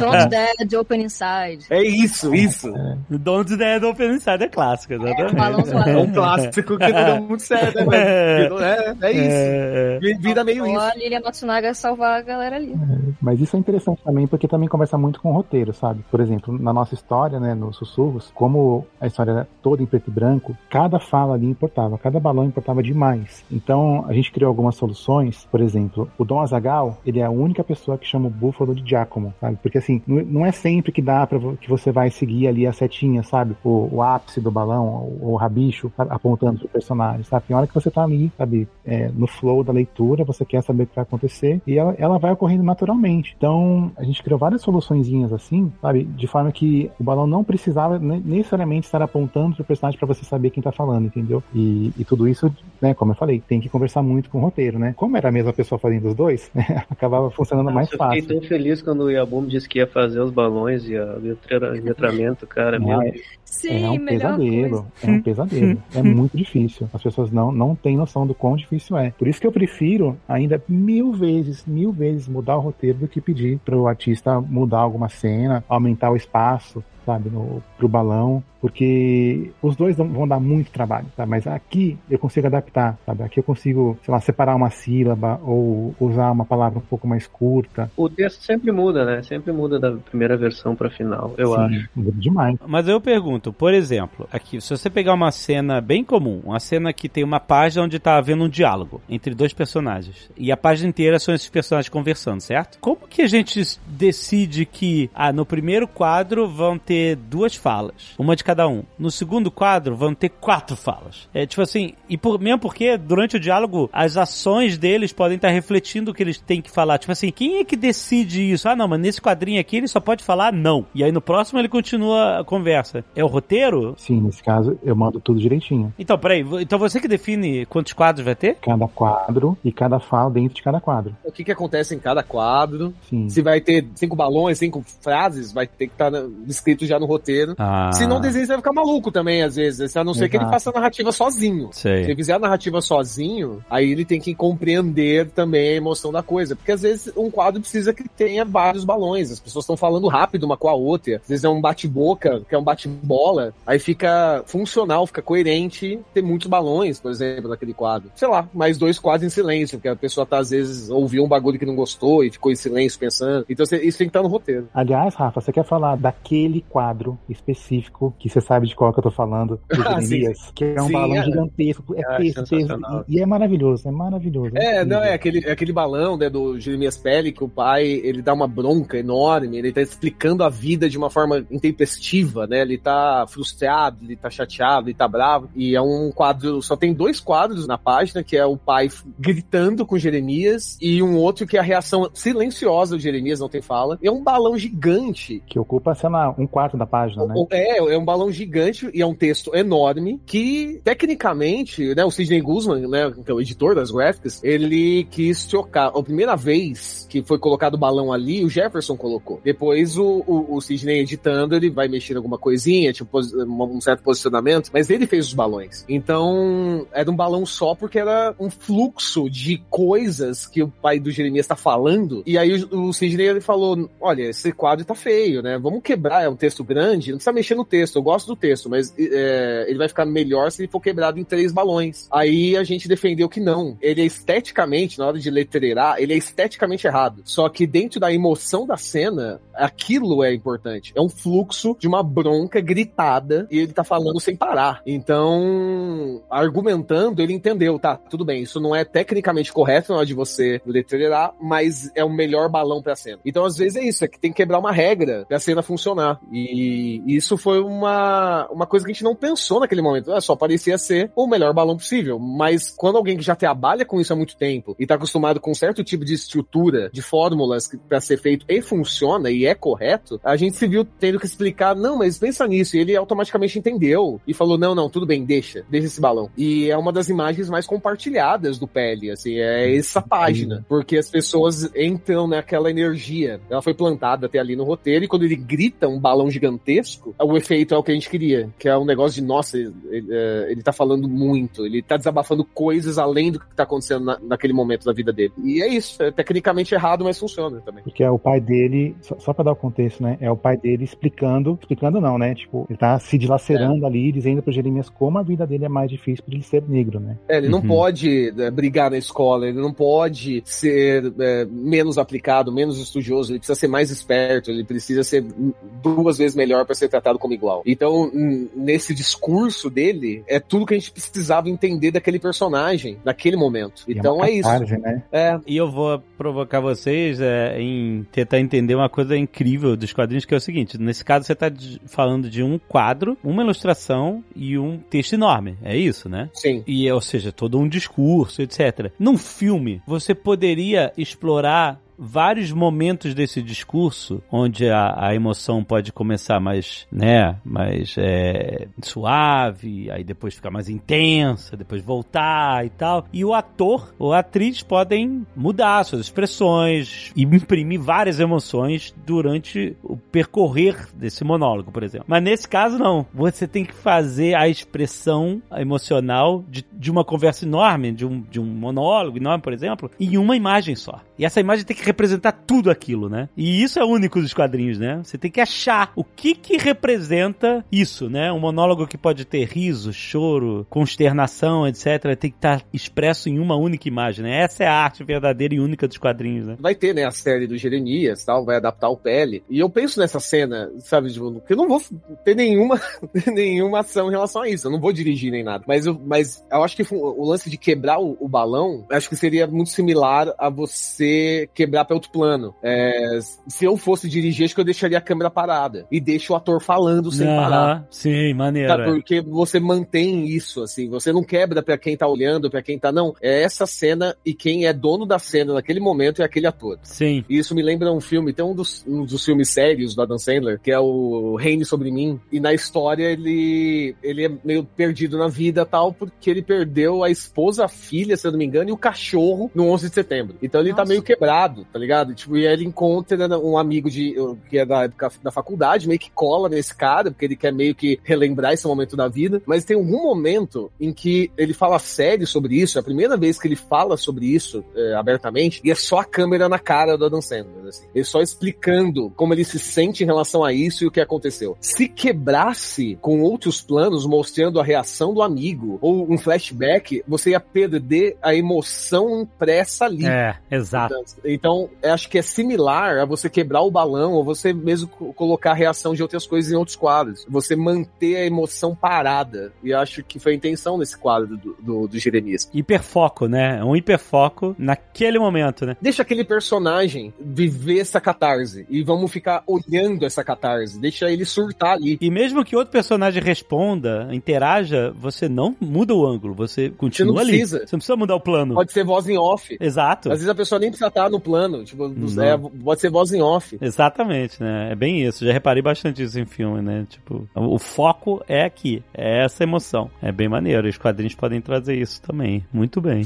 Don't Dead Open Inside. É isso, isso. Don't Dead Open Inside é clássico, É, exatamente. balão É um clássico que não deu muito certo, né? É. É, é isso. É, Vi- Vira meio isso. a Lilia Matsunaga salvar a galera ali. Mas isso é interessante também porque também conversa muito com o roteiro, sabe? Por exemplo, na nossa história, né, nos sussurros, como a história era toda em preto e branco, cada fala ali importava, cada balão importava demais. Então, a gente criou algumas soluções, por exemplo, o Dom Azagal, ele é a única pessoa que chama o búfalo de Giacomo, sabe? Porque assim, não é sempre que dá para que você vai seguir ali a setinha, sabe? O, o ápice do balão, o, o rabicho, apontando pro personagem, sabe? Tem hora que você tá ali, sabe? É, no flow da leitura, você quer saber o que vai acontecer e ela, ela vai ocorrendo naturalmente. Então, a gente criou várias soluçõezinhas assim, sabe? De forma que o balão não precisava ne- necessariamente estar apontando pro personagem para você saber quem tá falando, entendeu? E, e tudo isso, né, como eu falei, tem que conversar muito com o roteiro, né? Como era a mesma pessoa fazendo os dois, né, acabava funcionando mais eu fiquei fácil. tão feliz quando o Yabum disse que ia fazer os balões e a letra, letramento, cara. Meu Ah, Deus. Sim, é um melhor pesadelo, coisa. é um pesadelo. é muito difícil. As pessoas não, não têm noção do quão difícil é. Por isso que eu prefiro ainda mil vezes, mil vezes mudar o roteiro do que pedir pro artista mudar alguma cena, aumentar o espaço, sabe, no, pro balão, porque os dois vão- dar muito trabalho, tá? Mas aqui eu consigo adaptar, sabe? Aqui eu consigo, sei lá, separar uma sílaba ou usar uma palavra um pouco mais curta. O texto sempre muda, né? Sempre muda da primeira versão pra final, eu Sim, acho. muda demais. Mas eu pergunto, por exemplo, aqui, se você pegar uma cena bem comum, uma cena que tem uma página onde tá havendo um diálogo entre dois personagens, e a página inteira são esses personagens conversando, certo? Como que a gente decide que, ah, no primeiro quadro vão ter duas falas, uma de cada um. No segundo quadro vão ter quatro falas. É tipo assim, e por, mesmo porque durante o diálogo as ações deles podem estar refletindo o que eles têm que falar. Tipo assim, quem é que decide isso? Ah, não, mas nesse quadrinho aqui ele só pode falar não. E aí no próximo ele continua a conversa. É o roteiro? Sim, nesse caso eu mando tudo direitinho. Então, peraí, então você que define quantos quadros vai ter? Cada quadro e cada fala dentro de cada quadro. O que, que acontece em cada quadro. Sim. Se vai ter cinco balões, cinco frases, vai ter que estar escrito já no roteiro. Ah, Se não, o desenho vai ficar maluco também, às vezes. A não ser que ele Exato. faça a narrativa sozinho. Se ele sei. fizer a narrativa sozinho, aí ele tem que compreender também a emoção da coisa. Porque às vezes um quadro precisa que tenha vários balões. As pessoas estão falando rápido uma com a outra. Às vezes é um bate-boca, que é um bate-bola. Aí fica funcional, fica coerente ter muitos balões, por exemplo, naquele quadro. Sei lá, mais dois quadros em silêncio, porque a pessoa tá às vezes ouviu um bagulho que não gostou e ficou em silêncio pensando. Então isso tem que estar no roteiro. Aliás, Rafa, você quer falar daquele quadro específico que você sabe de qual que eu tô falando, do Ah, que é um Sim, balão é. gigantesco, é Ah, texto, texto, sensacional. e, e é maravilhoso, é maravilhoso. É, incrível. não, é aquele, é aquele balão, né, do Jeremias Pele, que o pai, ele dá uma bronca enorme, ele tá explicando a vida de uma forma intempestiva, né, ele tá frustrado, ele tá chateado, ele tá bravo, e é um quadro, só tem dois quadros na página, que é o pai gritando com Jeremias, e um outro que é a reação silenciosa do Jeremias, não tem fala, é um balão gigante, Que ocupa, sei lá, um quarto da página, né? é, é um balão gigante e é um texto enorme que, tecnicamente, né, o Sidney Guzman, né, que é o editor das gráficas, ele quis trocar. A primeira vez que foi colocado o balão ali, o Jefferson colocou. Depois o, o, o Sidney editando, ele vai mexer alguma coisinha, tipo um certo posicionamento, mas ele fez os balões. Então, era um balão só porque era um fluxo de coisas que o pai do Jeremias tá falando. E aí o, o Sidney ele falou: olha, esse quadro tá feio, né? Vamos quebrar, é um texto grande, não precisa mexer no texto. Eu gosto do texto, mas é, ele vai ficar melhor se ele for quebrado em três balões. Aí a gente defendeu que não. Ele é esteticamente, na hora de letreirar, ele é esteticamente errado. Só que dentro da emoção da cena, aquilo é importante. É um fluxo de uma bronca gritada e ele tá falando sem parar. Então, argumentando, ele entendeu, tá, tudo bem, isso não é tecnicamente correto na hora de você letreirar, mas é o melhor balão pra cena. Então, às vezes é isso, é que tem que quebrar uma regra pra cena funcionar. E isso foi uma, uma coisa que a gente não pensou naquele momento. Ah, só parecia ser o melhor balão possível. Mas quando alguém que já trabalha com isso há muito tempo e tá acostumado com um certo tipo de estrutura, de fórmulas pra ser feito e funciona e é correto, a gente se viu tendo que explicar, não, mas pensa nisso. E ele automaticamente entendeu e falou, não, não, tudo bem, deixa, deixa esse balão. E é uma das imagens mais compartilhadas do Pele, assim, é essa página. Porque as pessoas entram naquela energia. Ela foi plantada até ali no roteiro e quando ele grita um balão gigantesco, o efeito é o que a gente queria, que é um negócio de, nossa, ele, é, ele tá falando muito, ele tá desabafando coisas além do que tá acontecendo na- naquele momento da vida dele. E é isso, é tecnicamente errado, mas funciona também. Porque é o pai dele, só, só pra dar o contexto, né? É o pai dele explicando, explicando não, né? Tipo, ele tá se dilacerando ali, dizendo pro Jeremias como a vida dele é mais difícil por ele ser negro, né? É, ele não Uhum. pode é, brigar na escola, ele não pode ser é, menos aplicado, menos estudioso, ele precisa ser mais esperto, ele precisa ser hum, duas vezes melhor para ser tratado como igual. Então, nesse discurso dele, é tudo que a gente precisava entender daquele personagem, naquele momento. E Então uma é isso. né? É, E eu vou provocar vocês é, em tentar entender uma coisa incrível dos quadrinhos, que é o seguinte: nesse caso, você está falando de um quadro, uma ilustração e um texto enorme. É isso, né? sim. E, ou seja, todo um discurso, etc. Num filme, você poderia explorar vários momentos desse discurso onde a, a emoção pode começar mais, né, mais é, suave, aí depois ficar mais intensa, depois voltar e tal. E o ator ou a atriz podem mudar suas expressões e imprimir várias emoções durante o percorrer desse monólogo, por exemplo. Mas nesse caso, não. Você tem que fazer a expressão emocional de, de uma conversa enorme, de um, de um monólogo enorme, por exemplo, em uma imagem só. E essa imagem tem que representar tudo aquilo, né? E isso é único dos quadrinhos, né? Você tem que achar o que que representa isso, né? Um monólogo que pode ter riso, choro, consternação, etc. Tem que estar expresso em uma única imagem, né? Essa é a arte verdadeira e única dos quadrinhos, né? Vai ter, né, a série do Jeremias, tal, vai adaptar o Pele. E eu penso nessa cena, sabe, tipo, que eu não vou ter nenhuma, nenhuma ação em relação a isso. Eu não vou dirigir nem nada. Mas eu, mas eu acho que o lance de quebrar o, o balão, acho que seria muito similar a você quebrar para outro plano. É, se eu fosse dirigir, acho que eu deixaria a câmera parada. E deixo o ator falando sem parar. Sim, maneiro. É. porque você mantém isso, assim, você não quebra pra quem tá olhando, pra quem tá. Não, é essa cena e quem é dono da cena naquele momento é aquele ator. Sim. E isso me lembra um filme, tem um dos, um dos filmes sérios do Adam Sandler, que é o Reine Sobre Mim. E na história ele, ele é meio perdido na vida tal, porque ele perdeu a esposa, a filha, se eu não me engano, e o cachorro no 11 de setembro. Então ele tá Nossa. meio quebrado. Tá ligado? Tipo, e aí ele encontra um amigo de que é da época da faculdade, meio que cola nesse cara, porque ele quer meio que relembrar esse momento da vida, mas tem algum momento em que ele fala sério sobre isso, é a primeira vez que ele fala sobre isso é, abertamente, e é só a câmera na cara do Adam Sandler, assim. Ele só explicando como ele se sente em relação a isso e o que aconteceu. Se quebrasse com outros planos, mostrando a reação do amigo, ou um flashback, você ia perder a emoção impressa ali. É, exato. Então, eu acho que é similar a você quebrar o balão, ou você mesmo colocar a reação de outras coisas em outros quadros. Você manter a emoção parada. E acho que foi a intenção desse quadro do, do, do Jeremias. Hiperfoco, né? Um hiperfoco naquele momento, né? Deixa aquele personagem viver essa catarse. E vamos ficar olhando essa catarse. Deixa ele surtar ali. E mesmo que outro personagem responda, interaja, você não muda o ângulo. Você continua você não ali. Precisa. Você não precisa mudar o plano. Pode ser voz em off. Exato. Às vezes a pessoa nem precisa estar no plano. Tipo, é, pode ser voz em off. Exatamente, né? É bem isso. Já reparei bastante isso em filme, né? Tipo, o foco é aqui. É essa emoção. É bem maneiro. Os quadrinhos podem trazer isso também. Muito bem.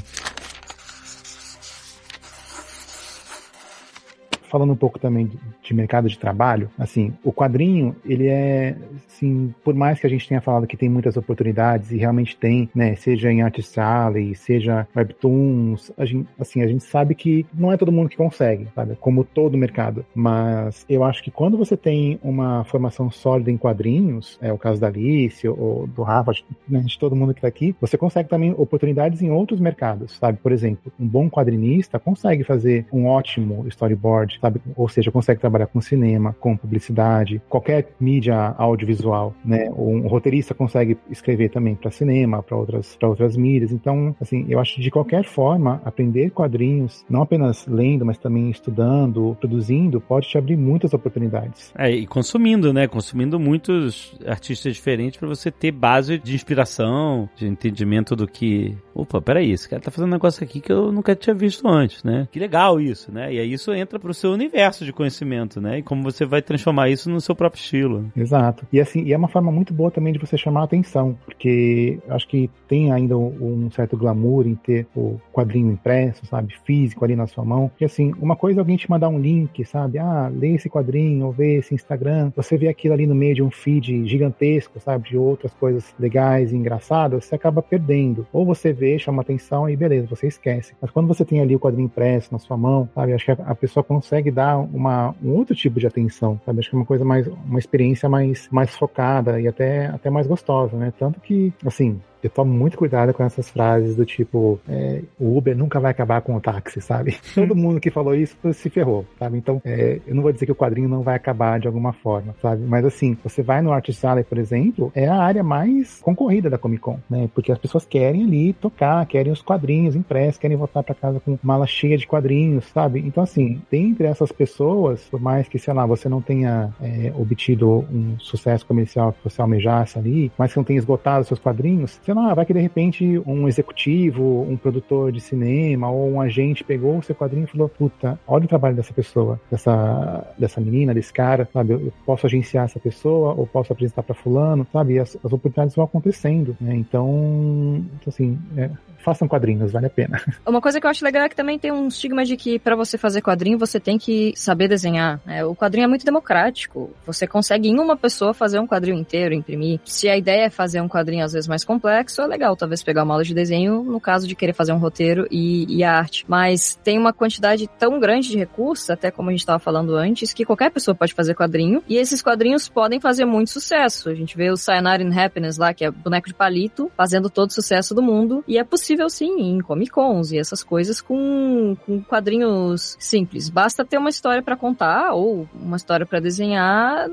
Falando um pouco também de, de, mercado de trabalho, assim, o quadrinho, ele é, assim, por mais que a gente tenha falado que tem muitas oportunidades, e realmente tem, né, seja em Artist Alley, seja Webtoons, a gente, assim, a gente sabe que não é todo mundo que consegue, sabe, como todo mercado, mas eu acho que quando você tem uma formação sólida em quadrinhos, é o caso da Alice, ou do Rafa, né, de todo mundo que tá aqui, você consegue também oportunidades em outros mercados, sabe, por exemplo, um bom quadrinista consegue fazer um ótimo storyboard, sabe? Ou seja, consegue trabalhar com cinema, com publicidade, qualquer mídia audiovisual, né? Um roteirista consegue escrever também para cinema, para outras, outras mídias. Então, assim, eu acho que de qualquer forma, aprender quadrinhos, não apenas lendo, mas também estudando, produzindo, pode te abrir muitas oportunidades. É, e consumindo, né? Consumindo muitos artistas diferentes para você ter base de inspiração, de entendimento do que. Opa, peraí, esse cara tá fazendo um negócio aqui que eu nunca tinha visto antes, né? Que legal isso, né? E aí isso entra pro seu universo de conhecimento, né? E como você vai transformar isso no seu próprio estilo. Exato. E assim, e é uma forma muito boa também de você chamar a atenção, porque acho que tem ainda um certo glamour em ter o quadrinho impresso, sabe, físico ali na sua mão. E assim, uma coisa é alguém te mandar um link, sabe? Ah, lê esse quadrinho, ou vê esse Instagram. Você vê aquilo ali no meio de um feed gigantesco, sabe, de outras coisas legais e engraçadas, você acaba perdendo. Ou você vê, chama atenção e beleza, você esquece. Mas quando você tem ali o quadrinho impresso na sua mão, sabe, acho que a pessoa consegue consegue dar uma, um outro tipo de atenção, sabe? Acho que é uma coisa mais, uma experiência mais, mais focada e até, até mais gostosa, né? Tanto que, assim, eu tomo muito cuidado com essas frases do tipo, é, o Uber nunca vai acabar com o táxi, sabe? Todo mundo que falou isso se ferrou, sabe? Então, é, eu não vou dizer que o quadrinho não vai acabar de alguma forma, sabe? Mas assim, você vai no Artist Alley, por exemplo, é a área mais concorrida da Comic Con, né? Porque as pessoas querem ali tocar, querem os quadrinhos impressos, querem voltar para casa com mala cheia de quadrinhos, sabe? Então, assim, dentre essas pessoas, por mais que, sei lá, você não tenha é, obtido um sucesso comercial que você almejasse ali, mas que não tenha esgotado seus quadrinhos, sei lá, vai que de repente um executivo, um produtor de cinema ou um agente pegou o seu quadrinho e falou: Puta, olha o trabalho dessa pessoa, dessa, dessa menina, desse cara, sabe? Eu posso agenciar essa pessoa ou posso apresentar para Fulano, sabe? E as, as oportunidades vão acontecendo, né? Então, então assim, é, façam quadrinhos, vale a pena. Uma coisa que eu acho legal é que também tem um estigma de que para você fazer quadrinho você tem que saber desenhar. Né? O quadrinho é muito democrático. Você consegue em uma pessoa fazer um quadrinho inteiro, imprimir. Se a ideia é fazer um quadrinho às vezes mais complexo, é legal talvez pegar uma aula de desenho no caso de querer fazer um roteiro e, e a arte. Mas tem uma quantidade tão grande de recursos, até como a gente estava falando antes, que qualquer pessoa pode fazer quadrinho. E esses quadrinhos podem fazer muito sucesso. A gente vê o Sayonara in Happiness lá, que é boneco de palito, fazendo todo o sucesso do mundo. E é possível sim em Comic Cons e essas coisas com, com quadrinhos simples. Basta ter uma história para contar ou uma história para desenhar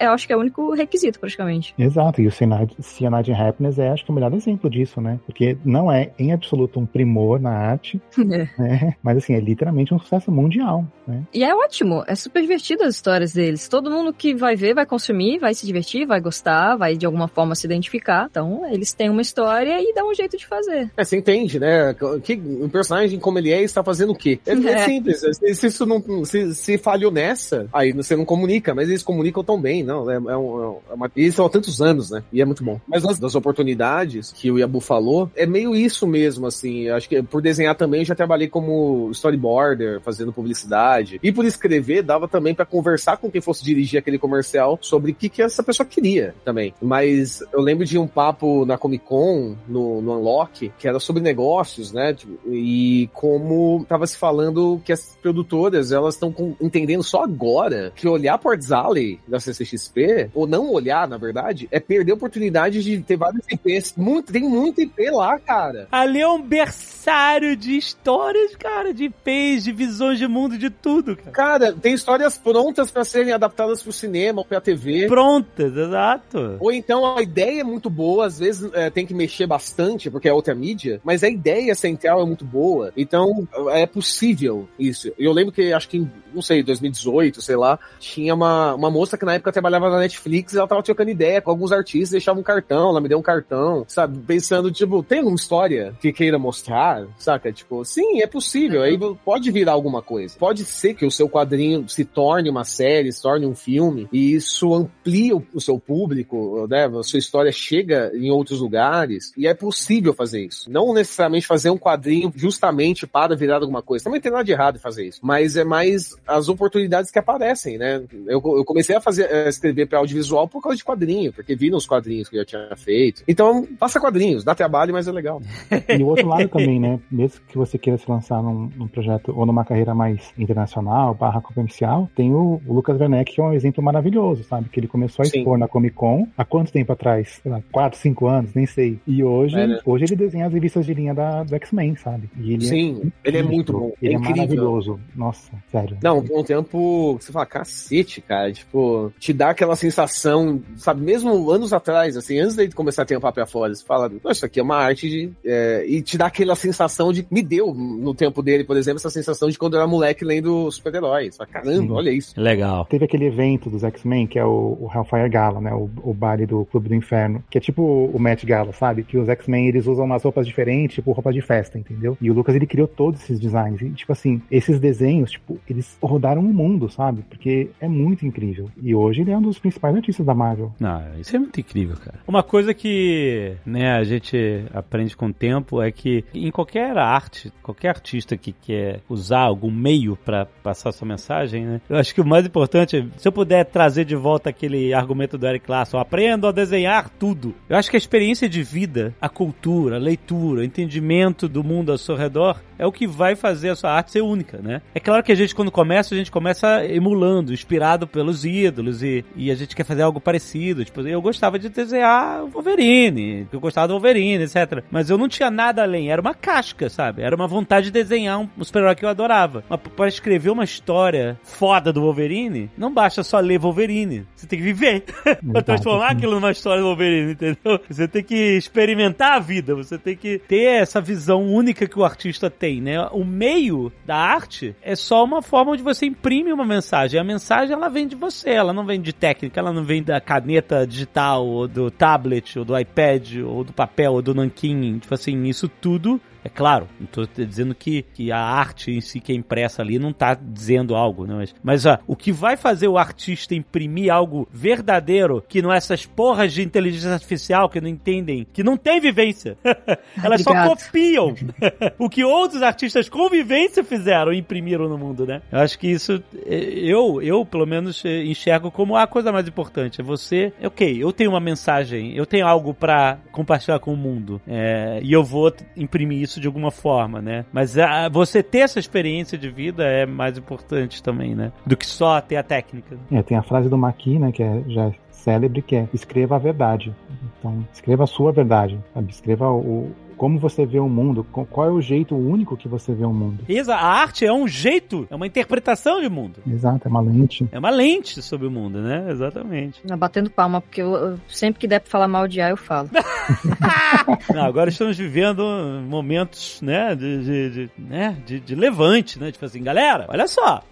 eu acho que é o único requisito, praticamente. Exato, e o Cyanide Happiness é, acho que, o melhor exemplo disso, né? Porque não é, em absoluto, um primor na arte, é. né? mas, assim, é literalmente um sucesso mundial, né? E é ótimo, é super divertido as histórias deles. Todo mundo que vai ver vai consumir, vai se divertir, vai gostar, vai, de alguma forma, se identificar. Então, eles têm uma história e dão um jeito de fazer. É, você entende, né? Que, um personagem como ele é está fazendo o quê? É, é. é simples. Se, se, isso não, se, se falhou nessa, aí você não comunica, mas eles comunicam tão bem também, não. É, é, um, é uma, e são há tantos anos, né? E é muito bom. Mas das, das oportunidades que o Yabu falou, é meio isso mesmo, assim. Acho que por desenhar também eu já trabalhei como storyboarder, fazendo publicidade. E por escrever, dava também para conversar com quem fosse dirigir aquele comercial sobre o que, que essa pessoa queria também. Mas eu lembro de um papo na Comic Con, no, no Unlock, que era sobre negócios, né? Tipo, e como tava se falando que as produtoras, elas estão entendendo só agora que olhar Ports Alley da CCXP, ou não olhar, na verdade, é perder a oportunidade de ter vários IPs. Muito, tem muito IP lá, cara. Ali é um berçário de histórias, cara, de IPs, de visões de mundo, de tudo, cara. Cara, tem histórias prontas para serem adaptadas pro cinema ou pra TV. Prontas, exato. Ou então a ideia é muito boa, às vezes é, tem que mexer bastante, porque é outra mídia, mas a ideia central é muito boa. Então é possível isso. Eu lembro que, acho que em, não sei, 2018, sei lá, tinha uma, uma moça que na época trabalhava na Netflix e ela tava trocando ideia com alguns artistas, deixava um cartão, ela me deu um cartão, sabe? Pensando, tipo, tem alguma história que queira mostrar, saca? Tipo, sim, é possível. Aí pode virar alguma coisa. Pode ser que o seu quadrinho se torne uma série, se torne um filme, e isso amplia o, seu público, né? A sua história chega em outros lugares, e é possível fazer isso. Não necessariamente fazer um quadrinho justamente para virar alguma coisa. Também tem nada de errado em fazer isso. Mas é mais as oportunidades que aparecem, né? Eu, eu comecei a fazer, escrever para audiovisual por causa de quadrinho, porque vi nos quadrinhos que eu já tinha feito. Então, faça quadrinhos, dá trabalho, mas é legal. E o outro lado também, né? Mesmo que você queira se lançar num, num projeto ou numa carreira mais internacional, barra comercial, tem o, o, Lucas Werneck, que é um exemplo maravilhoso, sabe? Que ele começou a expor Sim. na Comic Con há quanto tempo atrás? Sei lá, 4, 5 anos, nem sei. E hoje, é, né? hoje ele desenha as revistas de linha da, do X-Men, sabe? Ele é Sim, é ele é muito bom. Ele é, é maravilhoso. Nossa, sério. Não, um tempo você fala, cacete, cara, tipo, te dá aquela sensação, sabe, mesmo anos atrás, assim, antes de começar a ter um papel fora, você fala, isso aqui é uma arte de. É, e te dá aquela sensação de. Me deu, no tempo dele, por exemplo, essa sensação de quando eu era moleque lendo super-heróis. Caramba, Sim. olha isso. Legal. Teve aquele evento dos X-Men, que é o, o Hellfire Gala, né? O, o baile do Clube do Inferno, que é tipo o Met Gala, sabe? Que os X-Men eles usam umas roupas diferentes, tipo roupa de festa, entendeu? E o Lucas ele criou todos esses designs. E, tipo assim, esses desenhos, tipo, eles rodaram o mundo, sabe? Porque é muito incrível. E hoje ele é um dos principais artistas da Marvel. Não, isso é muito incrível, cara. Uma coisa que, né, a gente aprende com o tempo é que em qualquer arte, qualquer artista que quer usar algum meio para passar sua mensagem, né? Eu acho que o mais importante, se eu puder trazer de volta aquele argumento do Eric Clapton, aprendo a desenhar tudo. Eu acho que a experiência de vida, a cultura, a leitura, o entendimento do mundo ao seu redor é o que vai fazer a sua arte ser única, né? É claro que a gente, quando começa, a gente começa emulando, inspirado pelos ídolos e, e a gente quer fazer algo parecido. Tipo, eu gostava de desenhar o Wolverine, eu gostava do Wolverine, etc. Mas eu não tinha nada além, era uma casca, sabe? Era uma vontade de desenhar um, um super-herói que eu adorava. Mas para escrever uma história foda do Wolverine, não basta só ler Wolverine. Você tem que viver. pra transformar aquilo numa história do Wolverine, entendeu? Você tem que experimentar a vida, você tem que ter essa visão única que o artista tem tem, né? O meio da arte é só uma forma onde você imprime uma mensagem. A mensagem ela vem de você, ela não vem de técnica, ela não vem da caneta digital, ou do tablet, ou do iPad, ou do papel, ou do nanquim. Tipo assim, isso tudo é claro, não estou dizendo que, que a arte em si que é impressa ali não está dizendo algo, né? Mas, mas ó, o que vai fazer o artista imprimir algo verdadeiro, que não é essas porras de inteligência artificial que não entendem, que não tem vivência. Elas só copiam o que outros artistas com vivência fizeram e imprimiram no mundo, né? Eu acho que isso, é, eu, eu pelo menos é, enxergo como a coisa mais importante. É você, ok, eu tenho uma mensagem, eu tenho algo para compartilhar com o mundo, é, e eu vou imprimir isso isso de alguma forma, né? Mas a, você ter essa experiência de vida é mais importante também, né? Do que só ter a técnica. É, tem a frase do Maqui, né? Que é, já é célebre, que é escreva a verdade. Então, escreva a sua verdade, sabe? Escreva o, como você vê o mundo, qual é o jeito único que você vê o mundo. Exato, a arte é um jeito, é uma interpretação de mundo. Exato, é uma lente. É uma lente sobre o mundo, né? Exatamente. Batendo palma, porque eu, eu sempre que der pra falar mal de A, eu falo. Não, agora estamos vivendo momentos, né, de, de, de, né, de, de levante, né? Tipo assim, galera, olha só.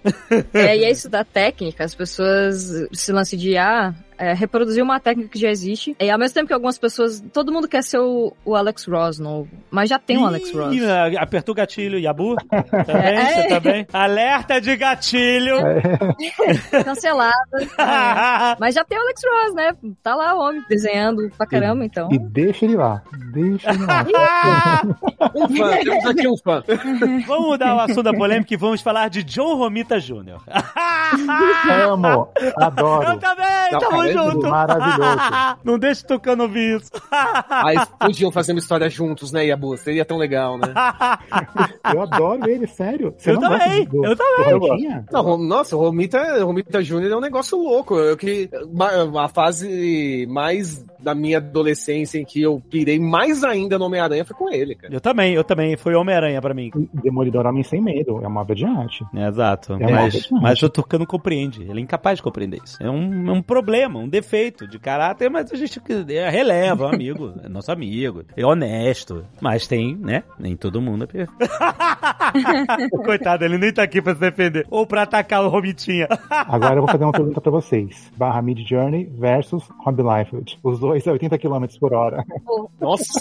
É, e é isso da técnica, as pessoas se lance de A, é, reproduzir uma técnica que já existe. E ao mesmo tempo que algumas pessoas. Todo mundo quer ser o, o Alex Ross, novo. Mas já tem o Alex Ross. Apertou o gatilho, Yabu? Tá bem? É. Você tá bem? Alerta de gatilho! Cancelada. É. Mas já tem o Alex Ross, né? Tá lá o homem desenhando pra caramba, então. E deixa ele lá. Deixa ele lá. Um fã, temos aqui um fã. Vamos mudar o assunto da polêmica e vamos falar de John Romita Jr. Amo. Adoro. Eu também, Não, tamo é junto. maravilhoso. Não deixa tocando ouvir isso. Mas podiam fazer uma história juntos, né, Yabu? Seria tão legal, né? Eu adoro ele, sério. Você Eu não gosta também, eu também. Não, nossa, o Romita, o Romita Júnior é um negócio louco. Eu que uma, a fase mais da minha adolescência em que eu pirei mais ainda no Homem-Aranha foi com ele, cara. Eu também, eu também. Foi Homem-Aranha pra mim. Demolidor Homem Sem Medo. É uma obra de arte. É, exato. É mas, mas o Tucano compreende. Ele é incapaz de compreender isso. É um, é um problema, um defeito de caráter, mas a gente é, releva, é um amigo. É nosso amigo. É honesto. Mas tem, né? Nem todo mundo é perfeito. Coitado, ele nem tá aqui pra se defender. Ou pra atacar o Romitinha. Agora eu vou fazer uma pergunta pra vocês. Barra Mid Journey versus Rob Liefeld. Os dois a 80 km por hora. Nossa,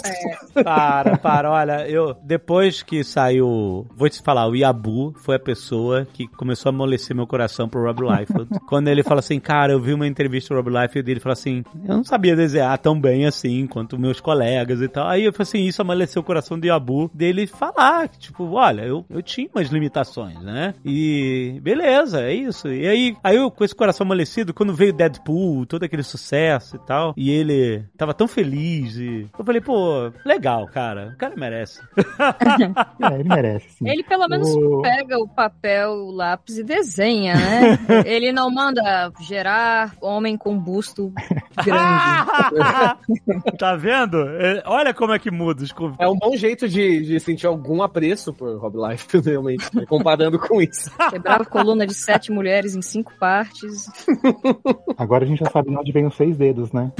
Para, para, olha, eu depois que saiu, vou te falar, o Yabu foi a pessoa que começou a amolecer meu coração pro Rob Liefeld. Quando ele fala assim, cara, eu vi uma entrevista do Rob Liefeld e ele fala assim, eu não sabia desenhar tão bem assim quanto meus colegas e tal. Aí eu falei assim, isso amoleceu o coração do Yabu dele falar, que, tipo, olha, eu, eu tinha umas limitações, né? E beleza, é isso. E aí, aí eu com esse coração amolecido, quando veio Deadpool, todo aquele sucesso e tal, e ele tava tão feliz e eu falei, pô, legal, cara, o cara merece. É, ele merece, sim. Ele pelo menos O- pega o papel, o lápis e desenha, né? Ele não manda gerar homem com busto grande. tá vendo? É, Olha como é que muda. os é um bom jeito de, de sentir algum apreço por Rob Life, realmente, né? comparando com isso. Quebrava coluna de sete mulheres em cinco partes. Agora a gente já sabe de onde vem os seis dedos, né?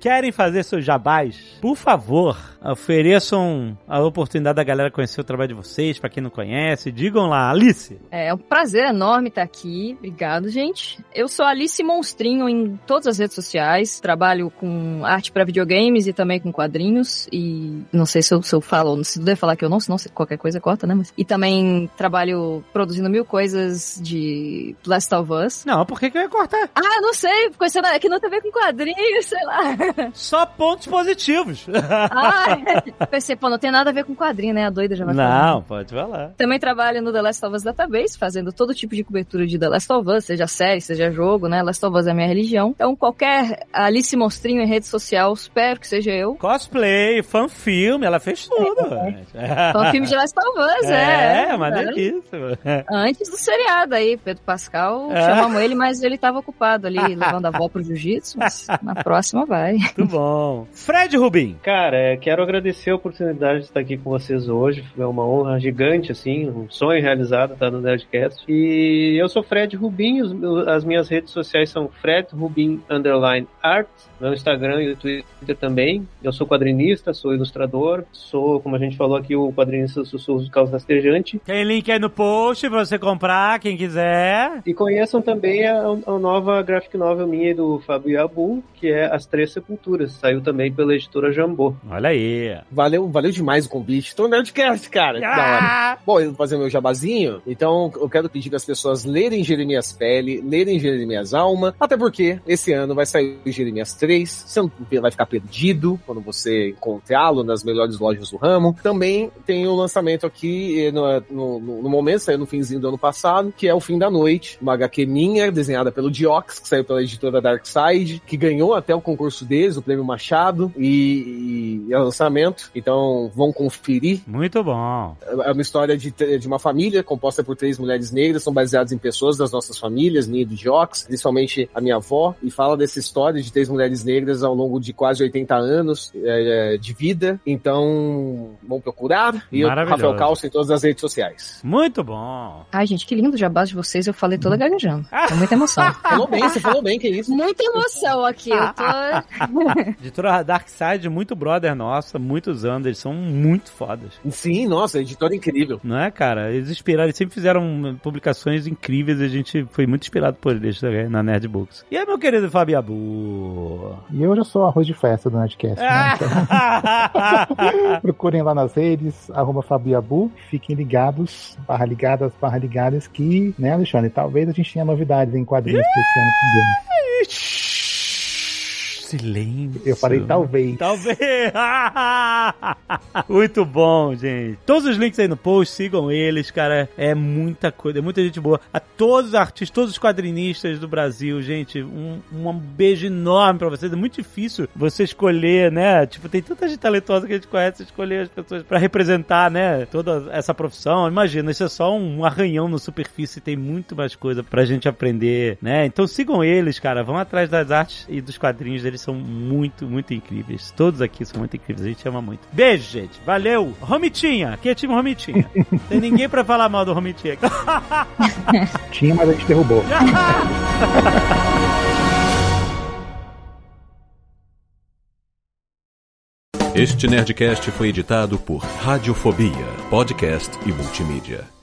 Querem fazer seus jabás? Por favor, ofereçam a oportunidade da galera conhecer o trabalho de vocês, pra quem não conhece. Digam lá, Alice. É um prazer enorme estar aqui. Obrigado, gente. Eu sou Alice Monstrinho em todas as redes sociais. Trabalho com arte para videogames e também com quadrinhos. E não sei se eu, se eu falo, se deve falar que eu não, senão se qualquer coisa corta, né? Mas... E também trabalho produzindo mil coisas de Last of Us. Não, por que, que eu ia cortar? Ah, não sei, coisa é que não tem a ver com quadrinhos, sei lá. Só pontos positivos. Ah, pensei, pô, não tem nada a ver com quadrinho, né? A doida já vai falar. não, pode falar. Também trabalho no The Last of Us Database, fazendo todo tipo de cobertura de The Last of Us, seja série, seja jogo, né? Last of Us é a minha religião. Então, qualquer Alice Monstrinho em rede social, espero que seja eu. Cosplay, fanfilme, ela fez tudo. gente. Então, filme de Last of Us, é. É, maneiríssimo. Antes do seriado aí, Pedro Pascal, É. chamamos ele, mas ele tava ocupado ali, levando a avó pro jiu-jitsu, mas na próxima vai. Muito bom. Fred Rubin. Cara, é, quero agradecer a oportunidade de estar aqui com vocês hoje. É uma honra gigante, assim, um sonho realizado estar no Nerdcast. E eu sou Fred meus- as minhas redes sociais são Fred Rubin Underline Art, meu Instagram e o Twitter também. Eu sou quadrinista, sou ilustrador, sou, como a gente falou aqui, o quadrinista Sussurros do Caos Rastejante. Tem link aí no post pra você comprar, quem quiser. E conheçam também a, a nova graphic novel minha e do Fábio Yabu, que é As Três Sepulturas. Saiu também pela editora Jambô. Olha aí. Valeu, valeu demais o convite. Tô no Nerdcast, cara. Que da hora. Ah, Bom, eu vou fazer meu jabazinho, então eu quero pedir as pessoas lerem Jeremias Pele, lerem Jeremias Alma, até porque esse ano vai sair o Jeremias 3, você não vai ficar perdido quando você encontrá-lo nas melhores lojas do ramo. Também tem o lançamento aqui eh, no, no, no- momento, saiu no finzinho do ano passado, que é O Fim da Noite, uma HQ minha, desenhada pelo Diox, que saiu pela editora Darkside, que ganhou até o concurso deles, o Prêmio Machado, e, e o lançamento, então vão conferir Muito bom. é uma história de, de uma família composta por três mulheres negras, são baseadas em pessoas das nossas famílias, minha e do Jox, principalmente a minha avó, e fala dessa história de três mulheres negras ao longo de quase 80 anos é, de vida. Então, vão procurar. E Maravilhoso. Rafael Calça em todas as redes sociais. Muito bom. Ai, gente, que lindo o jabás de vocês, eu falei toda gaguejando. É muita emoção. Falou bem, você falou bem, que isso. Muita emoção aqui, eu tô... Editora Darkside, muito brother nosso. Nossa, muitos anos, eles são muito fodas. Sim, nossa, editora incrível. Não é, cara? Eles inspiraram, eles sempre fizeram publicações incríveis e a gente foi muito inspirado por eles né, na Nerd Books. E aí, meu querido Fabiabu? E eu já sou arroz de festa do Nerdcast, né? Então, procurem lá nas redes, arroba Fabiabu, fiquem ligados, barra ligadas, barra ligadas, que, né, Alexandre, talvez a gente tenha novidades em quadrinhos esse ano também. Silêncio. Eu falei talvez. Talvez. Muito bom, gente. Todos os links aí no post, sigam eles, cara. É muita coisa, é muita gente boa. A todos os artistas, todos os quadrinistas do Brasil, gente, um, um beijo enorme pra vocês. É muito difícil você escolher, né? Tipo, tem tanta gente talentosa que a gente conhece, escolher as pessoas pra representar, né? Toda essa profissão. Imagina, isso é só um arranhão na superfície. Tem muito mais coisa pra gente aprender, né? Então sigam eles, cara. Vão atrás das artes e dos quadrinhos deles são muito, muito incríveis. Todos aqui são muito incríveis. A gente ama muito. Beijo, gente. Valeu. Romitinha. Aqui é time Romitinha. Tem ninguém pra falar mal do Romitinha. Tinha, mas a gente derrubou. Este Nerdcast foi editado por Radiofobia, podcast e multimídia.